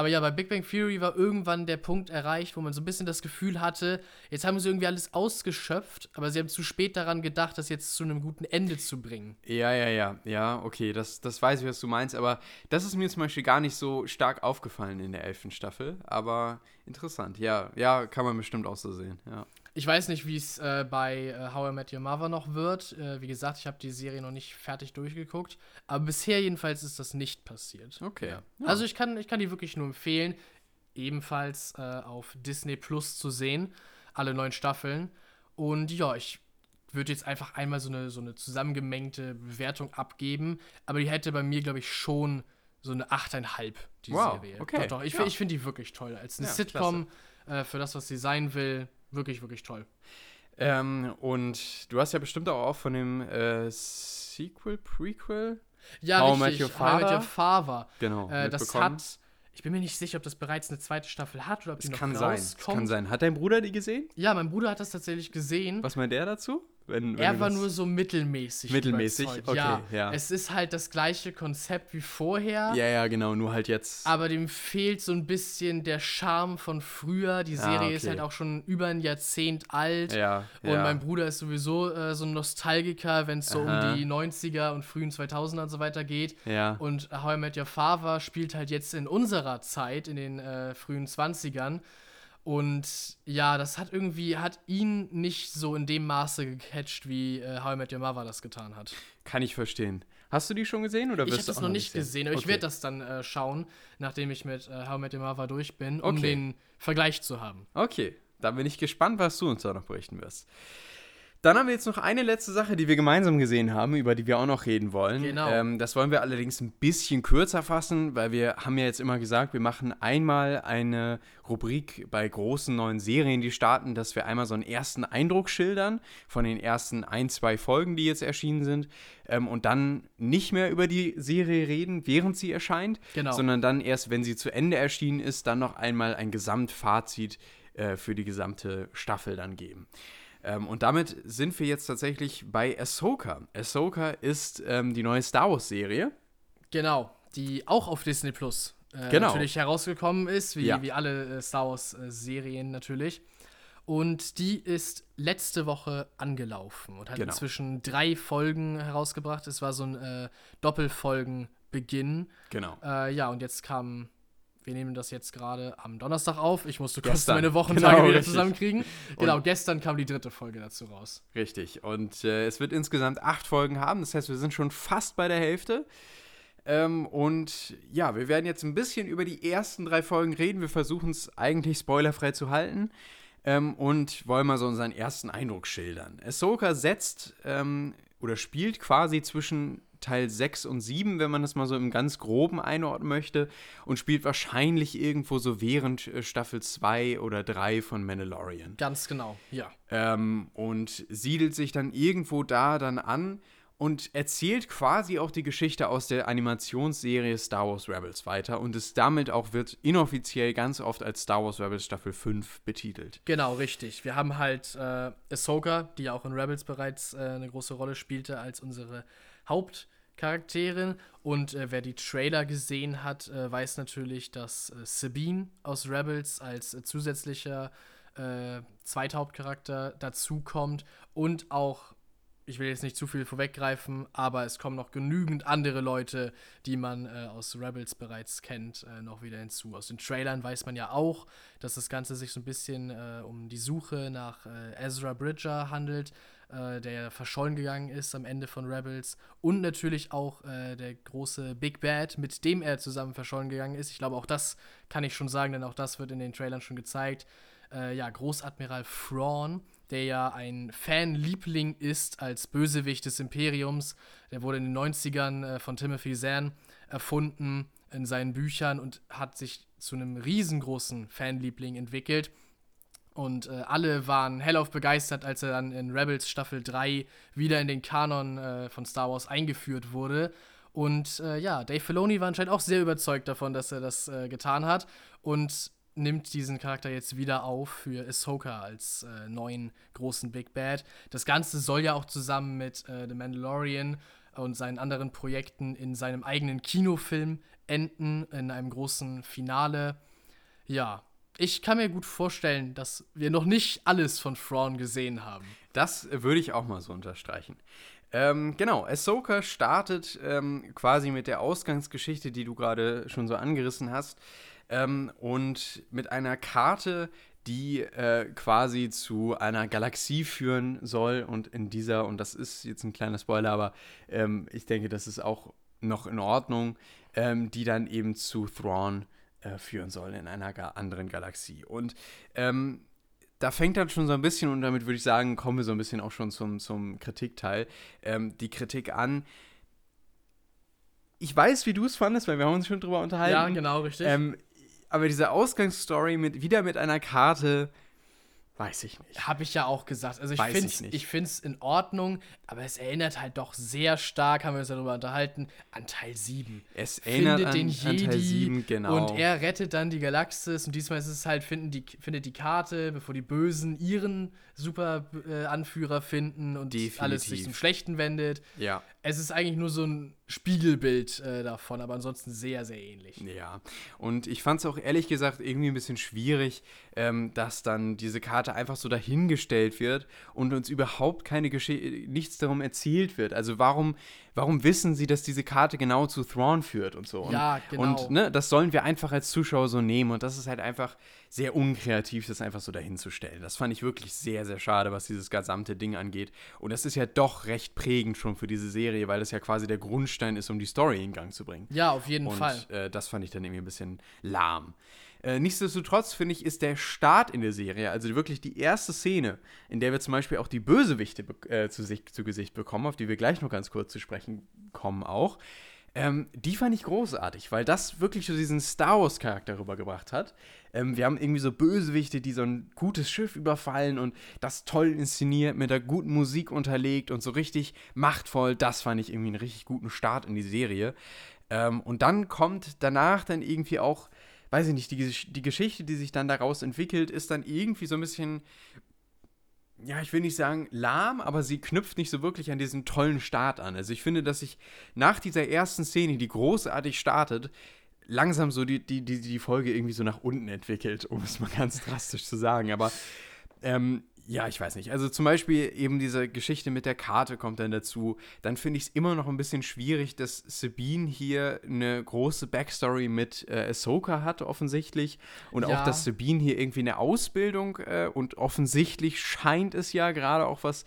Speaker 2: Aber ja, bei Big Bang Theory war irgendwann der Punkt erreicht, wo man so ein bisschen das Gefühl hatte, jetzt haben sie irgendwie alles ausgeschöpft, aber sie haben zu spät daran gedacht, das jetzt zu einem guten Ende zu bringen.
Speaker 1: Ja, ja, ja, ja, okay, das, das weiß ich, was du meinst, aber das ist mir zum Beispiel gar nicht so stark aufgefallen in der elften Staffel, aber interessant, ja, ja, kann man bestimmt auch so sehen, ja.
Speaker 2: Ich weiß nicht, wie es äh, bei äh, How I Met Your Mother noch wird. Äh, wie gesagt, ich habe die Serie noch nicht fertig durchgeguckt. Aber bisher jedenfalls ist das nicht passiert.
Speaker 1: Okay.
Speaker 2: Ja.
Speaker 1: Ja.
Speaker 2: Also ich kann, ich kann die wirklich nur empfehlen, ebenfalls äh, auf Disney Plus zu sehen. Alle neun Staffeln. Und ja, ich würde jetzt einfach einmal so eine, so eine zusammengemengte Bewertung abgeben. Aber die hätte bei mir, glaube ich, schon so eine 8,5, die
Speaker 1: Wow,
Speaker 2: Serie.
Speaker 1: okay,
Speaker 2: Doch, doch. Ich,
Speaker 1: ja.
Speaker 2: ich finde die wirklich toll. Als eine Sitcom, äh, für das, was sie sein will, wirklich, wirklich toll.
Speaker 1: Ähm, und du hast ja bestimmt auch von dem äh, Sequel, Prequel,
Speaker 2: Ja,
Speaker 1: How Met
Speaker 2: richtig.
Speaker 1: Your
Speaker 2: How I Met
Speaker 1: Father?
Speaker 2: Your Father.
Speaker 1: genau,
Speaker 2: Äh, das hat, ich bin mir nicht sicher, ob das bereits eine zweite Staffel hat oder ob die
Speaker 1: Es
Speaker 2: noch
Speaker 1: kann sein, es
Speaker 2: rauskommt.
Speaker 1: kann sein. Hat dein Bruder die gesehen?
Speaker 2: Ja, mein Bruder hat das tatsächlich gesehen.
Speaker 1: Was meint der dazu? Wenn, wenn
Speaker 2: er war nur so mittelmäßig.
Speaker 1: Mittelmäßig? Okay,
Speaker 2: ja,
Speaker 1: ja.
Speaker 2: Es ist halt das gleiche Konzept wie vorher.
Speaker 1: Ja, ja, genau, nur halt jetzt.
Speaker 2: Aber dem fehlt so ein bisschen der Charme von früher. Die Serie
Speaker 1: Ah,
Speaker 2: ist
Speaker 1: okay.
Speaker 2: halt auch schon über ein Jahrzehnt alt.
Speaker 1: ja,
Speaker 2: Und
Speaker 1: ja.
Speaker 2: mein Bruder ist sowieso äh, so ein Nostalgiker, wenn es so
Speaker 1: Aha.
Speaker 2: um die 90er und frühen 2000er und so weiter geht.
Speaker 1: Ja.
Speaker 2: Und How I Met Your Father spielt halt jetzt in unserer Zeit, in den äh, frühen 20ern. Und ja, das hat irgendwie, hat ihn nicht so in dem Maße gecatcht, wie äh, How I Met Your Mother das getan hat.
Speaker 1: Kann ich verstehen. Hast du die schon gesehen oder
Speaker 2: Ich
Speaker 1: wirst
Speaker 2: habe
Speaker 1: du
Speaker 2: das
Speaker 1: auch
Speaker 2: noch nicht
Speaker 1: sehen?
Speaker 2: gesehen, aber ich
Speaker 1: Okay.
Speaker 2: werde das dann äh, schauen, nachdem ich mit äh, How I Met Your Mother durch bin, um
Speaker 1: Okay.
Speaker 2: den Vergleich zu haben.
Speaker 1: Okay, dann bin ich gespannt, was du uns da noch berichten wirst. Dann haben wir jetzt noch eine letzte Sache, die wir gemeinsam gesehen haben, über die wir auch noch reden wollen.
Speaker 2: Genau.
Speaker 1: Ähm, das wollen wir allerdings ein bisschen kürzer fassen, weil wir haben ja jetzt immer gesagt, wir machen einmal eine Rubrik bei großen neuen Serien, die starten, dass wir einmal so einen ersten Eindruck schildern von den ersten ein, zwei Folgen, die jetzt erschienen sind, ähm, und dann nicht mehr über die Serie reden, während sie erscheint,
Speaker 2: Genau.
Speaker 1: sondern dann erst, wenn sie zu Ende erschienen ist, dann noch einmal ein Gesamtfazit äh, für die gesamte Staffel dann geben. Ähm, und damit sind wir jetzt tatsächlich bei Ahsoka. Ahsoka ist ähm, die neue Star Wars-Serie.
Speaker 2: Genau, die auch auf Disney Plus äh,
Speaker 1: Genau.
Speaker 2: natürlich herausgekommen ist, wie,
Speaker 1: Ja.
Speaker 2: wie alle äh, Star Wars-Serien natürlich. Und die ist letzte Woche angelaufen und hat
Speaker 1: Genau.
Speaker 2: inzwischen drei Folgen herausgebracht. Es war so ein äh, Doppelfolgenbeginn.
Speaker 1: Genau.
Speaker 2: Äh, ja, und jetzt kam, wir nehmen das jetzt gerade am Donnerstag auf. Ich musste kurz meine Wochentage
Speaker 1: Genau,
Speaker 2: wieder
Speaker 1: richtig.
Speaker 2: zusammenkriegen. Genau, gestern kam die dritte Folge dazu raus.
Speaker 1: Richtig. Und äh, es wird insgesamt acht Folgen haben. Das heißt, wir sind schon fast bei der Hälfte. Ähm, und ja, wir werden jetzt ein bisschen über die ersten drei Folgen reden. Wir versuchen es eigentlich spoilerfrei zu halten. Ähm, und wollen mal so unseren ersten Eindruck schildern. Ahsoka setzt ähm, oder spielt quasi zwischen Teil 6 und 7, wenn man das mal so im ganz groben einordnen möchte, und spielt wahrscheinlich irgendwo so während äh, Staffel 2 oder 3 von Mandalorian
Speaker 2: Ganz genau, ja.
Speaker 1: ähm, und siedelt sich dann irgendwo da dann an. und erzählt quasi auch die Geschichte aus der Animationsserie Star Wars Rebels weiter und ist damit auch, wird inoffiziell ganz oft als Star Wars Rebels Staffel 5 betitelt.
Speaker 2: Genau, richtig. Wir haben halt äh, Ahsoka, die ja auch in Rebels bereits äh, eine große Rolle spielte, als unsere Hauptcharakterin. Und äh, wer die Trailer gesehen hat, äh, weiß natürlich, dass äh, Sabine aus Rebels als äh, zusätzlicher zweiter Hauptcharakter dazukommt und auch ich will jetzt nicht zu viel vorweggreifen, aber es kommen noch genügend andere Leute, die man äh, aus Rebels bereits kennt, äh, noch wieder hinzu. Aus den Trailern weiß man ja auch, dass das Ganze sich so ein bisschen äh, um die Suche nach äh, Ezra Bridger handelt, äh, der verschollen gegangen ist am Ende von Rebels. Und natürlich auch äh, der große Big Bad, mit dem er zusammen verschollen gegangen ist. Ich glaube, auch das kann ich schon sagen, denn auch das wird in den Trailern schon gezeigt. ja, Großadmiral Thrawn der ja ein Fanliebling ist als Bösewicht des Imperiums. Der wurde in den 90ern äh, von Timothy Zahn erfunden in seinen Büchern und hat sich zu einem riesengroßen Fanliebling entwickelt. Und äh, alle waren hellauf begeistert, als er dann in Rebels Staffel 3 wieder in den Kanon äh, von Star Wars eingeführt wurde. Und äh, ja, Dave Filoni war anscheinend auch sehr überzeugt davon, dass er das äh, getan hat. Und nimmt diesen Charakter jetzt wieder auf für Ahsoka als äh, neuen großen Big Bad. Das Ganze soll ja auch zusammen mit äh, The Mandalorian und seinen anderen Projekten in seinem eigenen Kinofilm enden, in einem großen Finale. Ja, ich kann mir gut vorstellen, dass wir noch nicht alles von Thrawn gesehen haben.
Speaker 1: Das würde ich auch mal so unterstreichen. Ähm, genau, Ahsoka startet ähm, quasi mit der Ausgangsgeschichte, die du gerade schon so angerissen hast. Ähm, und mit einer Karte, die äh, quasi zu einer Galaxie führen soll. Und in dieser, und das ist jetzt ein kleiner Spoiler, aber ähm, ich denke, das ist auch noch in Ordnung, ähm, die dann eben zu Thrawn äh, führen soll in einer anderen Galaxie. Und ähm, da fängt dann schon so ein bisschen, und damit würde ich sagen, kommen wir so ein bisschen auch schon zum, zum Kritikteil, ähm, die Kritik an, ich weiß, wie du es fandest, weil wir haben uns schon drüber unterhalten. Ja,
Speaker 2: genau, richtig.
Speaker 1: Ähm, aber diese Ausgangsstory mit wieder mit einer Karte, weiß ich nicht.
Speaker 2: Habe ich ja auch gesagt. Also ich finde es ich find's in Ordnung, aber es erinnert halt doch sehr stark, haben wir uns darüber unterhalten, an Teil 7.
Speaker 1: Es erinnert findet an, den Jedi an Teil 7, genau.
Speaker 2: Und er rettet dann die Galaxis und diesmal ist es halt, finden die, findet die Karte, bevor die Bösen ihren Super-Anführer äh, finden und Definitiv. alles sich zum Schlechten wendet.
Speaker 1: Ja.
Speaker 2: Es ist eigentlich nur so ein Spiegelbild äh, davon, aber ansonsten sehr, sehr ähnlich.
Speaker 1: Ja, und ich fand es auch ehrlich gesagt irgendwie ein bisschen schwierig, ähm, dass dann diese Karte einfach so dahingestellt wird und uns überhaupt keine Geschichte, nichts darum erzählt wird. Also warum, warum wissen sie, dass diese Karte genau zu Thrawn führt und so? Und,
Speaker 2: ja, genau.
Speaker 1: Und ne, das sollen wir einfach als Zuschauer so nehmen und das ist halt einfach sehr unkreativ, das einfach so dahinzustellen. Das fand ich wirklich sehr, sehr schade, was dieses gesamte Ding angeht. Und das ist ja doch recht prägend schon für diese Serie, weil das ja quasi der Grundstein ist, um die Story in Gang zu bringen.
Speaker 2: Ja, auf jeden
Speaker 1: und,
Speaker 2: Fall.
Speaker 1: Äh, das fand ich dann irgendwie ein bisschen lahm. Äh, nichtsdestotrotz finde ich, ist der Start in der Serie, also wirklich die erste Szene, in der wir zum Beispiel auch die Bösewichte äh, zu, sich, zu Gesicht bekommen, auf die wir gleich noch ganz kurz zu sprechen kommen auch, ähm, die fand ich großartig, weil das wirklich so diesen Star Wars-Charakter rübergebracht hat. Ähm, wir haben irgendwie so Bösewichte, die so ein gutes Schiff überfallen und das toll inszeniert, mit der guten Musik unterlegt und so richtig machtvoll. Das fand ich irgendwie einen richtig guten Start in die Serie. Ähm, und dann kommt danach dann irgendwie auch, weiß ich nicht, die, die Geschichte, die sich dann daraus entwickelt, ist dann irgendwie so ein bisschen ja, ich will nicht sagen lahm, aber sie knüpft nicht so wirklich an diesen tollen Start an. Also ich finde, dass sich nach dieser ersten Szene, die großartig startet, langsam so die, die, die, die Folge irgendwie so nach unten entwickelt, um es mal ganz drastisch zu sagen. Aber ähm, ja, ich weiß nicht. Also zum Beispiel eben diese Geschichte mit der Karte kommt dann dazu. Dann finde ich es immer noch ein bisschen schwierig, dass Sabine hier eine große Backstory mit äh, Ahsoka hat, offensichtlich. Und ja. auch, dass Sabine hier irgendwie eine Ausbildung äh, und offensichtlich scheint es ja gerade auch was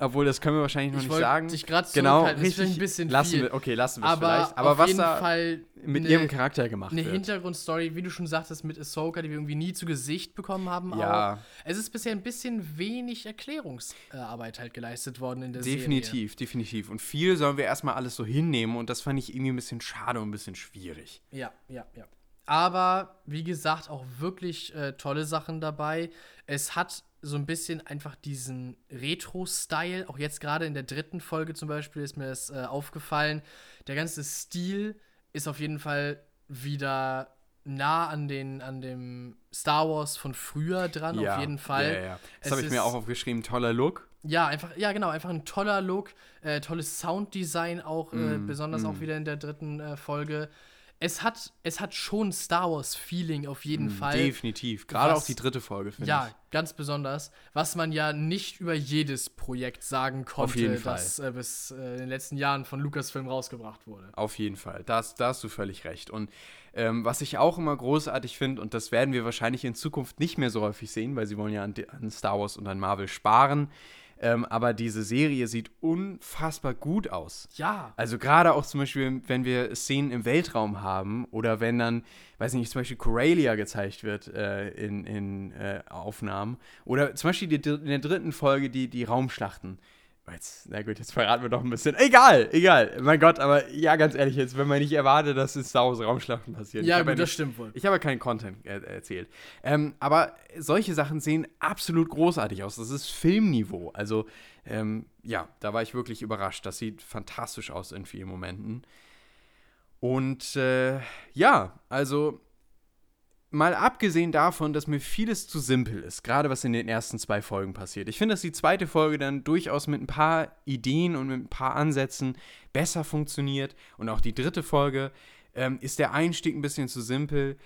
Speaker 1: obwohl, das können wir wahrscheinlich noch ich nicht sagen.
Speaker 2: Dich gerade
Speaker 1: genau,
Speaker 2: richtig. Ein bisschen
Speaker 1: lassen
Speaker 2: viel.
Speaker 1: wir, okay, lassen wir
Speaker 2: es
Speaker 1: vielleicht.
Speaker 2: Aber was da Fall
Speaker 1: mit ihrem Charakter gemacht
Speaker 2: eine
Speaker 1: wird.
Speaker 2: Eine Hintergrundstory, wie du schon sagtest, mit Ahsoka, die wir irgendwie nie zu Gesicht bekommen haben.
Speaker 1: Ja.
Speaker 2: Auch. Es ist bisher ein bisschen wenig Erklärungsarbeit halt geleistet worden in der
Speaker 1: definitiv,
Speaker 2: Serie.
Speaker 1: Definitiv, definitiv. Und viel sollen wir erstmal alles so hinnehmen und das fand ich irgendwie ein bisschen schade und ein bisschen schwierig.
Speaker 2: Ja, ja, ja. Aber wie gesagt, auch wirklich äh, tolle Sachen dabei. Es hat so ein bisschen einfach diesen Retro-Style. Auch jetzt gerade in der dritten Folge zum Beispiel ist mir das äh, aufgefallen. Der ganze Stil ist auf jeden Fall wieder nah an, den, an dem Star Wars von früher dran,
Speaker 1: ja,
Speaker 2: auf jeden Fall.
Speaker 1: Ja, ja. Das habe ich mir auch aufgeschrieben. Toller Look.
Speaker 2: Ja, einfach, ja, genau, einfach ein toller Look, äh, tolles Sounddesign auch, äh,
Speaker 1: Mm,
Speaker 2: besonders
Speaker 1: mm.
Speaker 2: auch wieder in der dritten äh, Folge. Es hat, es hat schon Star Wars-Feeling auf jeden
Speaker 1: Mm,
Speaker 2: Fall.
Speaker 1: Definitiv. Gerade
Speaker 2: Was-
Speaker 1: auch die dritte Folge, finde
Speaker 2: Ja,
Speaker 1: ich.
Speaker 2: ganz besonders. Was man ja nicht über jedes Projekt sagen konnte,
Speaker 1: jeden Fall.
Speaker 2: das äh, bis äh, in den letzten Jahren von Lucasfilm rausgebracht wurde.
Speaker 1: Auf jeden Fall. Da hast, da hast du völlig recht. Und ähm, was ich auch immer großartig finde, und das werden wir wahrscheinlich in Zukunft nicht mehr so häufig sehen, weil sie wollen ja an, an Star Wars und an Marvel sparen. Ähm, aber diese Serie sieht unfassbar gut aus.
Speaker 2: Ja,
Speaker 1: Also gerade auch zum Beispiel, wenn wir Szenen im Weltraum haben oder wenn dann, weiß nicht, zum Beispiel Corellia gezeigt wird äh, in, in äh, Aufnahmen oder zum Beispiel die, in der dritten Folge die, die Raumschlachten. Jetzt, na gut, jetzt verraten wir doch ein bisschen. Egal, egal. Mein Gott, aber ja, ganz ehrlich, jetzt, wenn man nicht erwartet, dass in Star Wars Raumschlachten passieren.
Speaker 2: ja, gut, das
Speaker 1: nicht-
Speaker 2: stimmt wohl.
Speaker 1: ich habe keinen Content äh, erzählt. Ähm, aber solche Sachen sehen absolut großartig aus. Das ist Filmniveau. Also, ähm, ja, da war ich wirklich überrascht. Das sieht fantastisch aus in vielen Momenten. Und äh, ja, also mal abgesehen davon, dass mir vieles zu simpel ist, gerade was in den ersten zwei Folgen passiert. Ich finde, dass die zweite Folge dann durchaus mit ein paar Ideen und mit ein paar Ansätzen besser funktioniert. Und auch die dritte Folge ähm, ist der Einstieg ein bisschen zu simpel.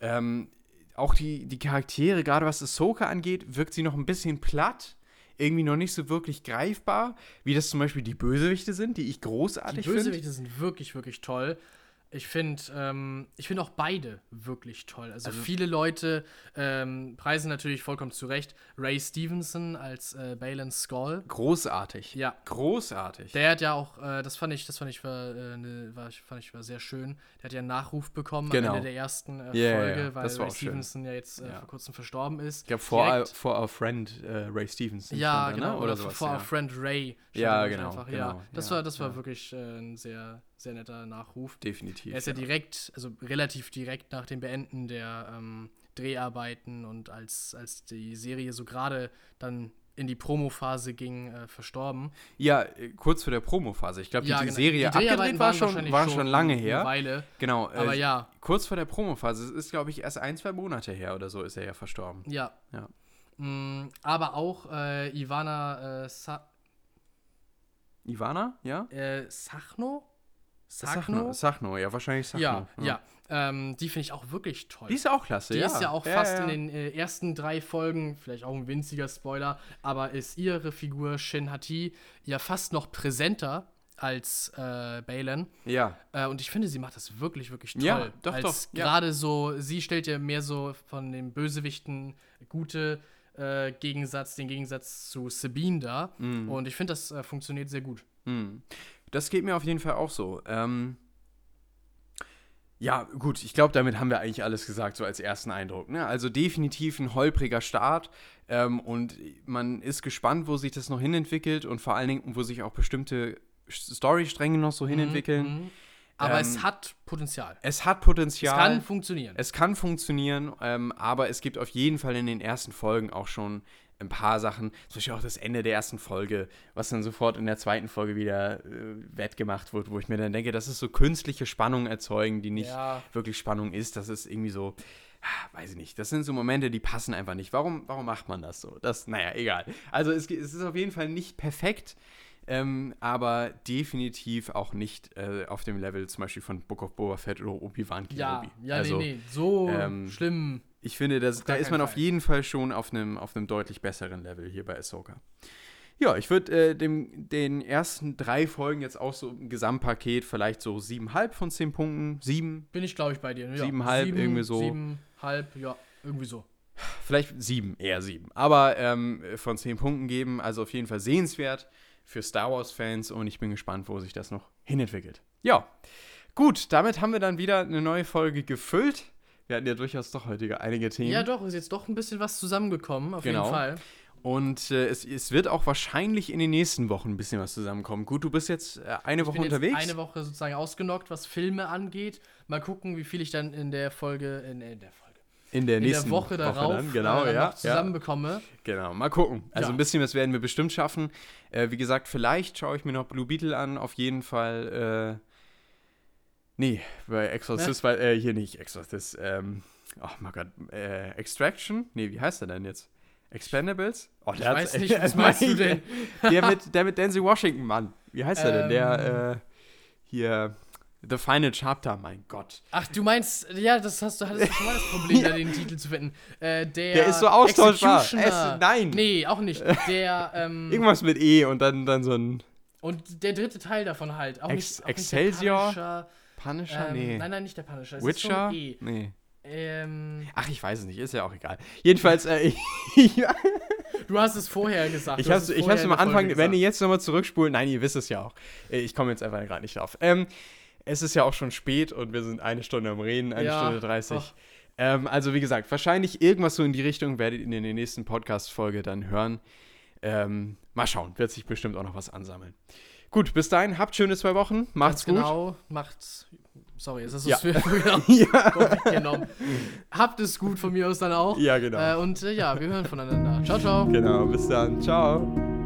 Speaker 1: Ähm, auch die, die Charaktere, gerade was Ahsoka angeht, wirkt sie noch ein bisschen platt. Irgendwie noch nicht so wirklich greifbar, wie das zum Beispiel die Bösewichte sind, die ich
Speaker 2: Die
Speaker 1: großartig finde.
Speaker 2: Bösewichte sind wirklich, wirklich toll. Ich finde ähm, ich find auch beide wirklich toll. Also,
Speaker 1: Also-
Speaker 2: viele Leute ähm, preisen natürlich vollkommen zu Recht Ray Stevenson als äh, Balin Skull.
Speaker 1: Großartig.
Speaker 2: Ja.
Speaker 1: Großartig.
Speaker 2: Der hat ja auch, äh, das fand ich, das fand ich war, äh, ne, war, fand ich war sehr schön. Der hat ja einen Nachruf bekommen
Speaker 1: Genau.
Speaker 2: am Ende der ersten äh,
Speaker 1: ja,
Speaker 2: Folge,
Speaker 1: ja.
Speaker 2: weil Ray
Speaker 1: auch schön.
Speaker 2: Stevenson ja jetzt äh,
Speaker 1: Ja.
Speaker 2: vor kurzem verstorben ist.
Speaker 1: Ich glaube, for, our- for our friend äh, Ray Stevenson.
Speaker 2: Ja,
Speaker 1: da,
Speaker 2: genau.
Speaker 1: ne?
Speaker 2: Oder,
Speaker 1: sowas,
Speaker 2: for
Speaker 1: ja.
Speaker 2: our friend Ray.
Speaker 1: Ja, genau,
Speaker 2: Einfach. ja,
Speaker 1: genau,
Speaker 2: das war, das war wirklich äh, ein sehr, sehr netter Nachruf.
Speaker 1: Definitiv.
Speaker 2: Er ist ja,
Speaker 1: ja.
Speaker 2: direkt, also relativ direkt nach dem Beenden der ähm, Dreharbeiten und als, als die Serie so gerade dann in die Promophase ging, äh, verstorben.
Speaker 1: Ja, äh, kurz vor der Promophase. Ich glaube, die, die
Speaker 2: genau.
Speaker 1: Serie
Speaker 2: Dreharbeiten
Speaker 1: abgedreht war schon, war schon lange
Speaker 2: Eine
Speaker 1: her.
Speaker 2: Weile.
Speaker 1: Genau.
Speaker 2: Aber
Speaker 1: äh,
Speaker 2: ja,
Speaker 1: Kurz vor der Promophase. Es ist, glaube ich, erst ein, zwei Monate her oder so ist er ja verstorben.
Speaker 2: ja.
Speaker 1: Ja.
Speaker 2: Mm, aber auch äh, Ivana äh, Sa
Speaker 1: Ivana, ja?
Speaker 2: Sachno?
Speaker 1: Sachno. Sachno, ja, wahrscheinlich Sachno.
Speaker 2: Ja, ja. Ähm, die finde ich auch wirklich toll.
Speaker 1: Die ist auch klasse,
Speaker 2: Die
Speaker 1: ja.
Speaker 2: ist ja auch fast
Speaker 1: ja.
Speaker 2: in den äh, ersten drei Folgen, vielleicht auch ein winziger Spoiler, aber ist ihre Figur Shin Hati ja fast noch präsenter als äh, Balin.
Speaker 1: Ja,
Speaker 2: Äh, und ich finde, sie macht das wirklich, wirklich toll.
Speaker 1: Ja, doch,
Speaker 2: als
Speaker 1: doch, ja.
Speaker 2: Gerade so, sie stellt ja mehr so von den Bösewichten gute äh, Gegensatz, den Gegensatz zu Sabine dar.
Speaker 1: Mhm.
Speaker 2: Und ich finde, das äh, funktioniert sehr gut.
Speaker 1: Hm. Das geht mir auf jeden Fall auch so. Ähm, ja, gut, ich glaube, damit haben wir eigentlich alles gesagt, so als ersten Eindruck. Ne? Also definitiv ein holpriger Start ähm, und man ist gespannt, wo sich das noch hinentwickelt und vor allen Dingen, wo sich auch bestimmte Storystränge noch so hinentwickeln.
Speaker 2: Mhm. Aber
Speaker 1: Ähm,
Speaker 2: es hat Potenzial.
Speaker 1: Es hat
Speaker 2: Es
Speaker 1: Potenzial.
Speaker 2: kann funktionieren.
Speaker 1: Es kann funktionieren, ähm, aber es gibt auf jeden Fall in den ersten Folgen auch schon ein paar Sachen, zum Beispiel auch das Ende der ersten Folge, was dann sofort in der zweiten Folge wieder äh, wettgemacht wird, wo ich mir dann denke, das ist so künstliche Spannung erzeugen, die nicht
Speaker 2: Ja.
Speaker 1: wirklich Spannung ist. Das ist irgendwie so, ah, weiß ich nicht, das sind so Momente, die passen einfach nicht. Warum, warum macht man das so? Das, naja, egal. Also es, es ist auf jeden Fall nicht perfekt. Ähm, aber definitiv auch nicht äh, auf dem Level zum Beispiel von Book of Boba Fett oder Obi-Wan
Speaker 2: Ja,
Speaker 1: Kenobi.
Speaker 2: ja,
Speaker 1: also,
Speaker 2: nee, nee. So
Speaker 1: ähm,
Speaker 2: schlimm.
Speaker 1: Ich finde, das,
Speaker 2: Auf
Speaker 1: da ist man auf
Speaker 2: Fall.
Speaker 1: jeden Fall schon auf einem auf einem deutlich besseren Level hier bei Ahsoka. Ja, ich würde äh, dem den ersten drei Folgen jetzt auch so im Gesamtpaket vielleicht so siebenhalb von zehn Punkten, sieben,
Speaker 2: Bin ich, glaube ich, bei dir. Ja.
Speaker 1: Siebenhalb,
Speaker 2: Sieben,
Speaker 1: irgendwie so.
Speaker 2: Siebenhalb, ja, irgendwie so.
Speaker 1: vielleicht sieben, eher sieben. Aber ähm, von zehn Punkten geben, also auf jeden Fall sehenswert für Star Wars-Fans und ich bin gespannt, wo sich das noch hinentwickelt. Ja, gut, damit haben wir dann wieder eine neue Folge gefüllt. Wir hatten ja durchaus doch heute einige Themen.
Speaker 2: Ja, doch, ist jetzt doch ein bisschen was zusammengekommen, auf
Speaker 1: Genau.
Speaker 2: jeden Fall.
Speaker 1: Und äh, es, es wird auch wahrscheinlich in den nächsten Wochen ein bisschen was zusammenkommen. Gut, du bist jetzt äh, eine
Speaker 2: Ich
Speaker 1: Woche unterwegs.
Speaker 2: eine Woche sozusagen ausgenockt, was Filme angeht. Mal gucken, wie viel ich dann in der Folge, in, in der Folge,
Speaker 1: in der
Speaker 2: in
Speaker 1: nächsten
Speaker 2: der Woche darauf
Speaker 1: dann, genau,
Speaker 2: äh,
Speaker 1: ja,
Speaker 2: zusammenbekomme.
Speaker 1: Genau, mal gucken. Also
Speaker 2: Ja.
Speaker 1: ein bisschen was werden wir bestimmt schaffen. Äh, wie gesagt, vielleicht schaue ich mir noch Blue Beetle an, auf jeden Fall. Nee, bei Exorcist, weil, äh, hier nicht Exorcist, ähm, oh mein Gott, äh, Extraction? Nee, wie heißt der denn jetzt? Expendables? Oh,
Speaker 2: Ich weiß nicht, was meinst du denn?
Speaker 1: der, mit, der mit Denzel Washington, Mann. Wie heißt der denn?
Speaker 2: Ähm.
Speaker 1: Der, äh, hier, The Final Chapter, mein Gott.
Speaker 2: Ach, du meinst, ja, das hast du, hattest schon mal das Problem, da den Titel zu finden. Äh, der,
Speaker 1: Der ist so austauschbar. Es- nein.
Speaker 2: Nee, auch nicht. Der, ähm,
Speaker 1: Irgendwas mit E und dann, dann so ein
Speaker 2: und der dritte Teil davon halt. Auch
Speaker 1: Ex-
Speaker 2: nicht, auch
Speaker 1: Excelsior?
Speaker 2: Nicht der Punisher. Ähm,
Speaker 1: nee.
Speaker 2: Nein, nein, nicht der Punisher. Es
Speaker 1: Witcher?
Speaker 2: E.
Speaker 1: Nee.
Speaker 2: Ähm,
Speaker 1: Ach, ich weiß es nicht, ist ja auch egal. Jedenfalls, äh, ich,
Speaker 2: du hast es vorher gesagt.
Speaker 1: ich
Speaker 2: es
Speaker 1: ich hab's am Anfang, wenn ihr jetzt nochmal zurückspult, nein, ihr wisst es ja auch. Äh, Ich komme jetzt einfach gerade nicht drauf. Ähm, es ist ja auch schon spät und wir sind eine Stunde am Reden, eine
Speaker 2: Ja,
Speaker 1: Stunde 30.
Speaker 2: doch.
Speaker 1: Ähm, also, wie gesagt, wahrscheinlich irgendwas so in die Richtung werdet ihr in der nächsten Podcast-Folge dann hören. Ähm, mal schauen, wird sich bestimmt auch noch was ansammeln. Gut, bis dahin, habt schöne zwei Wochen, macht's
Speaker 2: Ganz
Speaker 1: gut.
Speaker 2: Genau, macht's. Sorry, es ist
Speaker 1: Ja.
Speaker 2: so genau
Speaker 1: Ja.
Speaker 2: Habt es gut von mir aus dann auch.
Speaker 1: ja, genau.
Speaker 2: Äh, und äh, ja, wir hören voneinander. Ciao, ciao.
Speaker 1: genau, bis dann. Ciao.